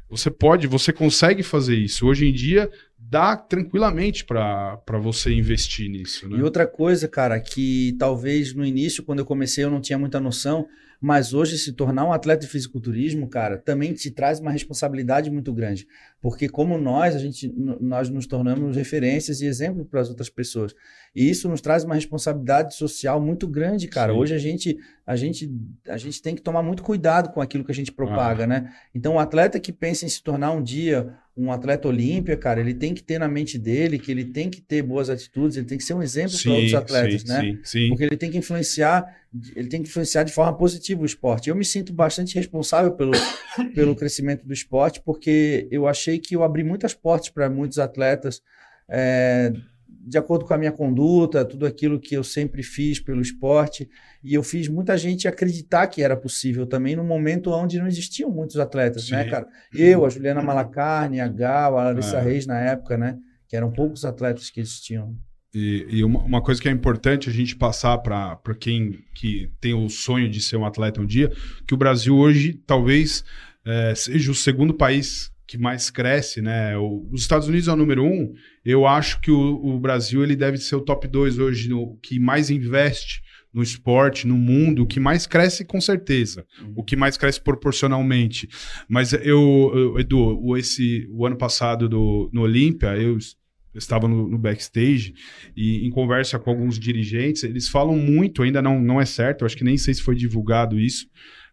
Você pode, você consegue fazer isso. Hoje em dia, dá tranquilamente pra você investir nisso, né? E outra coisa, cara, que talvez no início, quando eu comecei, eu não tinha muita noção, mas hoje se tornar um atleta de fisiculturismo, cara, também te traz uma responsabilidade muito grande. Porque como nós, a gente, nós nos tornamos referências e exemplos para as outras pessoas. E isso nos traz uma responsabilidade social muito grande, cara. Sim. Hoje a gente, a gente, a gente tem que tomar muito cuidado com aquilo que a gente propaga, né? Então, o atleta que pensa em se tornar um dia um atleta olímpia, cara, ele tem que ter na mente dele que ele tem que ter boas atitudes, ele tem que ser um exemplo para outros atletas, sim, né? Sim, sim. Porque ele tem que influenciar, ele tem que influenciar de forma positiva o esporte. Eu me sinto bastante responsável pelo, pelo crescimento do esporte, porque eu achei que eu abri muitas portas para muitos atletas, é, de acordo com a minha conduta, tudo aquilo que eu sempre fiz pelo esporte, e eu fiz muita gente acreditar que era possível também no momento onde não existiam muitos atletas, né, Sim. cara? Eu, a Juliana Malacarne, a Gal, a Larissa É. Reis na época, né? Que eram poucos atletas que existiam. E, e uma, uma coisa que é importante a gente passar para quem que tem o sonho de ser um atleta um dia, que o Brasil hoje talvez é, seja o segundo país que mais cresce, né? O- os Estados Unidos é o número um. Eu acho que o, o Brasil ele deve ser o top dois hoje, no, que mais investe no esporte, no mundo, o que mais cresce com certeza, o que mais cresce proporcionalmente. Mas eu, eu Edu, esse, o ano passado do, no Olímpia, eu estava no, no backstage e em conversa com alguns dirigentes, eles falam muito, ainda não, não é certo, eu acho que nem sei se foi divulgado isso,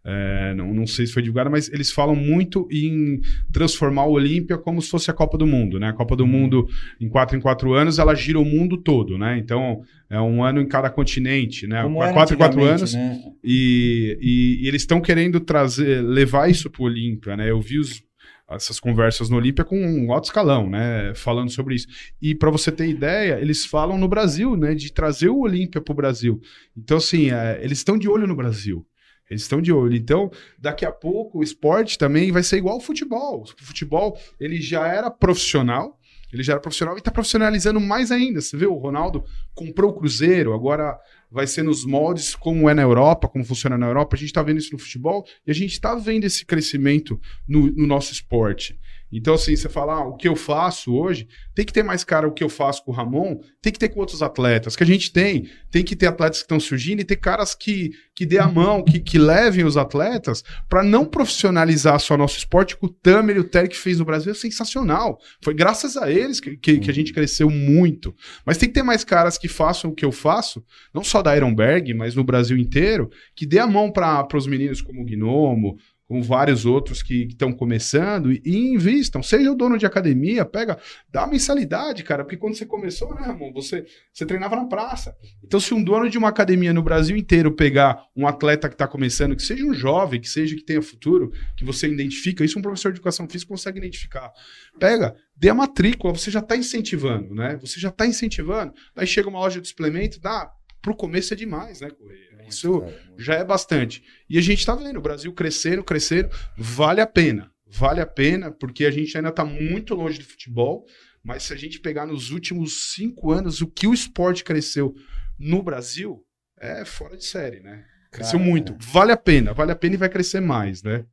é, não, não sei se foi divulgado, mas eles falam muito em transformar o Olímpia como se fosse a Copa do Mundo, né? A Copa do Mundo, em quatro em quatro anos, ela gira o mundo todo, né? Então, é um ano em cada continente, né? Como quatro em quatro anos, né? e, e- e eles estão querendo trazer, levar isso para o Olímpia, né? Eu vi os- essas conversas no Olímpia com um alto escalão, né? Falando sobre isso. E para você ter ideia, eles falam no Brasil, né? De trazer o Olímpia para o Brasil. Então, assim, é, eles estão de olho no Brasil. Eles estão de olho. Então, daqui a pouco, o esporte também vai ser igual ao futebol. O futebol, ele já era profissional, ele já era profissional e está profissionalizando mais ainda. Você vê, o Ronaldo comprou o Cruzeiro, agora vai ser nos moldes como é na Europa, como funciona na Europa. A gente está vendo isso no futebol e a gente está vendo esse crescimento no, no nosso esporte. Então, assim, você fala, ah, o que eu faço hoje, tem que ter mais cara o que eu faço com o Ramon, tem que ter com outros atletas, que a gente tem. Tem que ter atletas que estão surgindo e ter caras que, que dê a mão, que, que levem os atletas para não profissionalizar só nosso esporte, que o Tamer e o Terry que fez no Brasil é sensacional. Foi graças a eles que, que, que a gente cresceu muito. Mas tem que ter mais caras que façam o que eu faço, não só da Ironberg, mas no Brasil inteiro, que dê a mão para os meninos como o Gnomo, como vários outros que estão começando e, e invistam. Seja o dono de academia, pega, dá mensalidade, cara, porque quando você começou, né, Ramon, você, você treinava na praça. Então, se um dono de uma academia no Brasil inteiro pegar um atleta que está começando, que seja um jovem, que seja que tenha futuro, que você identifica, isso um professor de educação física consegue identificar. Pega, dê a matrícula, você já está incentivando, né? Você já está incentivando. Aí chega uma loja de suplemento, dá. Pro começo é demais, né, Correia? Isso já é bastante. E a gente tá vendo o Brasil crescendo, crescendo. Vale a pena. Vale a pena, porque a gente ainda tá muito longe do futebol. Mas se a gente pegar nos últimos cinco anos o que o esporte cresceu no Brasil, é fora de série, né? Cresceu Cara, muito. Vale a pena, vale a pena e vai crescer mais, né?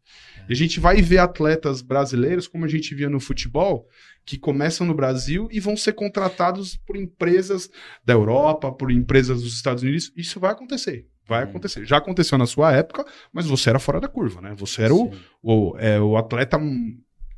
E a gente vai ver atletas brasileiros, como a gente via no futebol, que começam no Brasil e vão ser contratados por empresas da Europa, por empresas dos Estados Unidos. Isso vai acontecer. Vai Hum. acontecer. Já aconteceu na sua época, mas você era fora da curva, né? Você era o, o, é, o atleta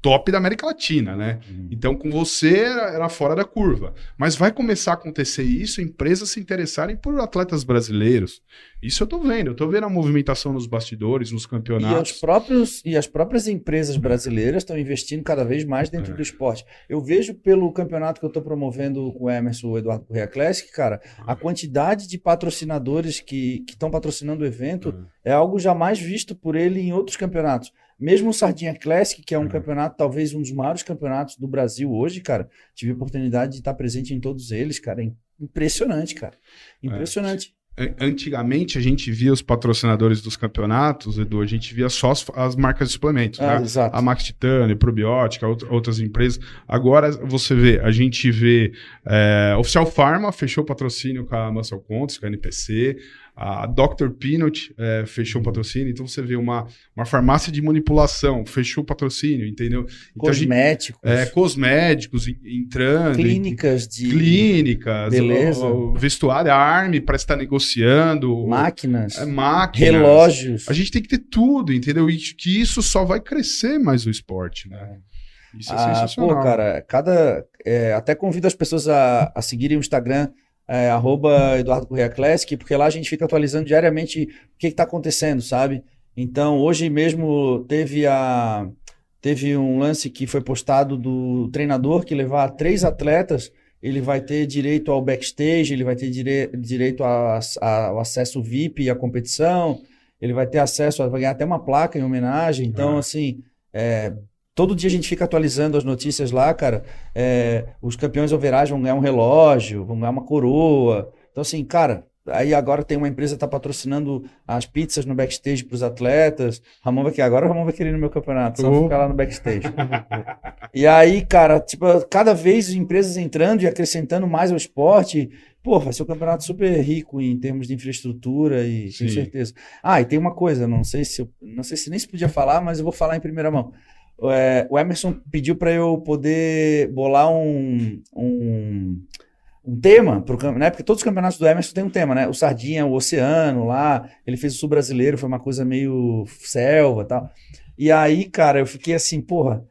top da América Latina, né? Uhum. Então, com você era, fora da curva. Mas vai começar a acontecer isso, empresas se interessarem por atletas brasileiros. Isso eu tô vendo. Eu tô vendo a movimentação nos bastidores, nos E, os campeonatos. próprios, e as próprias empresas brasileiras estão investindo cada vez mais dentro É. do esporte. Eu vejo pelo campeonato que eu estou promovendo com o Emerson, o Eduardo Correia Classic, cara, a quantidade de patrocinadores que estão patrocinando o evento é algo jamais visto por ele em outros campeonatos. Mesmo o Sardinha Classic, que é um Uhum. campeonato, talvez um dos maiores campeonatos do Brasil hoje, cara, tive a oportunidade de estar presente em todos eles, cara. É impressionante, cara. Impressionante. An- Antigamente, a gente via os patrocinadores dos campeonatos, Edu, a gente via só as, as marcas de suplementos, Ah, né? exato. a Max Titânio, Probiótica, out- outras empresas. Agora você vê, a gente vê é, Oficial Pharma fechou o patrocínio com a Muscle Contes, com a NPC, a Dr. Peanut é, fechou o patrocínio, então você vê uma, uma farmácia de manipulação, fechou o patrocínio, entendeu? Então a gente- Cosméticos, é, cosméticos en- entrando, clínicas de clínicas, Beleza. o, o vestuário, a Arme para estar negociando, máquinas, é, máquinas. relógios. A gente tem que ter tudo, entendeu? E que isso só vai crescer mais o esporte, né? Isso é Ah, sensacional. pô, cara, cada. é, até convido as pessoas a, a seguirem o Instagram, é, arroba Eduardo Correia Classic, porque lá a gente fica atualizando diariamente o que está acontecendo, sabe? Então, hoje mesmo teve a. Teve um lance que foi postado do treinador que levar três atletas, ele vai ter direito ao backstage, ele vai ter dire, direito a- a- ao acesso VIP à competição, ele vai ter acesso, a, vai ganhar até uma placa em homenagem. Então, É. assim, é, todo dia a gente fica atualizando as notícias lá, cara. É, os campeões overage vão ganhar um relógio, vão ganhar uma coroa. Então, assim, cara, aí agora tem uma empresa que tá patrocinando as pizzas no backstage para os atletas. Ramon vai querer, agora o Ramon vai querer ir no meu campeonato, só Oh. ficar lá no backstage. e aí, cara, tipo, cada vez empresas entrando e acrescentando mais ao esporte. Pô, vai ser um campeonato super rico em termos de infraestrutura e Sim. tenho certeza. Ah, e tem uma coisa, não sei se eu, não sei se nem se podia falar, mas eu vou falar em primeira mão. É, o Emerson pediu para eu poder bolar um, um, um tema pro né? Porque todos os campeonatos do Emerson tem um tema, né? O Sardinha, o Oceano lá, ele fez o Sul Brasileiro, foi uma coisa meio selva e tal. E aí, cara, eu fiquei assim, porra,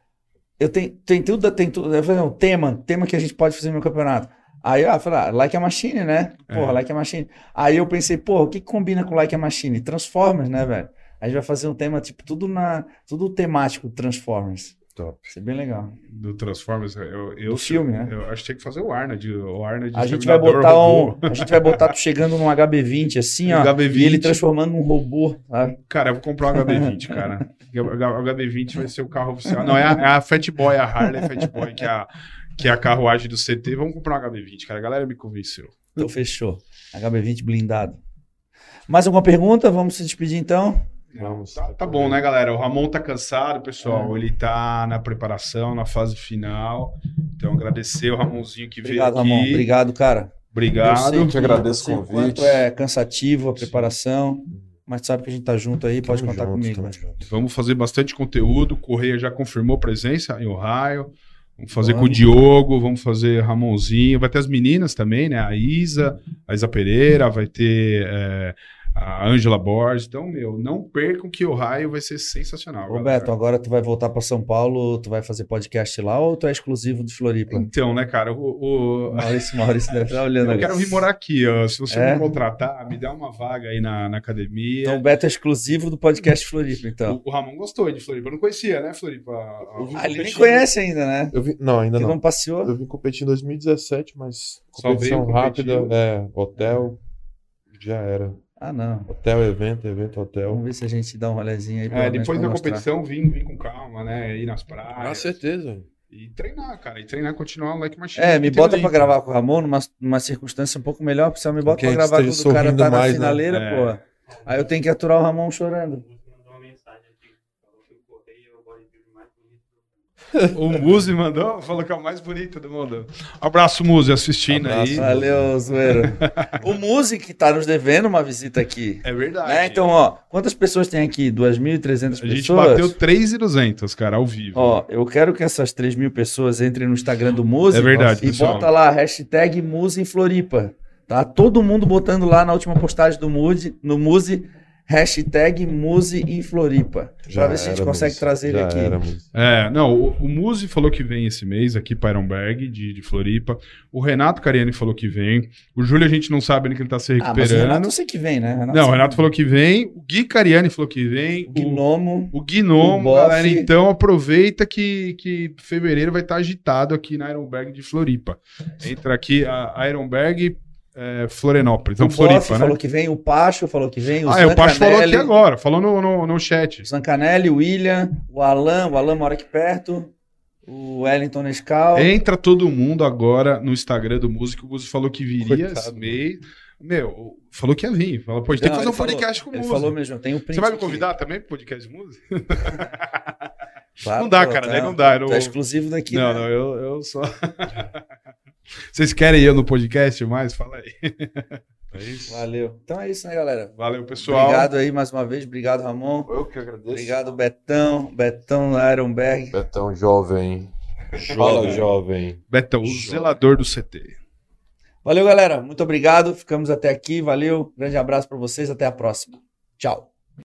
eu tenho, tem tudo, tem tudo, eu falei, não, tema, tema que a gente pode fazer no meu campeonato. Aí eu ah, falei, ah, Like a Machine, né? Porra, É. Like a Machine. Aí eu pensei, porra, o que que combina com Like a Machine? Transformers, né, velho? A gente vai fazer um tema, tipo, tudo na, tudo temático Transformers. Top. Isso é bem legal. Do Transformers, eu, eu, Do filme, né? Eu acho que tem que fazer o Arnold. O Arnold A gente vai botar um, robô. a gente vai botar tu chegando num HB20 assim, ó, HB20. e ele transformando num robô, sabe? Cara, eu vou comprar um HB20, cara. O HB20 vai ser o carro oficial. Não, é a, é a Fat Boy, a Harley Fat Boy, que é a, que é a carruagem do CT. Vamos comprar um HB20, cara. A galera me convenceu. Então fechou. HB20 blindado. Mais alguma pergunta? Vamos se despedir então? Vamos. Tá, tá bom, né, galera? O Ramon tá cansado, pessoal. É. Ele tá na preparação, na fase final. Então, agradecer o Ramonzinho que Obrigado, veio aqui. Ramon. Obrigado, cara. Eu Obrigado. sei te que- agradeço eu o convite. Quanto é cansativo a preparação, mas tu sabe que a gente tá junto aí, pode Tamo contar junto, comigo. junto. Vamos fazer bastante conteúdo. O Correia já confirmou presença em Ohio. Vamos fazer Vamos. com o Diogo, vamos fazer Ramonzinho. Vai ter as meninas também, né? A Isa, a Isa Pereira, vai ter é, a Ângela Borges. Então, meu, não percam que Ohio vai ser sensacional. Roberto, galera. agora tu vai voltar para São Paulo, tu vai fazer podcast lá ou tu é exclusivo de Floripa? Então, né, cara? O, o- Maurício, Maurício deve estar olhando Eu ali. quero vir morar aqui, ó. Se você É? me contratar, me dá uma vaga aí na, na academia. Então o Beto é exclusivo do podcast Floripa, então. o, o Ramon gostou de Floripa. Eu não conhecia, né, Floripa? Ah, ele nem conhece ainda, né? Eu vim, não, ainda Que não. não passeou. Eu vim competir em 2017, mas competição rápida, é, hotel, já era. Ah, não. Hotel, evento, evento, hotel. Vamos ver se a gente dá um rolezinho aí. É, depois da competição, vim, vim com calma, né? Ir nas Com praias. certeza. E treinar, cara. E treinar, continuar o like machine. É, me bota pra gravar com o Ramon numa, numa circunstância um pouco melhor, porque se eu me bota pra gravar esteja quando o cara tá na mais, né? finaleira, É. pô. Aí eu tenho que aturar o Ramon chorando. O Muzi mandou uma mensagem aqui. Falou que o Correia é o bodybuilder mais bonito do mundo. O Muzi mandou, falou que é o mais bonito do mundo. Abraço, Muzi, assistindo Abraço. aí. Valeu, zoeira. o Music tá nos devendo uma visita aqui. É verdade. Né? Então, ó, quantas pessoas tem aqui? 2.300 pessoas? a gente bateu 3,200, cara, ao vivo. Ó, eu quero que essas 3 mil pessoas entrem no Instagram do Muse É verdade, e pessoal. bota lá, hashtag Muse em Floripa. Tá? Todo mundo botando lá na última postagem do Muse, no Muse, Hashtag Muse em Floripa. pra ver se a gente consegue Muzi. trazer ele Já aqui. era, Muzi. É, não, o, o Muzi falou que vem esse mês aqui para Ironberg, de, de Floripa. O Renato Cariani falou que vem. O Júlio a gente não sabe ainda que ele tá se Ah, mas o recuperando. Renato eu sei que vem, né? não, o Renato que falou que vem. O Gui Cariani falou que vem. O, Gnomo. o Gnomo, o galera. Então aproveita que, que fevereiro vai estar agitado aqui na Ironberg de Floripa. Entra aqui a Ironberg é, Florianópolis. Não, o Boff Floripa, né? falou que vem, o Pacho falou que vem, o Ah, é, o Pacho falou aqui agora, falou no, no, no chat. O Zancanelli, o William, o Alan, o Alan mora aqui perto, o Wellington Nescau. Entra todo mundo agora no Instagram do Músico. O Músico falou que viria Coitado. esse mês. Meu, falou que ia vir. Falou, pô, a gente tem que fazer um falou- podcast com o Ele Músico. falou mesmo, tem o print Você vai me aqui. convidar também pro podcast de música? Claro, não dá, pô, cara, tá- daí não dá. eu não- Tá exclusivo daqui. Não, né? não, eu, eu só. Vocês querem eu no podcast mais? Fala aí. É isso. Valeu. Então é isso, né, galera? Valeu, pessoal. Obrigado aí mais uma vez. Obrigado, Ramon. Eu que agradeço. Obrigado, Betão. Betão Ironberg. Betão jovem. Fala, jovem. Betão, o zelador do CT. Valeu, galera. Muito obrigado. Ficamos até aqui. Valeu. Grande abraço pra vocês. Até a próxima. Tchau.